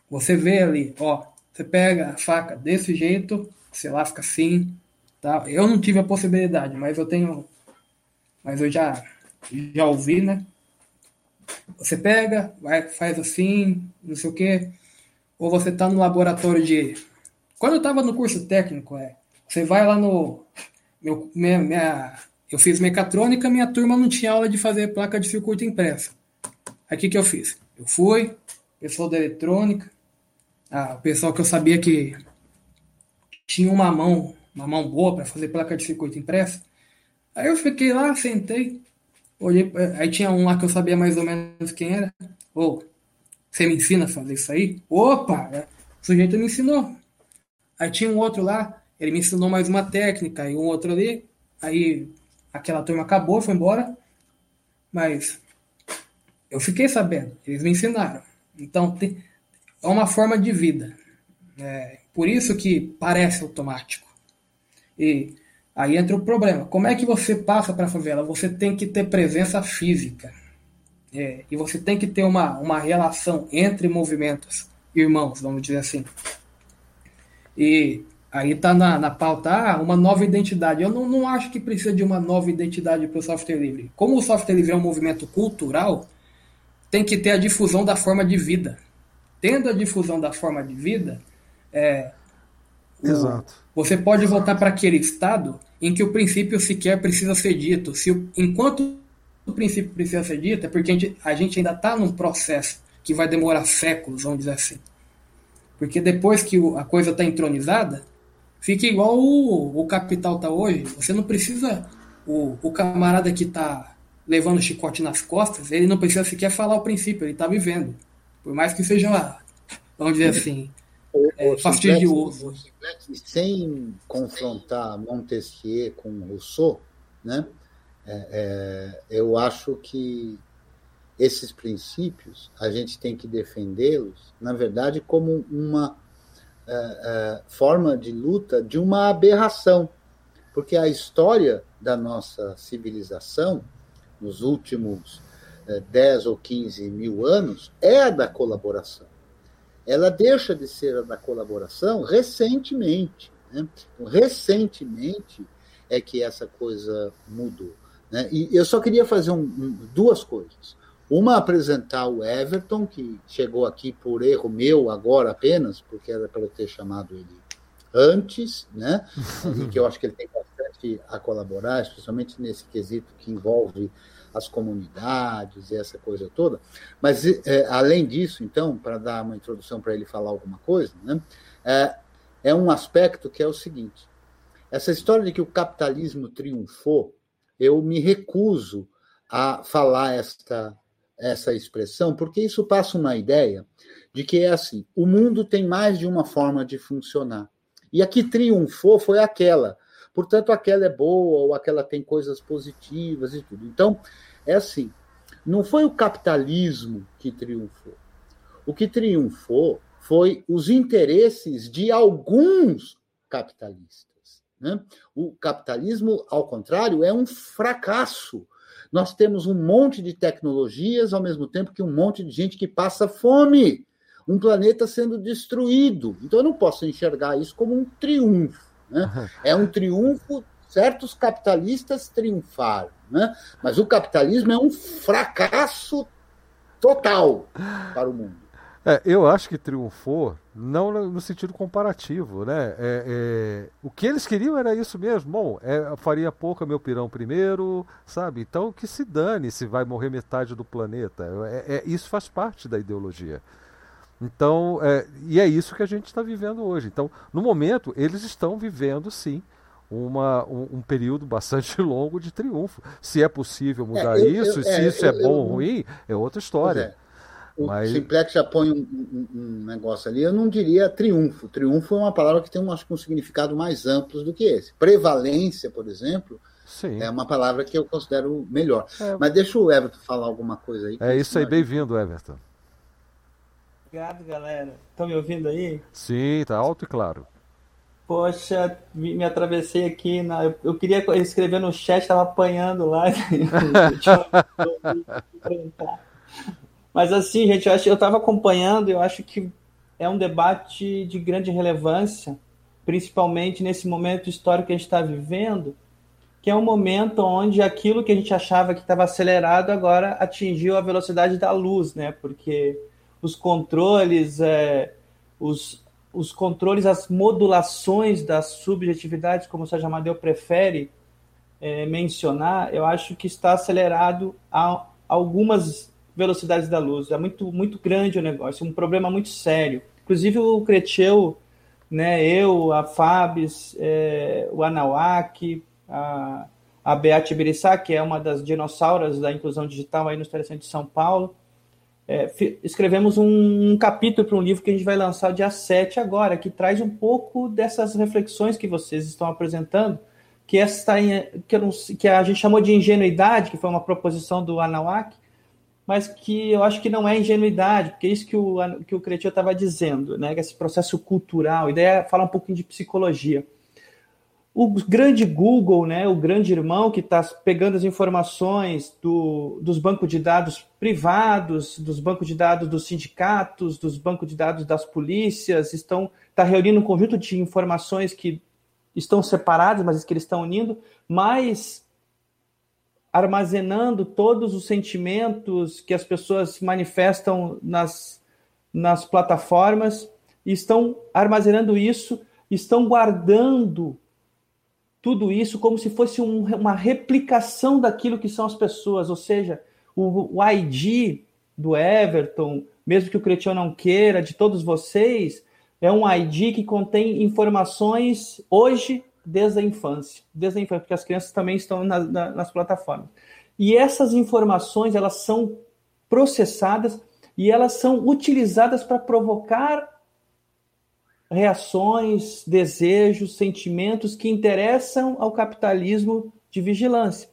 Você vê ali, ó, você pega a faca desse jeito, você lasca assim, tá? Eu não tive a possibilidade, mas eu tenho, mas eu já já ouvi, né? Você pega, vai, faz assim, não sei o quê, ou você tá no laboratório de quando eu estava no curso técnico, é, você vai lá no meu, minha, minha, eu fiz mecatrônica, minha turma não tinha aula de fazer placa de circuito impressa. Aí o que, que eu fiz? Eu fui, pessoal da eletrônica, a, o pessoal que eu sabia que tinha uma mão, uma mão boa para fazer placa de circuito impressa. Aí eu fiquei lá, sentei, olhei, aí tinha um lá que eu sabia mais ou menos quem era. Ô, oh, você me ensina a fazer isso aí? Opa! É, o sujeito me ensinou. Aí tinha um outro lá, ele me ensinou mais uma técnica, e um outro ali. Aí aquela turma acabou, foi embora. Mas eu fiquei sabendo, eles me ensinaram. Então tem, é uma forma de vida. É, por isso que parece automático. E aí entra o problema. Como é que você passa para a favela? Você tem que ter presença física. É, e você tem que ter uma, uma relação entre movimentos, irmãos, vamos dizer assim. E aí está na, na pauta ah, uma nova identidade. Eu não, não acho que precisa de uma nova identidade para o software livre. Como o software livre é um movimento cultural, tem que ter a difusão da forma de vida. Tendo a difusão da forma de vida, é, Exato. O, você pode voltar para aquele estado em que o princípio sequer precisa ser dito. Se o, enquanto o princípio precisa ser dito, é porque a gente, a gente ainda está num processo que vai demorar séculos, vamos dizer assim. Porque depois que a coisa está entronizada, fica igual o, o capital está hoje. Você não precisa. O, o camarada que está levando chicote nas costas, ele não precisa sequer falar o princípio, ele está vivendo. Por mais que seja, vamos dizer assim, é, fastidioso. Sem confrontar Montesquieu com Rousseau, né? É, é, eu acho que esses princípios a gente tem que defendê-los, na verdade, como uma é, é, forma de luta de uma aberração, porque a história da nossa civilização nos últimos é, 10 ou 15 mil anos é a da colaboração ela deixa de ser a da colaboração recentemente. Né? Então, recentemente é que essa coisa mudou. Né? E eu só queria fazer um, um, duas coisas. Uma, apresentar o Everton, que chegou aqui por erro meu agora apenas, porque era para eu ter chamado ele antes, né? e que eu acho que ele tem bastante a colaborar, especialmente nesse quesito que envolve as comunidades e essa coisa toda. Mas, é, além disso, então, para dar uma introdução para ele falar alguma coisa, né, é, é um aspecto que é o seguinte: essa história de que o capitalismo triunfou, eu me recuso a falar esta, essa expressão, porque isso passa uma ideia de que é assim: o mundo tem mais de uma forma de funcionar. E a que triunfou foi aquela. Portanto, aquela é boa, ou aquela tem coisas positivas e tudo. Então, é assim: não foi o capitalismo que triunfou. O que triunfou foi os interesses de alguns capitalistas. Né? O capitalismo, ao contrário, é um fracasso. Nós temos um monte de tecnologias, ao mesmo tempo que um monte de gente que passa fome. Um planeta sendo destruído. Então, eu não posso enxergar isso como um triunfo. Né? É um triunfo certos capitalistas triunfaram, né? mas o capitalismo é um fracasso total para o mundo. É, eu acho que triunfou, não no sentido comparativo, né? É, é, o que eles queriam era isso mesmo. Bom, é, faria pouco meu pirão primeiro, sabe? Então que se dane se vai morrer metade do planeta. É, é isso faz parte da ideologia. Então, é, e é isso que a gente está vivendo hoje. Então, no momento, eles estão vivendo sim uma, um, um, período bastante longo de triunfo. Se é possível mudar eu, isso, eu, se isso é bom ou ruim, é outra história. O Mas... Simplex já põe um, um, um, negócio ali, eu não diria triunfo. Triunfo é uma palavra que tem um, acho, um significado mais amplo do que esse. Prevalência, por exemplo, Sim. é uma palavra que eu considero melhor. É... Mas deixa o Everton falar alguma coisa aí. É isso aí, bem-vindo, Everton. Obrigado, galera. Estão me ouvindo aí? Sim, tá alto e claro. Poxa, me, me atravessei aqui. Na, eu, eu, queria escrever no chat, estava apanhando lá. Mas assim, gente, eu acho, eu estava acompanhando, eu acho que é um debate de grande relevância, principalmente nesse momento histórico que a gente está vivendo, que é um momento onde aquilo que a gente achava que estava acelerado agora atingiu a velocidade da luz, né? Porque os controles, é, os, os controles, as modulações das subjetividades, como o Sérgio Amadeu prefere é, mencionar, eu acho que está acelerado a algumas velocidades da luz. É muito, muito grande o negócio, um problema muito sério. Inclusive o Creteu, né, eu, a Fabs, é, o Anauak, a, a Beate Birissá, que é uma das dinossauras da inclusão digital aí no Telecentro de São Paulo, é, escrevemos um, um capítulo para um livro que a gente vai lançar dia 7 agora, que traz um pouco dessas reflexões que vocês estão apresentando, que, essa, que, não, que a gente chamou de ingenuidade, que foi uma proposição do Anawak, mas que eu acho que não é ingenuidade, porque é isso que o, que o Cretil estava dizendo, né? Esse processo cultural, ideia é falar um pouquinho de psicologia. O grande Google, né, o grande irmão que está pegando as informações do, dos bancos de dados privados, dos bancos de dados dos sindicatos, dos bancos de dados das polícias, estão está reunindo um conjunto de informações que estão separadas, mas que eles estão unindo, mas armazenando todos os sentimentos que as pessoas manifestam nas, nas plataformas, estão armazenando isso, estão guardando tudo isso como se fosse um, uma replicação daquilo que são as pessoas, ou seja, o, o ID do Everton, mesmo que o Cretião não queira, de todos vocês, é um ID que contém informações hoje desde a infância, desde a infância, porque as crianças também estão na, na, nas plataformas. E essas informações elas são processadas e elas são utilizadas para provocar reações, desejos, sentimentos que interessam ao capitalismo de vigilância.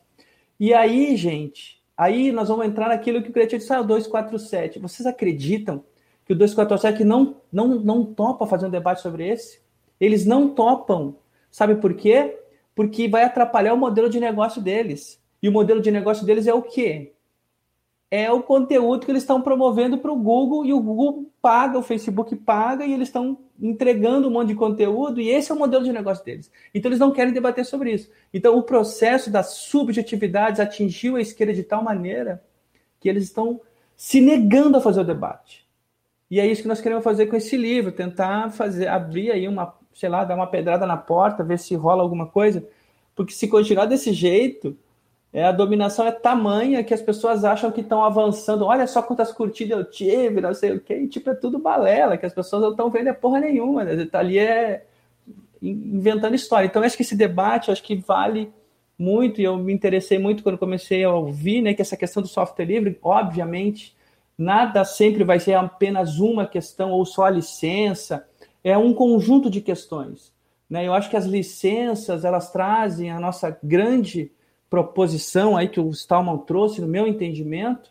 E aí, gente, aí nós vamos entrar naquilo que o Creativo disse, ah, o 247. Vocês acreditam que o 247 não, não, não topa fazer um debate sobre esse? Eles não topam Sabe por quê? Porque vai atrapalhar o modelo de negócio deles. E o modelo de negócio deles é o quê? É o conteúdo que eles estão promovendo para o Google e o Google paga, o Facebook paga e eles estão entregando um monte de conteúdo e esse é o modelo de negócio deles. Então eles não querem debater sobre isso. Então o processo das subjetividades atingiu a esquerda de tal maneira que eles estão se negando a fazer o debate. E é isso que nós queremos fazer com esse livro, tentar fazer abrir aí uma sei lá, dar uma pedrada na porta, ver se rola alguma coisa. Porque se continuar desse jeito, é, a dominação é tamanha que as pessoas acham que estão avançando. Olha só quantas curtidas eu tive, não sei o quê. E, tipo, é tudo balela, que as pessoas não estão vendo é porra nenhuma. Né? Tá ali é inventando história. Então, acho que esse debate, acho que vale muito, e eu me interessei muito quando comecei a ouvir, né, que essa questão do software livre, obviamente, nada sempre vai ser apenas uma questão ou só a licença, é um conjunto de questões. Né? Eu acho que as licenças elas trazem a nossa grande proposição aí que o Stallman trouxe, no meu entendimento,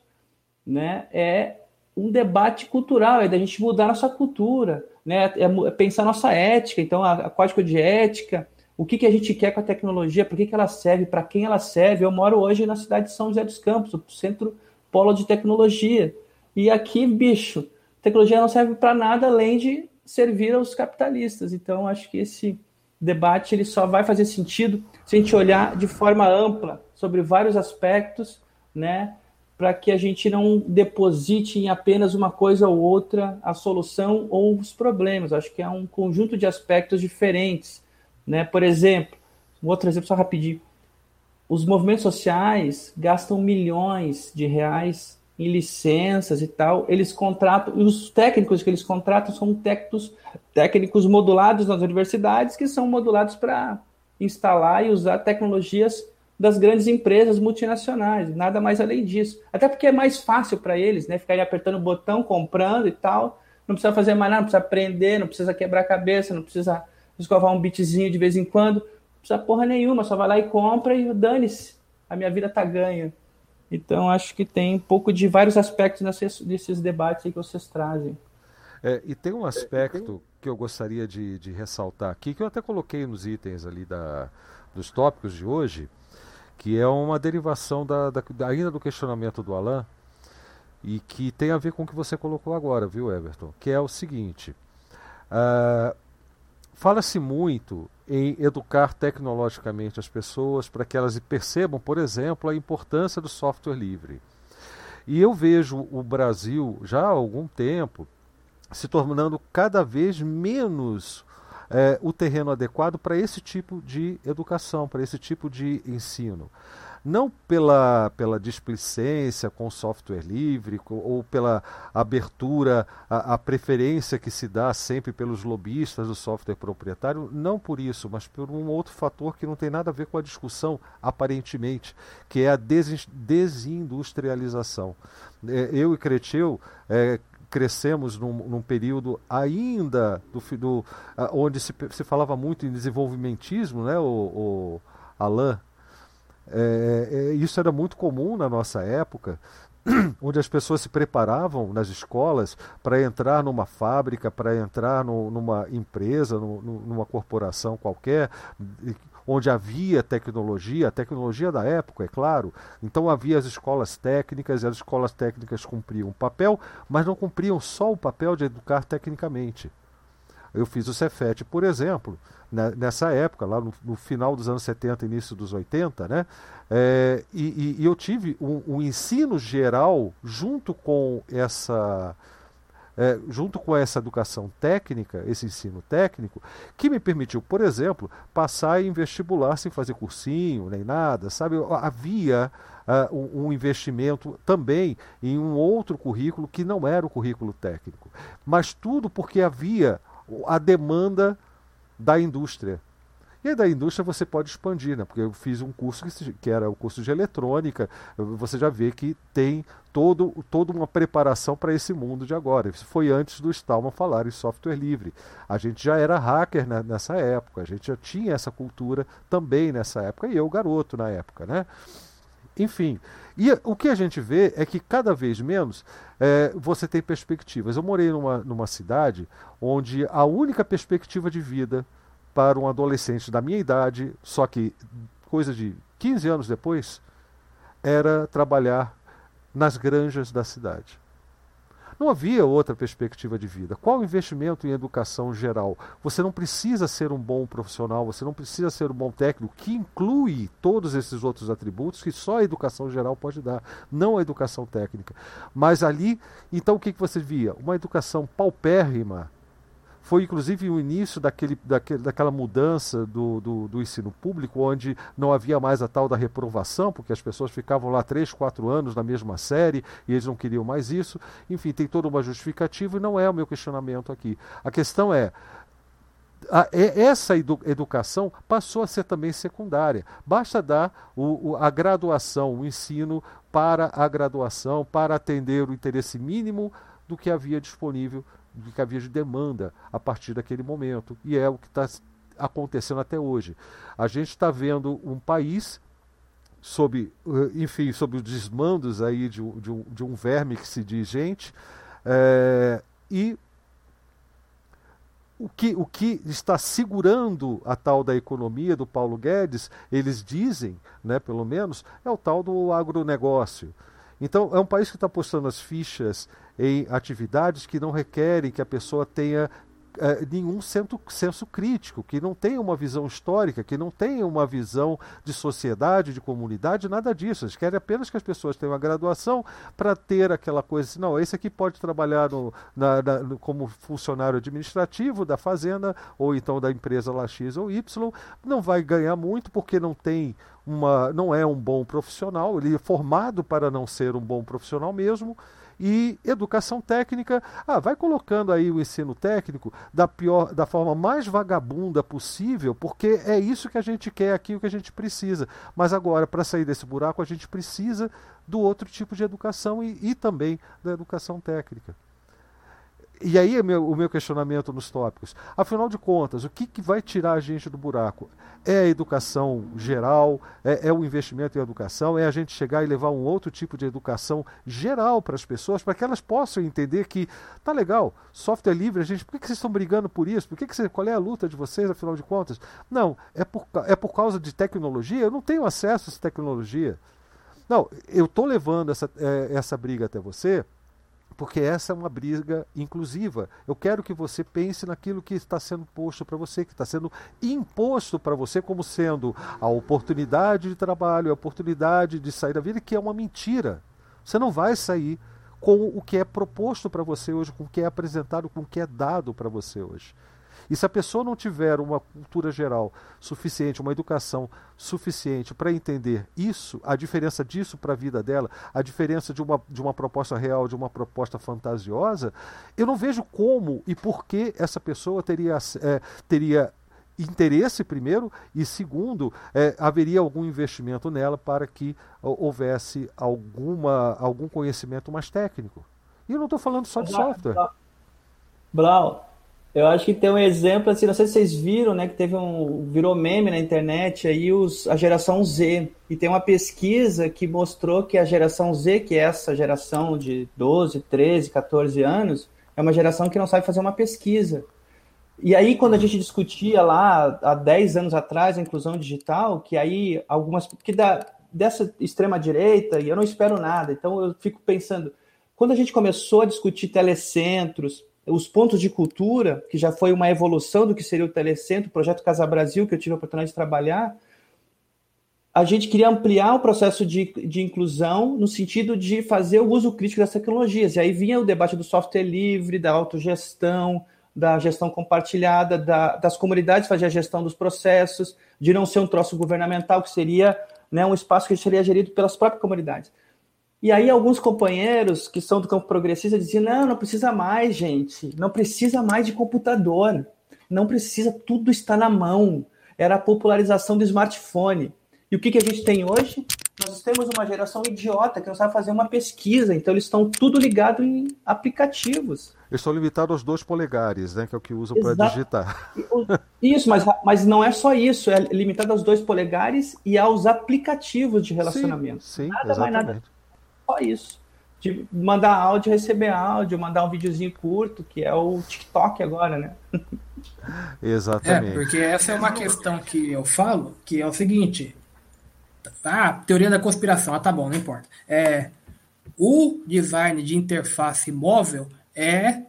né, é um debate cultural, é da gente mudar nossa cultura, né, é pensar nossa ética, então a, a código de ética, o que, que a gente quer com a tecnologia, por que, que ela serve, para quem ela serve. Eu moro hoje na cidade de São José dos Campos, o centro polo de tecnologia. E aqui, bicho, tecnologia não serve para nada além de servir aos capitalistas. Então, acho que esse debate ele só vai fazer sentido se a gente olhar de forma ampla sobre vários aspectos, né? para que a gente não deposite em apenas uma coisa ou outra a solução ou os problemas. Acho que é um conjunto de aspectos diferentes. Né? Por exemplo, um outro exemplo só rapidinho. Os movimentos sociais gastam milhões de reais em licenças e tal. Eles contratam, e os técnicos que eles contratam são técnicos, técnicos modulados nas universidades, que são modulados para instalar e usar tecnologias das grandes empresas multinacionais, nada mais além disso. Até porque é mais fácil para eles, né? Ficarem apertando o botão, comprando e tal. Não precisa fazer mais nada, não precisa aprender, não precisa quebrar a cabeça, não precisa escovar um bitzinho de vez em quando. Não precisa porra nenhuma, só vai lá e compra e dane-se. A minha vida tá ganha. Então, acho que tem um pouco de vários aspectos nesses, desses debates que vocês trazem. É, e tem um aspecto que eu gostaria de, de ressaltar aqui, que eu até coloquei nos itens ali da, dos tópicos de hoje, que é uma derivação da, da, ainda do questionamento do Alain e que tem a ver com o que você colocou agora, viu, Everton? Que é o seguinte: uh, fala-se muito em educar tecnologicamente as pessoas para que elas percebam, por exemplo, a importância do software livre. E eu vejo o Brasil já há algum tempo se tornando cada vez menos é, o terreno adequado para esse tipo de educação, para esse tipo de ensino. Não pela, pela displicência com software livre ou pela abertura, a, a preferência que se dá sempre pelos lobistas do software proprietário, não por isso, mas por um outro fator que não tem nada a ver com a discussão, aparentemente, que é a desindustrialização. É, eu e Creteu é, crescemos num, num período ainda do, do, onde se, se falava muito em desenvolvimentismo, né, o, o Alain? É, é, isso era muito comum na nossa época, onde as pessoas se preparavam nas escolas para entrar numa fábrica, para entrar no, numa empresa, no, numa corporação qualquer, onde havia tecnologia, a tecnologia da época, é claro. Então havia as escolas técnicas, e as escolas técnicas cumpriam um papel, mas não cumpriam só o papel de educar tecnicamente. Eu fiz o Cefet, por exemplo, né, nessa época, lá no, no, final dos anos 70, início dos 80, né? É, e, e, eu tive um, um ensino geral junto com essa é, junto com essa educação técnica, esse ensino técnico, que me permitiu, por exemplo, passar em vestibular sem fazer cursinho nem nada, sabe? Havia uh, um, um investimento também em um outro currículo que não era o currículo técnico, mas tudo porque havia a demanda da indústria. E aí da indústria você pode expandir, né? porque eu fiz um curso que, que era o curso de eletrônica, você já vê que tem todo, toda uma preparação para esse mundo de agora. Isso foi antes do Stallman falar em software livre. A gente já era hacker né, nessa época, a gente já tinha essa cultura também nessa época, e eu garoto na época, né? Enfim, e o que a gente vê é que cada vez menos é, você tem perspectivas. Eu morei numa, numa cidade onde a única perspectiva de vida para um adolescente da minha idade, só que coisa de 15 anos depois, era trabalhar nas granjas da cidade. Não havia outra perspectiva de vida. Qual o investimento em educação geral? Você não precisa ser um bom profissional, você não precisa ser um bom técnico, que inclui todos esses outros atributos que só a educação geral pode dar, não a educação técnica. Mas ali, então o que, que você via? Uma educação paupérrima, foi inclusive o início daquele, daquele, daquela mudança do, do, do, ensino público, onde não havia mais a tal da reprovação, porque as pessoas ficavam lá três, quatro anos na mesma série e eles não queriam mais isso. Enfim, tem toda uma justificativa e não é o meu questionamento aqui. A questão é. A, essa edu, educação passou a ser também secundária. Basta dar o, o, a graduação, o ensino para a graduação, para atender o interesse mínimo do que havia disponível do que havia de demanda a partir daquele momento. E é o que está acontecendo até hoje. A gente está vendo um país sob, eh, enfim, sob os desmandos aí de, de, um, de um verme que se diz gente, é, e o que, o que está segurando a tal da economia do Paulo Guedes, eles dizem, né, pelo menos, é o tal do agronegócio. Então, é um país que está postando as fichas em atividades que não requerem que a pessoa tenha é, nenhum senso, senso crítico, que não tem uma visão histórica, que não tem uma visão de sociedade, de comunidade, nada disso. Eles querem apenas que as pessoas tenham a graduação para ter aquela coisa assim, não, esse aqui pode trabalhar no, na, na, no, como funcionário administrativo da fazenda, ou então da empresa lá X ou Y, não vai ganhar muito porque não tem uma, não é um bom profissional, ele é formado para não ser um bom profissional mesmo e educação técnica, ah, vai colocando aí o ensino técnico da pior, da forma mais vagabunda possível, porque é isso que a gente quer aqui, o que a gente precisa. Mas agora, para sair desse buraco, a gente precisa do outro tipo de educação e, e também da educação técnica. E aí é meu, o meu questionamento nos tópicos. Afinal de contas, o que, que vai tirar a gente do buraco? É a educação geral? É, é o investimento em educação? É a gente chegar e levar um outro tipo de educação geral para as pessoas, para que elas possam entender que tá legal, software livre, a gente, por que, que vocês estão brigando por isso? Por que, que você, qual é a luta de vocês, afinal de contas? Não, é por, é por causa de tecnologia? Eu não tenho acesso a essa tecnologia. Não, eu estou levando essa, é, essa briga até você porque essa é uma briga inclusiva. Eu quero que você pense naquilo que está sendo posto para você, que está sendo imposto para você como sendo a oportunidade de trabalho, a oportunidade de sair da vida, que é uma mentira. Você não vai sair com o que é proposto para você hoje, com o que é apresentado, com o que é dado para você hoje. E se a pessoa não tiver uma cultura geral suficiente, uma educação suficiente para entender isso, a diferença disso para a vida dela, a diferença de uma, de uma proposta real, de uma proposta fantasiosa, eu não vejo como e por que essa pessoa teria, é, teria interesse primeiro e segundo é, haveria algum investimento nela para que houvesse alguma algum conhecimento mais técnico. E eu não estou falando só de software. Blau, eu acho que tem um exemplo, assim, não sei se vocês viram, né, que teve um, virou meme na internet, aí os, a geração Z, e tem uma pesquisa que mostrou que a geração Z, que é essa geração de 12, 13, 14 anos, é uma geração que não sabe fazer uma pesquisa. E aí, quando a gente discutia lá, há 10 anos atrás, a inclusão digital, que aí algumas, que da, dessa extrema-direita, e eu não espero nada, então eu fico pensando, quando a gente começou a discutir telecentros, os pontos de cultura, que já foi uma evolução do que seria o Telecentro, o projeto Casa Brasil, que eu tive a oportunidade de trabalhar, a gente queria ampliar o processo de, de inclusão no sentido de fazer o uso crítico das tecnologias. E aí vinha o debate do software livre, da autogestão, da gestão compartilhada, da, das comunidades fazer a gestão dos processos, de não ser um troço governamental, que seria né, um espaço que seria gerido pelas próprias comunidades. E aí alguns companheiros que são do campo progressista diziam: não, não precisa mais, gente, não precisa mais de computador, não precisa, tudo está na mão. Era a popularização do smartphone. E o que, que a gente tem hoje? Nós temos uma geração idiota que não sabe fazer uma pesquisa, então eles estão tudo ligado em aplicativos. Eles estão limitados aos dois polegares, né, que é o que usam para digitar. Isso, mas, mas não é só isso, é limitado aos dois polegares e aos aplicativos de relacionamento. Sim, sim nada exatamente. mais nada só isso. De mandar áudio, receber áudio, mandar um videozinho curto, que é o TikTok agora, né? Exatamente. É, porque essa é uma questão que eu falo, que é o seguinte. Ah, teoria da conspiração, ah, tá bom, não importa. É, o design de interface móvel é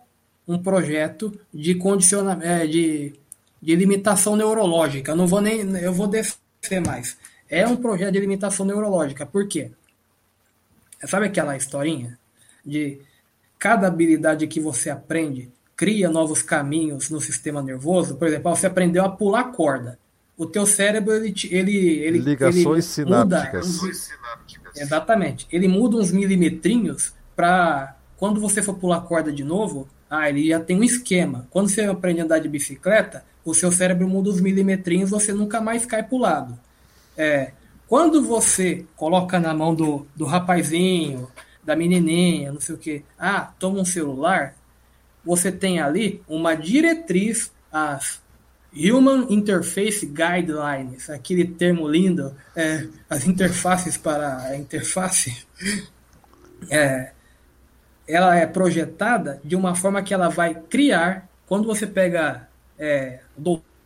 um projeto de condicionamento, é, de, de limitação neurológica. Eu não vou nem, eu vou descer mais. É um projeto de limitação neurológica. Por quê? Sabe aquela historinha de cada habilidade que você aprende cria novos caminhos no sistema nervoso? Por exemplo, você aprendeu a pular corda. O teu cérebro, ele... ele, ele Ligações ele sinápticas. Muda, exatamente. Ele muda uns milimetrinhos para quando você for pular corda de novo, ah, ele já tem um esquema. Quando você aprende a andar de bicicleta, o seu cérebro muda os milimetrinhos, você nunca mais cai pro lado. É, quando você coloca na mão do, do rapazinho, da menininha, não sei o que, ah, toma um celular, você tem ali uma diretriz, as Human Interface Guidelines, aquele termo lindo, é, as interfaces para a interface, é, ela é projetada de uma forma que ela vai criar, quando você pega é,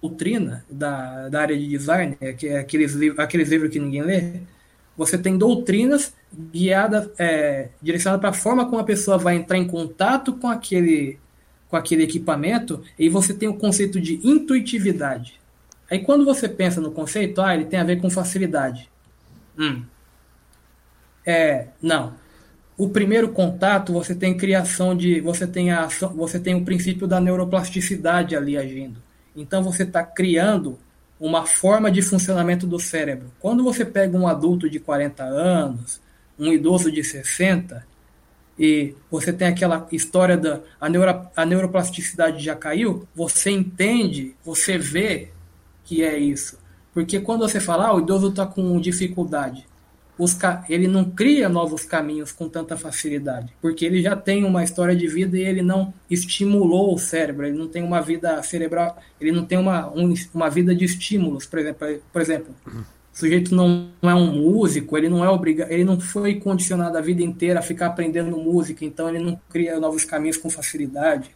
doutrina da, da área de design, é que é aqueles, livros, aqueles livros que ninguém lê, você tem doutrinas guiadas, é, direcionadas para a forma como a pessoa vai entrar em contato com aquele, com aquele equipamento, e você tem o conceito de intuitividade. Aí quando você pensa no conceito, ah, ele tem a ver com facilidade. Hum. É, não. O primeiro contato, você tem criação de, você tem a você tem o princípio da neuroplasticidade ali agindo. Então você está criando uma forma de funcionamento do cérebro. Quando você pega um adulto de 40 anos, um idoso de 60, e você tem aquela história da a, neuro, a neuroplasticidade já caiu, você entende, você vê que é isso. Porque quando você fala, ah, o idoso está com dificuldade, os, ele não cria novos caminhos com tanta facilidade, porque ele já tem uma história de vida e ele não estimulou o cérebro, ele não tem uma vida cerebral, ele não tem uma, um, uma vida de estímulos, por exemplo. Por exemplo o sujeito não, não é um músico, ele não é obrigado, ele não foi condicionado a vida inteira a ficar aprendendo música, então ele não cria novos caminhos com facilidade.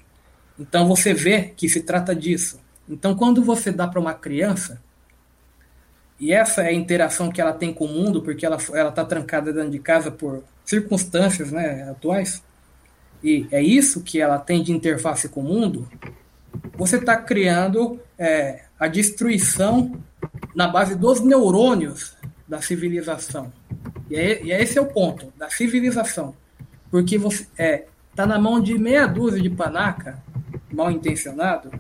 Então você vê que se trata disso. Então quando você dá para uma criança, e essa é a interação que ela tem com o mundo, porque ela está trancada dentro de casa por circunstâncias, né, atuais. E é isso que ela tem de interface com o mundo. Você está criando é, a destruição na base dos neurônios da civilização. E, é, e é esse é o ponto, da civilização. Porque você é, tá na mão de meia dúzia de panaca, mal intencionado,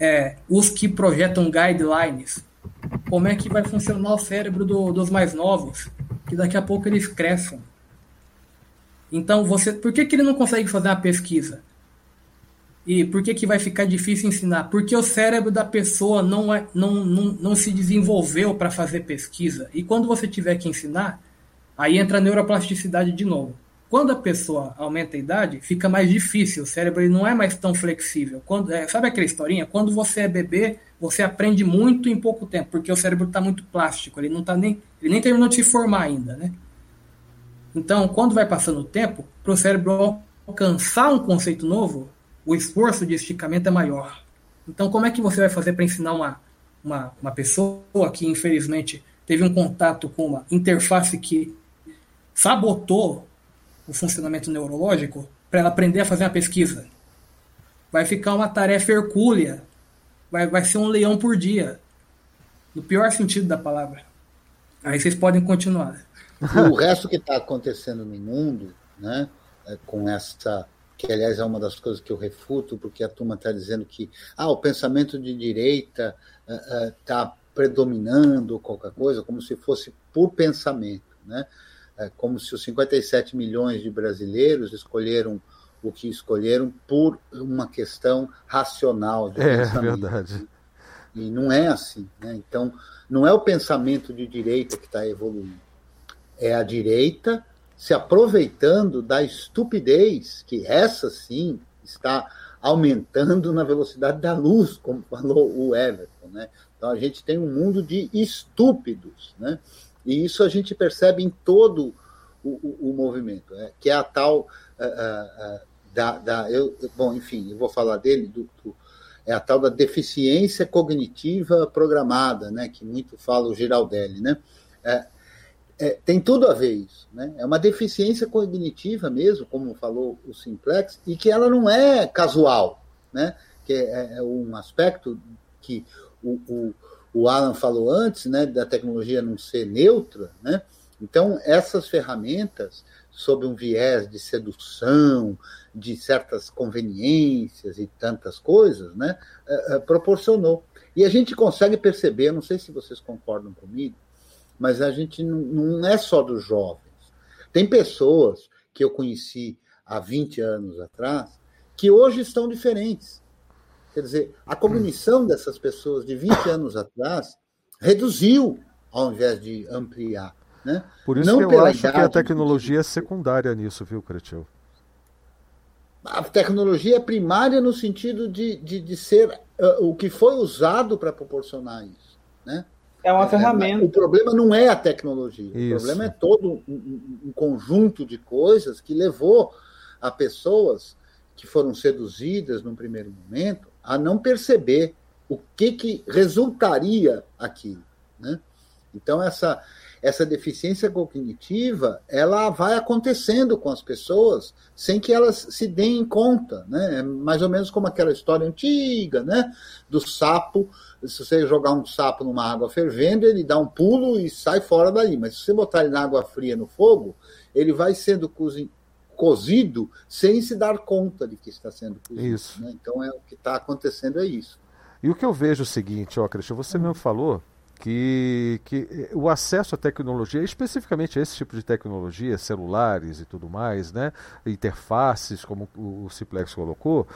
é, os que projetam guidelines. Como é que vai funcionar o cérebro do, dos mais novos? Que daqui a pouco eles crescem. Então, você, por que, que ele não consegue fazer uma pesquisa? E por que, que vai ficar difícil ensinar? Porque o cérebro da pessoa não, é, não, não, não se desenvolveu para fazer pesquisa. E quando você tiver que ensinar, aí entra a neuroplasticidade de novo. Quando a pessoa aumenta a idade, fica mais difícil. O cérebro ele não é mais tão flexível. Quando, é, sabe aquela historinha? Quando você é bebê, você aprende muito em pouco tempo, porque o cérebro está muito plástico. Ele não tá nem, ele nem terminou de se formar ainda, né? Então, quando vai passando o tempo, para o cérebro alcançar um conceito novo, o esforço de esticamento é maior. Então, como é que você vai fazer para ensinar uma, uma, uma pessoa que, infelizmente, teve um contato com uma interface que sabotou o funcionamento neurológico para ela aprender a fazer uma pesquisa? Vai ficar uma tarefa hercúlea. Vai, vai ser um leão por dia. No pior sentido da palavra. Aí vocês podem continuar. O resto que está acontecendo no mundo, né, é, com essa que aliás é uma das coisas que eu refuto, porque a turma está dizendo que ah, o pensamento de direita está uh, uh, predominando qualquer coisa, como se fosse por pensamento, né? É como se os 57 milhões de brasileiros escolheram o que escolheram por uma questão racional de é, pensamento. É verdade. E não é assim. Né? Então, não é o pensamento de direita que está evoluindo. É a direita se aproveitando da estupidez, que essa sim está aumentando na velocidade da luz, como falou o Everton. Né? Então a gente tem um mundo de estúpidos, né? E isso a gente percebe em todo o, o, o movimento, né? que é a tal uh, uh, uh, da, da eu, bom, enfim, eu vou falar dele, do, do, é a tal da deficiência cognitiva programada, né? que muito fala o Giraldelli, né? É, é, tem tudo a ver isso. Né? É uma deficiência cognitiva mesmo, como falou o Simplex, e que ela não é casual, né? que é, é um aspecto que o, o, o, Alan falou antes, né, da tecnologia não ser neutra. Né? Então, essas ferramentas, sob um viés de sedução, de certas conveniências e tantas coisas, né, é, é, proporcionou. E a gente consegue perceber, não sei se vocês concordam comigo, mas a gente não, não é só dos jovens. Tem pessoas que eu conheci há 20 anos atrás que hoje estão diferentes. Quer dizer, a cognição dessas pessoas de 20 anos atrás reduziu ao invés de ampliar. Né? Por isso Não que eu acho que a tecnologia é secundária nisso, viu, Cretil? A tecnologia é primária no sentido de, de, de ser uh, o que foi usado para proporcionar isso. Né? É uma é, ferramenta. O problema não é a tecnologia. Isso. O problema é todo um, um, conjunto de coisas que levou a pessoas que foram seduzidas num primeiro momento a não perceber o que, que resultaria aquilo. Né? Então, essa, essa deficiência cognitiva ela vai acontecendo com as pessoas sem que elas se deem conta, né? É mais ou menos como aquela história antiga, né? Do sapo. Se você jogar um sapo numa água fervendo, ele dá um pulo e sai fora daí. Mas se você botar ele na água fria no fogo, ele vai sendo cozido sem se dar conta de que está sendo cozido. Isso. Né? Então é o que está acontecendo é isso. E o que eu vejo é o seguinte, ó, Cristian, você mesmo falou que, que o acesso à tecnologia, especificamente a esse tipo de tecnologia, celulares e tudo mais, né, interfaces, como o Ciplex colocou,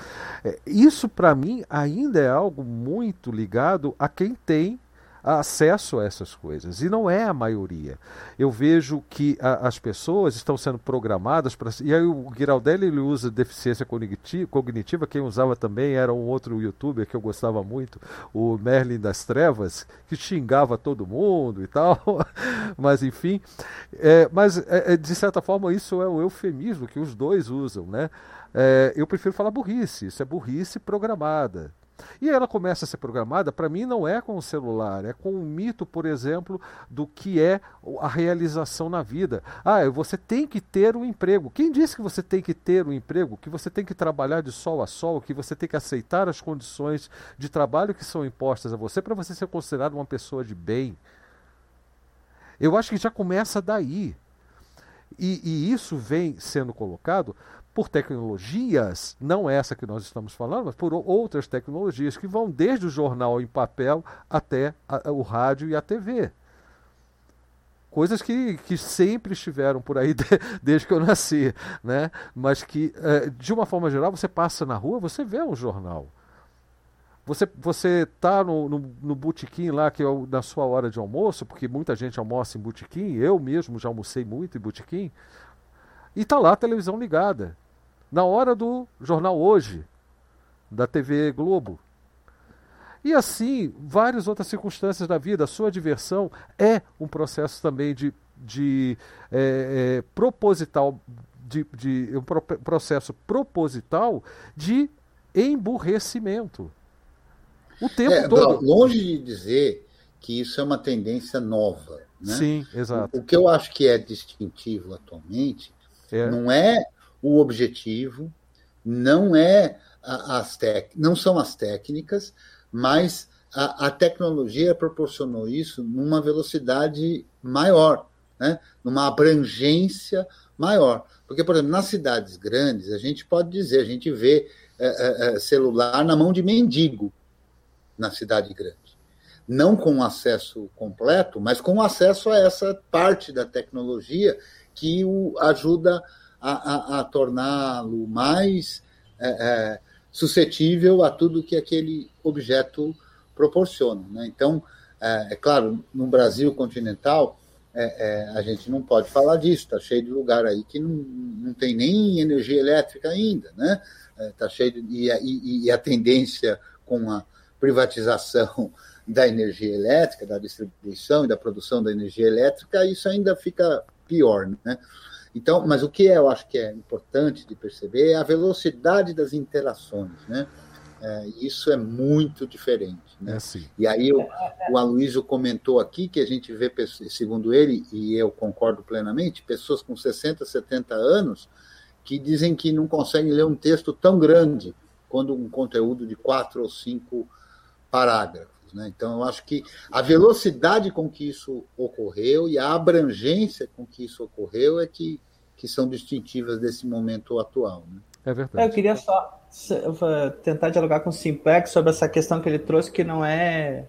é, isso para mim ainda é algo muito ligado a quem tem acesso a essas coisas. E não é a maioria. Eu vejo que a, as pessoas estão sendo programadas para. E aí o Giraldelli ele usa deficiência cognitiva, quem usava também era um outro youtuber que eu gostava muito, o Merlin das Trevas, que xingava todo mundo e tal. mas enfim. É, mas é, é, de certa forma isso é o eufemismo que os dois usam, né? É, eu prefiro falar burrice, isso é burrice programada. E ela começa a ser programada, para mim, não é com o celular, é com o mito, por exemplo, do que é a realização na vida. Ah, você tem que ter um emprego. Quem disse que você tem que ter um emprego? Que você tem que trabalhar de sol a sol, que você tem que aceitar as condições de trabalho que são impostas a você para você ser considerado uma pessoa de bem? Eu acho que já começa daí. E, e, isso vem sendo colocado por tecnologias, não essa que nós estamos falando, mas por outras tecnologias que vão desde o jornal em papel até a, o rádio e a TV. Coisas que, que sempre estiveram por aí de, desde que eu nasci, né? mas que, é, de uma forma geral, você passa na rua, você vê um jornal. Você você tá no, no, no botequim lá, que é na sua hora de almoço, porque muita gente almoça em botequim, eu mesmo já almocei muito em botequim, e tá lá a televisão ligada na hora do Jornal Hoje, da TV Globo. E assim, várias outras circunstâncias da vida. A sua diversão é um processo também de, de é, é, proposital, de, de um pro, processo proposital de emburrecimento. O tempo é, todo. Longe de dizer que isso é uma tendência nova. Né? Sim, exato. O, o que eu acho que é distintivo atualmente é. não é o objetivo, não é as tec... não são as técnicas, mas a, a, tecnologia proporcionou isso numa velocidade maior, né? numa abrangência maior. Porque, por exemplo, nas cidades grandes, a gente pode dizer, a gente vê é, é, é celular na mão de mendigo na cidade grande. Não com acesso completo, mas com acesso a essa parte da tecnologia que o ajuda a, a torná-lo mais é, é, suscetível a tudo que aquele objeto proporciona. Né? Então, é, é, claro, no Brasil continental, é, é, a gente não pode falar disso, está cheio de lugar aí que não, não tem nem energia elétrica ainda, né? Está cheio de, e, e, e a tendência com a privatização da energia elétrica, da distribuição e da produção da energia elétrica, isso ainda fica pior, né? Então, mas o que eu acho que é importante de perceber é a velocidade das interações, né? É, isso é muito diferente. Né? É e aí o, o Aloysio comentou aqui que a gente vê, segundo ele, e eu concordo plenamente, pessoas com 60, 70 anos que dizem que não conseguem ler um texto tão grande quando um conteúdo de quatro ou cinco parágrafos. Né? Então, eu acho que a velocidade com que isso ocorreu e a abrangência com que isso ocorreu é que que são distintivas desse momento atual. Né? É verdade. Eu queria só tentar dialogar com o Simplex sobre essa questão que ele trouxe, que não é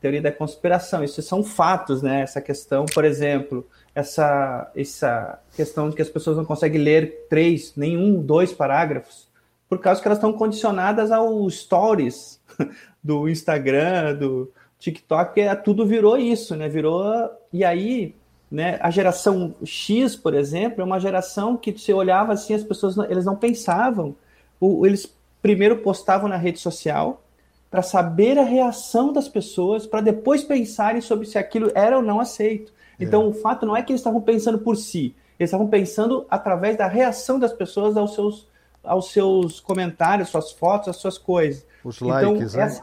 teoria da conspiração, isso são fatos, né? Essa questão, por exemplo, essa, essa questão de que as pessoas não conseguem ler três, nenhum, dois parágrafos, por causa que elas estão condicionadas aos stories do Instagram, do TikTok, é, tudo virou isso, né? Virou. E aí, né? A geração X, por exemplo, é uma geração que você olhava assim, as pessoas não, eles não pensavam. O, eles primeiro postavam na rede social para saber a reação das pessoas, para depois pensarem sobre se aquilo era ou não aceito. É. Então, o fato não é que eles estavam pensando por si, eles estavam pensando através da reação das pessoas aos seus, aos seus comentários, suas fotos, as suas coisas. Os então, likes, né?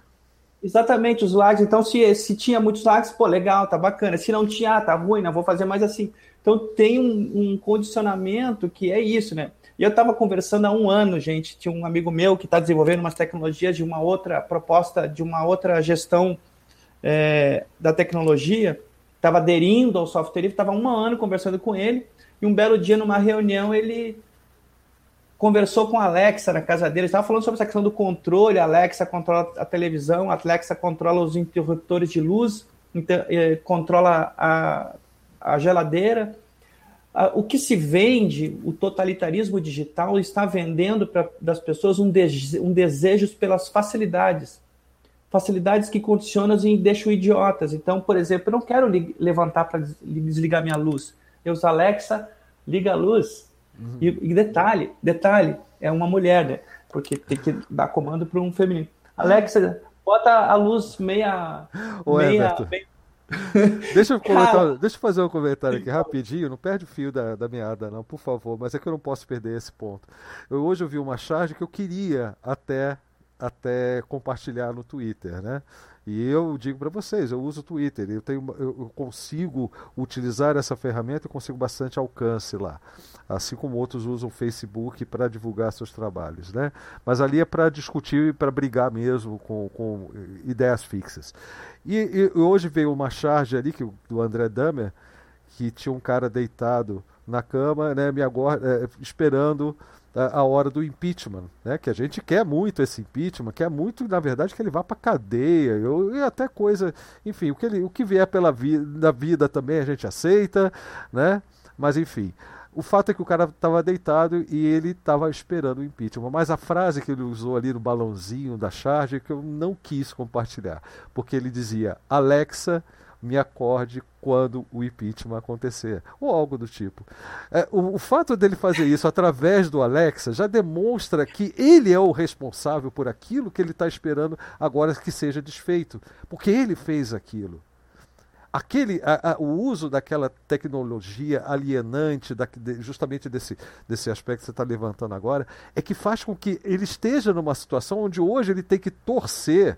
Exatamente, os lags. Então, se, se tinha muitos lags, pô, legal, tá bacana. Se não tinha, ah, tá ruim, não vou fazer mais assim. Então, tem um, um condicionamento que é isso, né? E eu estava conversando há um ano, gente. Tinha um amigo meu que está desenvolvendo umas tecnologias de uma outra proposta, de uma outra gestão é, da tecnologia. Estava aderindo ao software livre, estava um ano conversando com ele. E um belo dia, numa reunião, ele conversou com a Alexa na casa dele, estava falando sobre essa questão do controle, a Alexa controla a televisão, a Alexa controla os interruptores de luz, eh, controla a, a geladeira. O que se vende, o totalitarismo digital está vendendo para das pessoas um, um desejo pelas facilidades. Facilidades que condicionam e deixam idiotas. Então, por exemplo, eu não quero levantar para desligar minha luz. Eu uso Alexa, liga a luz, Uhum. E, e, detalhe, detalhe, é uma mulher, né? Porque tem que dar comando para um feminino. Alexa, bota a luz meia. Ô, meia, meia... deixa, eu comentar, deixa eu fazer um comentário aqui rapidinho. Não perde o fio da, da meada, não, por favor. Mas é que eu não posso perder esse ponto. Eu, hoje eu vi uma charge que eu queria até, até compartilhar no Twitter, né? E eu digo para vocês, eu uso o Twitter, eu, tenho, eu consigo utilizar essa ferramenta e consigo bastante alcance lá. Assim como outros usam o Facebook para divulgar seus trabalhos. Né? Mas ali é para discutir e para brigar mesmo com, com ideias fixas. E, e, hoje veio uma charge ali que, do André Damer, que tinha um cara deitado na cama, né, me agora, é, esperando a, hora do impeachment, né? Que a gente quer muito esse impeachment, quer muito, na verdade, que ele vá para cadeia, eu, e até coisa, enfim, o que, ele, o que vier pela vida, da vida também a gente aceita, né? Mas enfim. O fato é que o cara estava deitado e ele estava esperando o impeachment. Mas a frase que ele usou ali no balãozinho da charge é que eu não quis compartilhar. Porque ele dizia: Alexa, me acorde quando o impeachment acontecer, ou algo do tipo. É, o, o, fato dele fazer isso através do Alexa já demonstra que ele é o responsável por aquilo que ele está esperando agora que seja desfeito, porque ele fez aquilo. Aquele, a, a, o uso daquela tecnologia alienante, da, de, justamente desse, desse aspecto que você está levantando agora, é que faz com que ele esteja numa situação onde hoje ele tem que torcer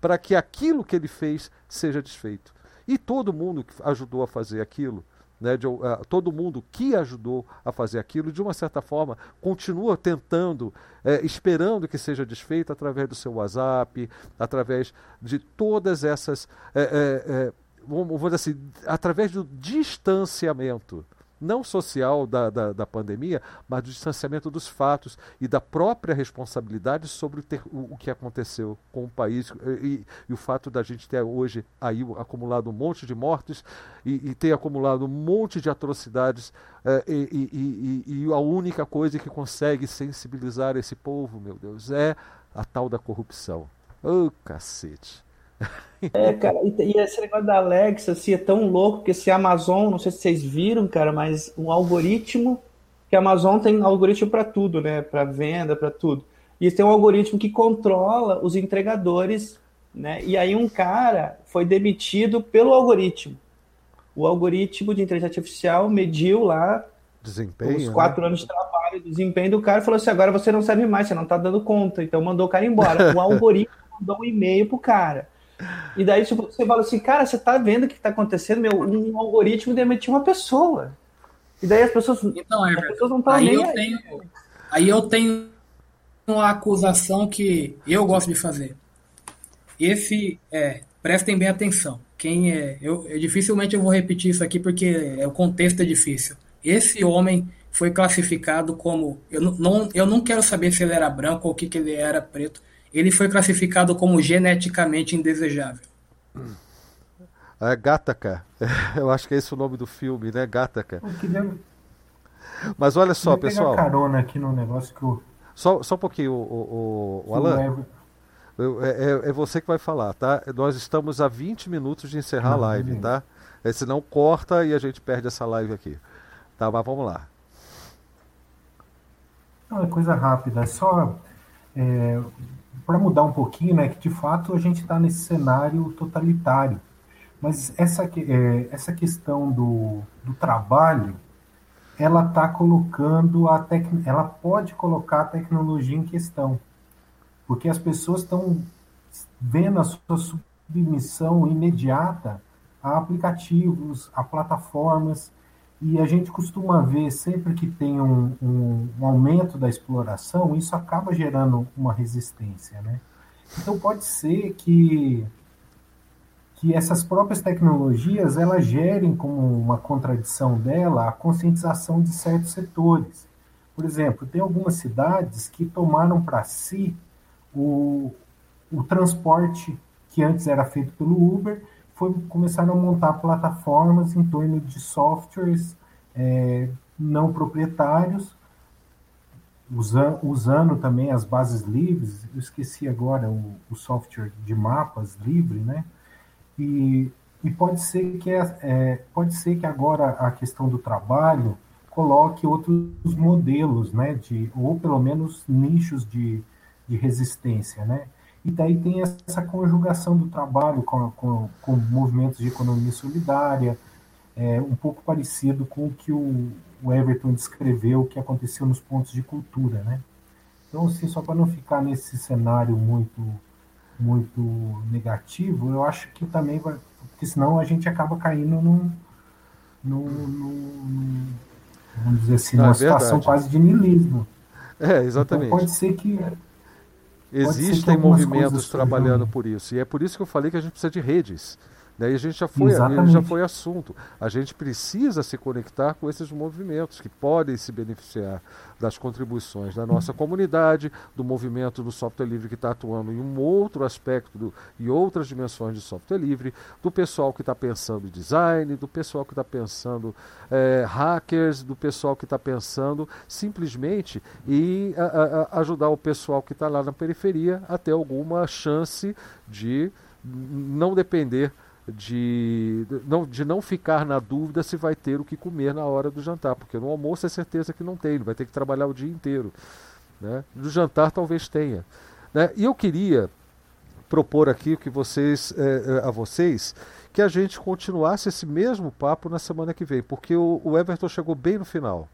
para que aquilo que ele fez seja desfeito. E todo mundo que ajudou a fazer aquilo, né, de, uh, todo mundo que ajudou a fazer aquilo, de uma certa forma, continua tentando, é, esperando que seja desfeito através do seu WhatsApp, através de todas essas. É, vamos dizer assim, através do distanciamento não social da, da, da, pandemia, mas do distanciamento dos fatos e da própria responsabilidade sobre o, ter, o, o que aconteceu com o país e, e, o fato da gente ter hoje aí acumulado um monte de mortes e, e ter acumulado um monte de atrocidades é, e, e, a única coisa que consegue sensibilizar esse povo, meu Deus, é a tal da corrupção. Ô oh, cacete! É, cara, e, e, esse negócio da Alexa, assim, é tão louco que esse Amazon, não sei se vocês viram, cara, mas um algoritmo, que a Amazon tem algoritmo para tudo, né? Para venda, para tudo. E tem um algoritmo que controla os entregadores, né? E aí um cara foi demitido pelo algoritmo. O algoritmo de inteligência artificial mediu lá desempenho, os quatro né? anos de trabalho, desempenho do cara, falou assim: agora você não serve mais, você não está dando conta. Então mandou o cara embora. O algoritmo mandou um e-mail pro cara. E daí tipo, você fala assim, cara, você tá vendo o que tá acontecendo? Meu, um algoritmo demitiu uma pessoa. E daí as pessoas, então, as pessoas não estão aí eu tenho, aí eu tenho uma acusação que eu gosto de fazer. Esse, é, prestem bem atenção. Quem é, eu, eu dificilmente eu vou repetir isso aqui porque é, o contexto é difícil. Esse homem foi classificado como, eu não, eu não quero saber se ele era branco ou o que, que ele era preto ele foi classificado como geneticamente indesejável. É Gataca. Eu acho que é esse o nome do filme, né? Gataca. Mas olha só, eu pessoal. carona aqui no negócio que eu... só, só um pouquinho, o, o, o Alan. É, é, é, você que vai falar, tá? Nós estamos a 20 minutos de encerrar a live, tá? É, senão corta e a gente perde essa live aqui. Tá, mas vamos lá. Não, é coisa rápida. É só é, para mudar um pouquinho, né, que de fato a gente está nesse cenário totalitário. Mas essa, é, essa questão do, do trabalho, ela está colocando a tec... ela pode colocar a tecnologia em questão, porque as pessoas estão vendo a sua submissão imediata a aplicativos, a plataformas, e a gente costuma ver sempre que tem um, um, um, aumento da exploração, isso acaba gerando uma resistência, né? Então pode ser que que essas próprias tecnologias elas gerem como uma contradição dela a conscientização de certos setores. Por exemplo, tem algumas cidades que tomaram para si o, o transporte que antes era feito pelo Uber foi, começaram a montar plataformas em torno de softwares é, não proprietários, usa, usando também as bases livres. Eu esqueci agora o, o software de mapas livre, né? E, e pode ser que é, é, pode ser que agora a questão do trabalho coloque outros modelos, né? De ou pelo menos nichos de, de resistência, né? E daí tem essa conjugação do trabalho com, com, com movimentos de economia solidária, é, um pouco parecido com o que o, o Everton descreveu que aconteceu nos pontos de cultura, né? Então, assim, só para não ficar nesse cenário muito muito negativo, eu acho que também vai, porque senão a gente acaba caindo num, num, num vamos dizer assim, Não, numa é situação quase de niilismo. É, exatamente. Então, pode ser que Existem movimentos trabalhando por isso. E é por isso que eu falei que a gente precisa de redes. Daí a gente já foi, já foi assunto. A gente precisa se conectar com esses movimentos que podem se beneficiar das contribuições da nossa comunidade, do movimento do software livre que está atuando em um outro aspecto do, e outras dimensões de software livre, do pessoal que está pensando design, do pessoal que está pensando é, hackers, do pessoal que está pensando simplesmente em a, a, ajudar o pessoal que está lá na periferia a ter alguma chance de não depender de não, de não ficar na dúvida se vai ter o que comer na hora do jantar, porque no almoço é certeza que não tem, ele vai ter que trabalhar o dia inteiro. Né? No jantar talvez tenha. Né? E eu queria propor aqui que vocês, é, a vocês que a gente continuasse esse mesmo papo na semana que vem, porque o, o Everton chegou bem no final.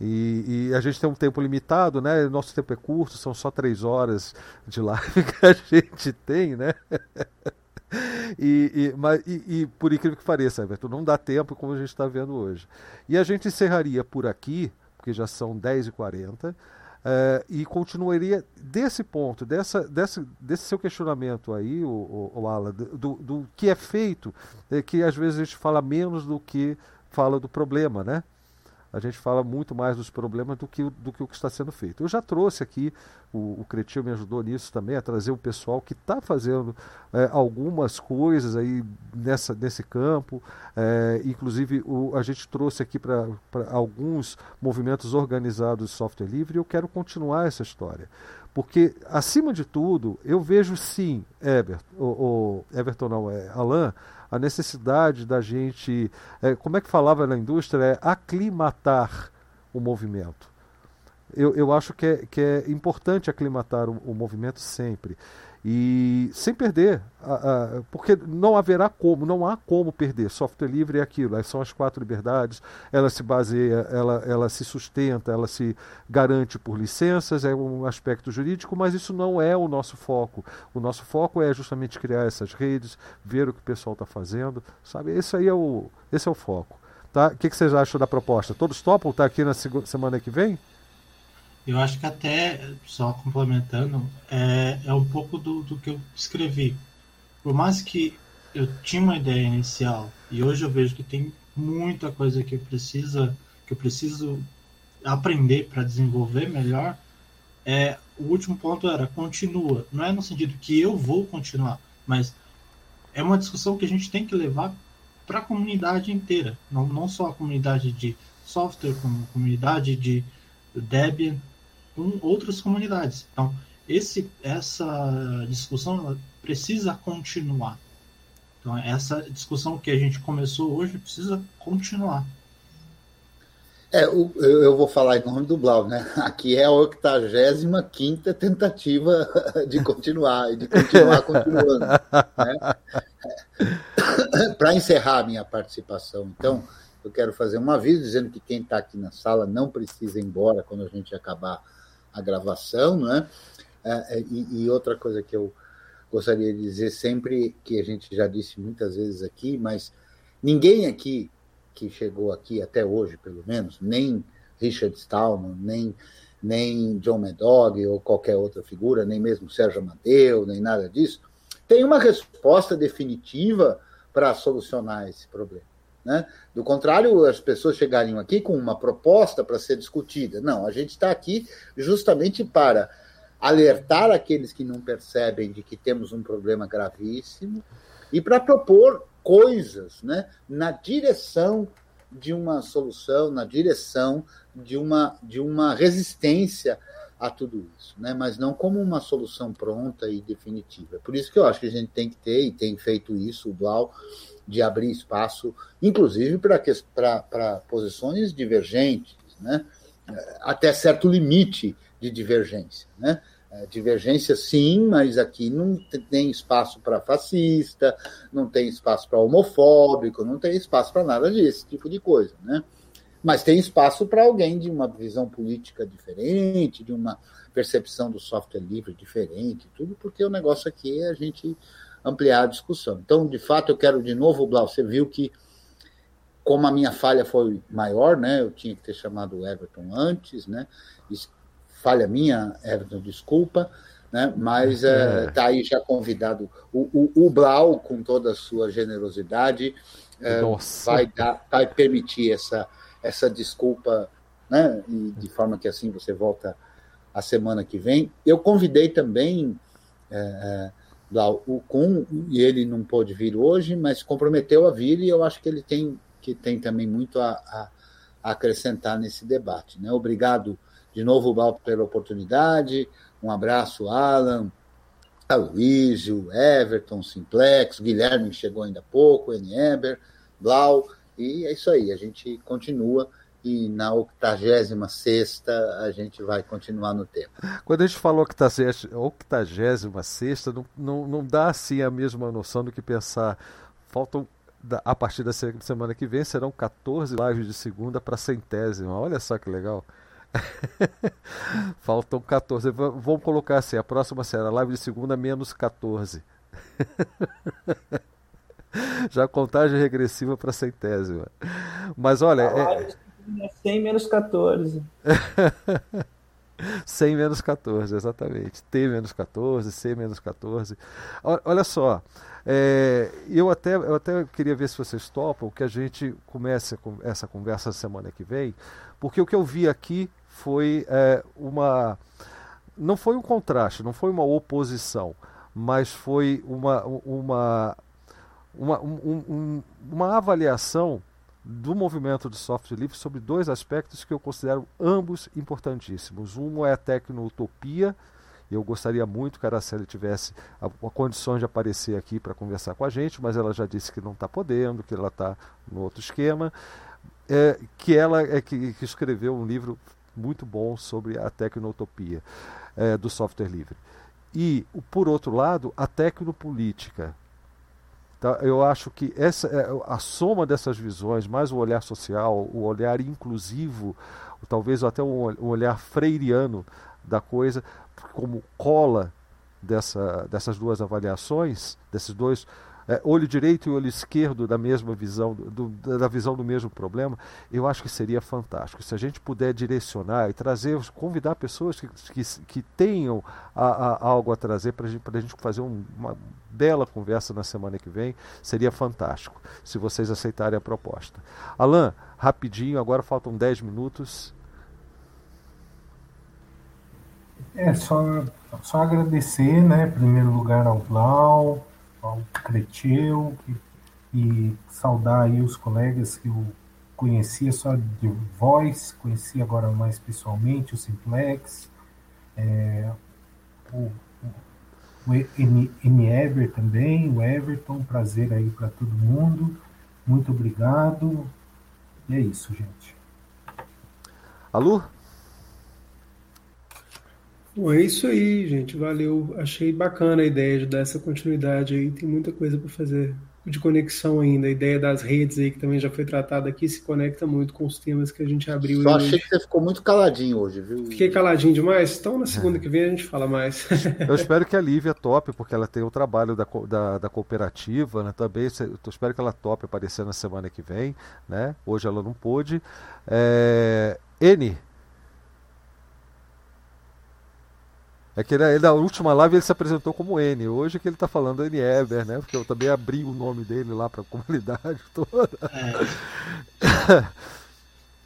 E, e, a gente tem um tempo limitado, né? Nosso tempo é curto, são só três horas de live que a gente tem, né? e, e, mas, e, e, por incrível que pareça, Everton, não dá tempo como a gente está vendo hoje. E a gente encerraria por aqui, porque já são 10h40, uh, e continuaria desse ponto, dessa, dessa, desse seu questionamento aí, o, o, o Alan, do, do que é feito, é que às vezes a gente fala menos do que fala do problema, né? A gente fala muito mais dos problemas do que, do que o que está sendo feito. Eu já trouxe aqui, o, o me ajudou nisso também, a trazer o pessoal que está fazendo é, algumas coisas aí nessa, nesse campo. É, inclusive, o, a gente trouxe aqui para alguns movimentos organizados de software livre e eu quero continuar essa história. Porque, acima de tudo, eu vejo sim, Everton, o, o Everton não, é Alan, a necessidade da gente, é, como é que falava na indústria, é aclimatar o movimento. Eu, eu acho que é, que é importante aclimatar o, o movimento sempre e sem perder, a, a, porque não haverá como, não há como perder. Software livre é aquilo, são as quatro liberdades, ela se baseia, ela, ela se sustenta, ela se garante por licenças, é um aspecto jurídico, mas isso não é o nosso foco. O nosso foco é justamente criar essas redes, ver o que o pessoal está fazendo, sabe? Esse aí é o, esse é o foco. Tá? O que, que vocês acham da proposta? Todos topam estar tá aqui na semana que vem? Eu acho que até, só complementando, é, é um pouco do, do que eu escrevi. Por mais que eu tinha uma ideia inicial e hoje eu vejo que tem muita coisa que eu precisa que eu preciso aprender para desenvolver melhor é o último ponto era continua não é no sentido que eu vou continuar mas é uma discussão que a gente tem que levar para a comunidade inteira não, não só a comunidade de software como a comunidade de Debian com outras comunidades. Então, esse, essa discussão precisa continuar. Então, essa discussão que a gente começou hoje precisa continuar. É, eu vou falar em nome do Blau, né? Aqui é a 85 tentativa de continuar, de continuar continuando. Né? Para encerrar a minha participação, então, eu quero fazer um aviso dizendo que quem está aqui na sala não precisa ir embora quando a gente acabar a gravação, né? E, e, outra coisa que eu gostaria de dizer sempre que a gente já disse muitas vezes aqui, mas ninguém aqui que chegou aqui até hoje, pelo menos, nem Richard Stallman, nem, nem John Medog ou qualquer outra figura, nem mesmo Sérgio Amadeu, nem nada disso, tem uma resposta definitiva para solucionar esse problema. Né? Do contrário, as pessoas chegariam aqui com uma proposta para ser discutida. Não, a gente está aqui justamente para alertar aqueles que não percebem de que temos um problema gravíssimo e para propor coisas né, na direção de uma solução, na direção de uma, de uma resistência a tudo isso, né? mas não como uma solução pronta e definitiva. Por isso que eu acho que a gente tem que ter, e tem feito isso, o Blau, de abrir espaço, inclusive para posições divergentes, né? até certo limite de divergência. Né? É, divergência, sim, mas aqui não tem espaço para fascista, não tem espaço para homofóbico, não tem espaço para nada desse tipo de coisa, né? Mas tem espaço para alguém de uma visão política diferente, de uma percepção do software livre diferente, tudo, porque o negócio aqui é a gente ampliar a discussão. Então, de fato, eu quero de novo, Blau, você viu que como a minha falha foi maior, né? Eu tinha que ter chamado o Everton antes, né? falha minha, Everton, desculpa, né? mas está é. é, tá aí já convidado. O, o, o, Blau, com toda a sua generosidade, é, vai, dar, vai permitir essa, essa desculpa, né? E de forma que assim você volta a semana que vem. Eu convidei também é, é o Kun, e ele não pôde vir hoje, mas comprometeu a vir, e eu acho que ele tem, que tem também muito a, a, a acrescentar nesse debate. Né? Obrigado de novo, Bal, pela oportunidade. Um abraço, Alan, Aloysio, Everton, Simplex, Guilherme chegou ainda há pouco, Eber, Blau, e é isso aí, a gente continua e na 86 a gente vai continuar no tema. Quando a gente falou 86, não, não, não dá assim a mesma noção do que pensar. Faltam, a partir da semana que vem, serão 14 lives de segunda para centésima. Olha só que legal. Faltam 14. Vamos colocar assim: a próxima será live de segunda menos 14. Já contagem regressiva para centésima. Mas olha. é... 100 é menos 14. 100 menos 14, exatamente. T menos 14, C menos 14. Olha só, é, eu, até, eu até queria ver se vocês topam que a gente comece essa conversa semana que vem, porque o que eu vi aqui foi é, uma. Não foi um contraste, não foi uma oposição, mas foi uma, uma, uma, um, um, uma avaliação do movimento de software livre sobre dois aspectos que eu considero ambos importantíssimos. Um é a tecno-utopia, eu gostaria muito que a Araceli tivesse a, a condição de aparecer aqui para conversar com a gente, mas ela já disse que não está podendo, que ela está no outro esquema. É, que ela é que, que escreveu um livro muito bom sobre a tecnotopia é, do software livre. E, por outro lado, a tecnopolítica. Tá? Eu acho que essa, é, a soma dessas visões, mais o olhar social, o olhar inclusivo, talvez até um olhar freiriano da coisa, como cola dessa, dessas duas avaliações, desses dois é, olho direito e olho esquerdo da mesma visão, do, da visão do mesmo problema, eu acho que seria fantástico. Se a gente puder direcionar e trazer, convidar pessoas que, que, que tenham a, a, algo a trazer para gente, a gente fazer um, uma bela conversa na semana que vem, seria fantástico, se vocês aceitarem a proposta. Alain, rapidinho, agora faltam 10 minutos. É, só, só agradecer, né, em primeiro lugar ao Blau, ao Creteu e, e saudar aí os colegas que eu conhecia só de voz, conheci agora mais pessoalmente, o Simplex, é, o, o Eber também, o Everton, prazer aí para todo mundo, muito obrigado, e é isso, gente. Alô? Bom, é isso aí, gente. Valeu. Achei bacana a ideia de dar essa continuidade aí. Tem muita coisa para fazer de conexão ainda. A ideia das redes aí, que também já foi tratada aqui, se conecta muito com os temas que a gente abriu. Só achei hoje. que você ficou muito caladinho hoje, viu? Fiquei caladinho demais? Então na segunda que vem a gente fala mais. Eu espero que a Lívia tope, porque ela tem o trabalho da, da, da cooperativa, né? Também eu espero que ela tope aparecer na semana que vem, né? Hoje ela não pôde. É... N, É que ele, na última live ele se apresentou como N. Hoje é que ele está falando N Eber, né? Porque eu também abri o nome dele lá para a comunidade toda. É.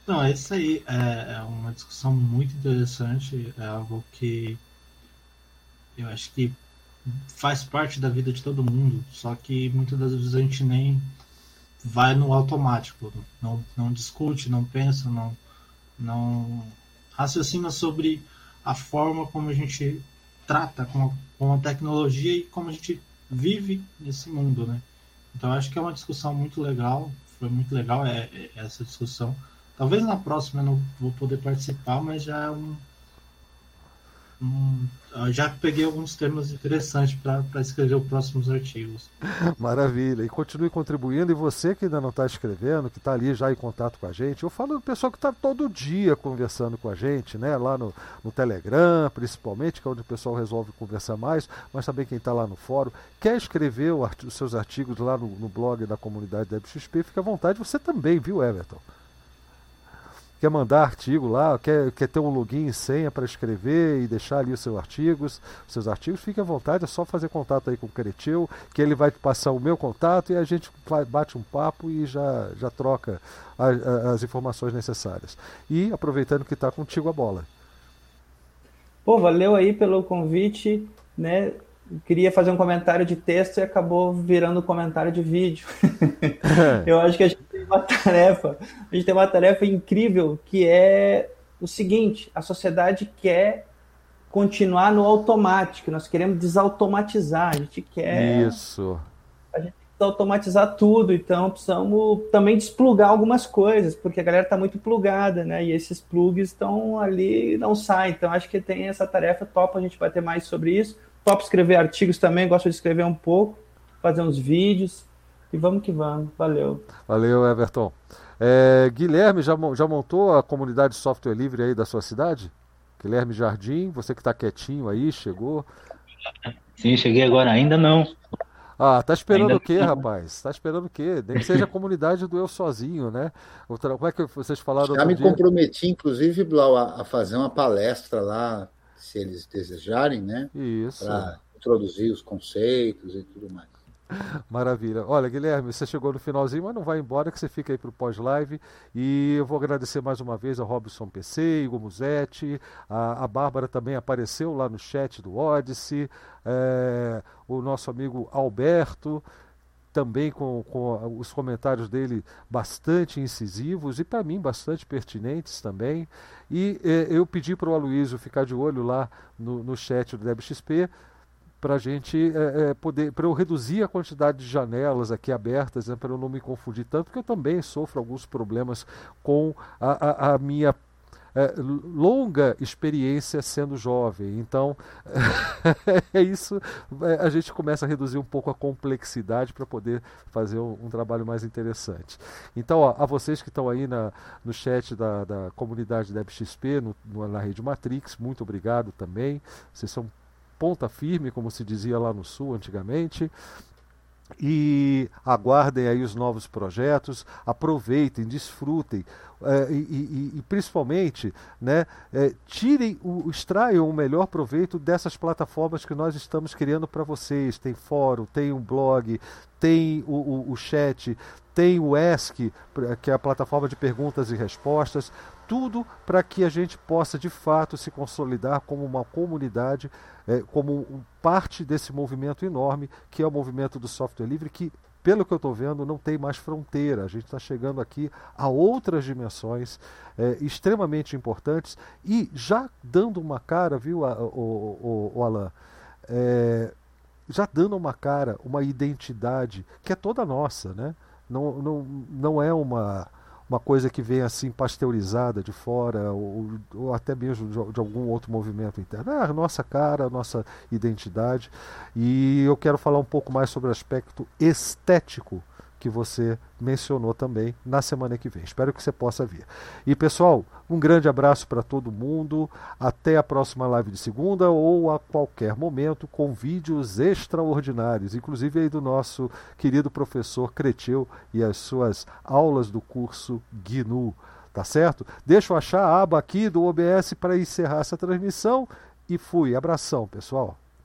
Não, é isso aí. É, é uma discussão muito interessante. É algo que eu acho que faz parte da vida de todo mundo. Só que muitas das vezes a gente nem vai no automático. Não, não discute, não pensa, não, não raciocina sobre a forma como a gente trata com a, com a tecnologia e como a gente vive nesse mundo, né? Então acho que é uma discussão muito legal, foi muito legal é, é, essa discussão. Talvez na próxima eu não vou poder participar, mas já é um, um já peguei alguns temas interessantes para escrever os próximos artigos. Maravilha. E continue contribuindo. E você que ainda não está escrevendo, que está ali já em contato com a gente, eu falo do pessoal que está todo dia conversando com a gente, né? Lá no, no Telegram, principalmente, que é onde o pessoal resolve conversar mais, mas também quem está lá no fórum. Quer escrever os seus artigos lá no, no blog da comunidade da FXP, fica à vontade. Você também, viu, Everton? Quer mandar artigo lá, quer, quer ter um login e senha para escrever e deixar ali os seus artigos, os seus artigos, fique à vontade, é só fazer contato aí com o Cretil, que ele vai te passar o meu contato e a gente bate um papo e já, já troca a, a, as informações necessárias. E aproveitando que está contigo a bola. Pô, valeu aí pelo convite, né? queria fazer um comentário de texto e acabou virando um comentário de vídeo. eu acho que a gente tem uma tarefa, a gente tem uma tarefa incrível que é o seguinte: a sociedade quer continuar no automático, nós queremos desautomatizar, a gente quer. Isso. A gente precisa automatizar tudo, então precisamos também desplugar algumas coisas, porque a galera está muito plugada, né? E esses plugs estão ali não saem. Então acho que tem essa tarefa top, a gente vai ter mais sobre isso top escrever artigos também, gosto de escrever um pouco, fazer uns vídeos. E vamos que vamos. Valeu. Valeu, Everton. É, Guilherme, já, já montou a comunidade de software livre aí da sua cidade? Guilherme Jardim, você que está quietinho aí, chegou? Sim, cheguei agora, ainda não. Ah, tá esperando ainda o quê, não. rapaz? Tá esperando o quê? Nem que seja a comunidade do eu sozinho, né? Como é que vocês falaram? Já me dia? comprometi, inclusive, Blau, a fazer uma palestra lá se eles desejarem, né? Isso. Para introduzir os conceitos e tudo mais. Maravilha. Olha, Guilherme, você chegou no finalzinho, mas não vai embora, que você fica aí para o pós-live. E eu vou agradecer mais uma vez a Robson PC, Igor Musetti, a, a Bárbara também apareceu lá no chat do Odyssey, é, o nosso amigo Alberto também com, com os comentários dele bastante incisivos e para mim bastante pertinentes também. E eh, eu pedi para o Aloysio ficar de olho lá no, no chat do DebXP para gente eh, eh, poder, para eu reduzir a quantidade de janelas aqui abertas, né, para eu não me confundir tanto, porque eu também sofro alguns problemas com a, a, a minha é, longa experiência sendo jovem. Então, é isso. É, a gente começa a reduzir um pouco a complexidade para poder fazer um, um, trabalho mais interessante. Então, ó, a vocês que estão aí na, no chat da, da comunidade da XP, no, no, na rede Matrix, muito obrigado também. Vocês são ponta firme, como se dizia lá no Sul antigamente e aguardem aí os novos projetos, aproveitem, desfrutem é, e, e, e, principalmente né, é, tirem, o, extraiam o melhor proveito dessas plataformas que nós estamos criando para vocês. Tem fórum, tem um blog, tem o, o, o chat, tem o ESC, que é a plataforma de perguntas e respostas, tudo para que a gente possa de fato se consolidar como uma comunidade, é, como parte desse movimento enorme que é o movimento do software livre, que pelo que eu estou vendo, não tem mais fronteira. A gente está chegando aqui a outras dimensões é, extremamente importantes e já dando uma cara, viu, o, o, o Alan? É, já dando uma cara, uma identidade que é toda nossa, né? Não, não, não é uma uma coisa que vem assim pasteurizada de fora, ou, ou até mesmo de, de, algum outro movimento interno. É a nossa cara, a nossa identidade. E eu quero falar um pouco mais sobre o aspecto estético que você mencionou também na semana que vem. Espero que você possa vir. E pessoal, um grande abraço para todo mundo. Até a próxima live de segunda ou a qualquer momento com vídeos extraordinários, inclusive aí do nosso querido professor Creteu e as suas aulas do curso GNU. Tá certo? Deixa eu achar a aba aqui do OBS para encerrar essa transmissão e fui. Abração, pessoal.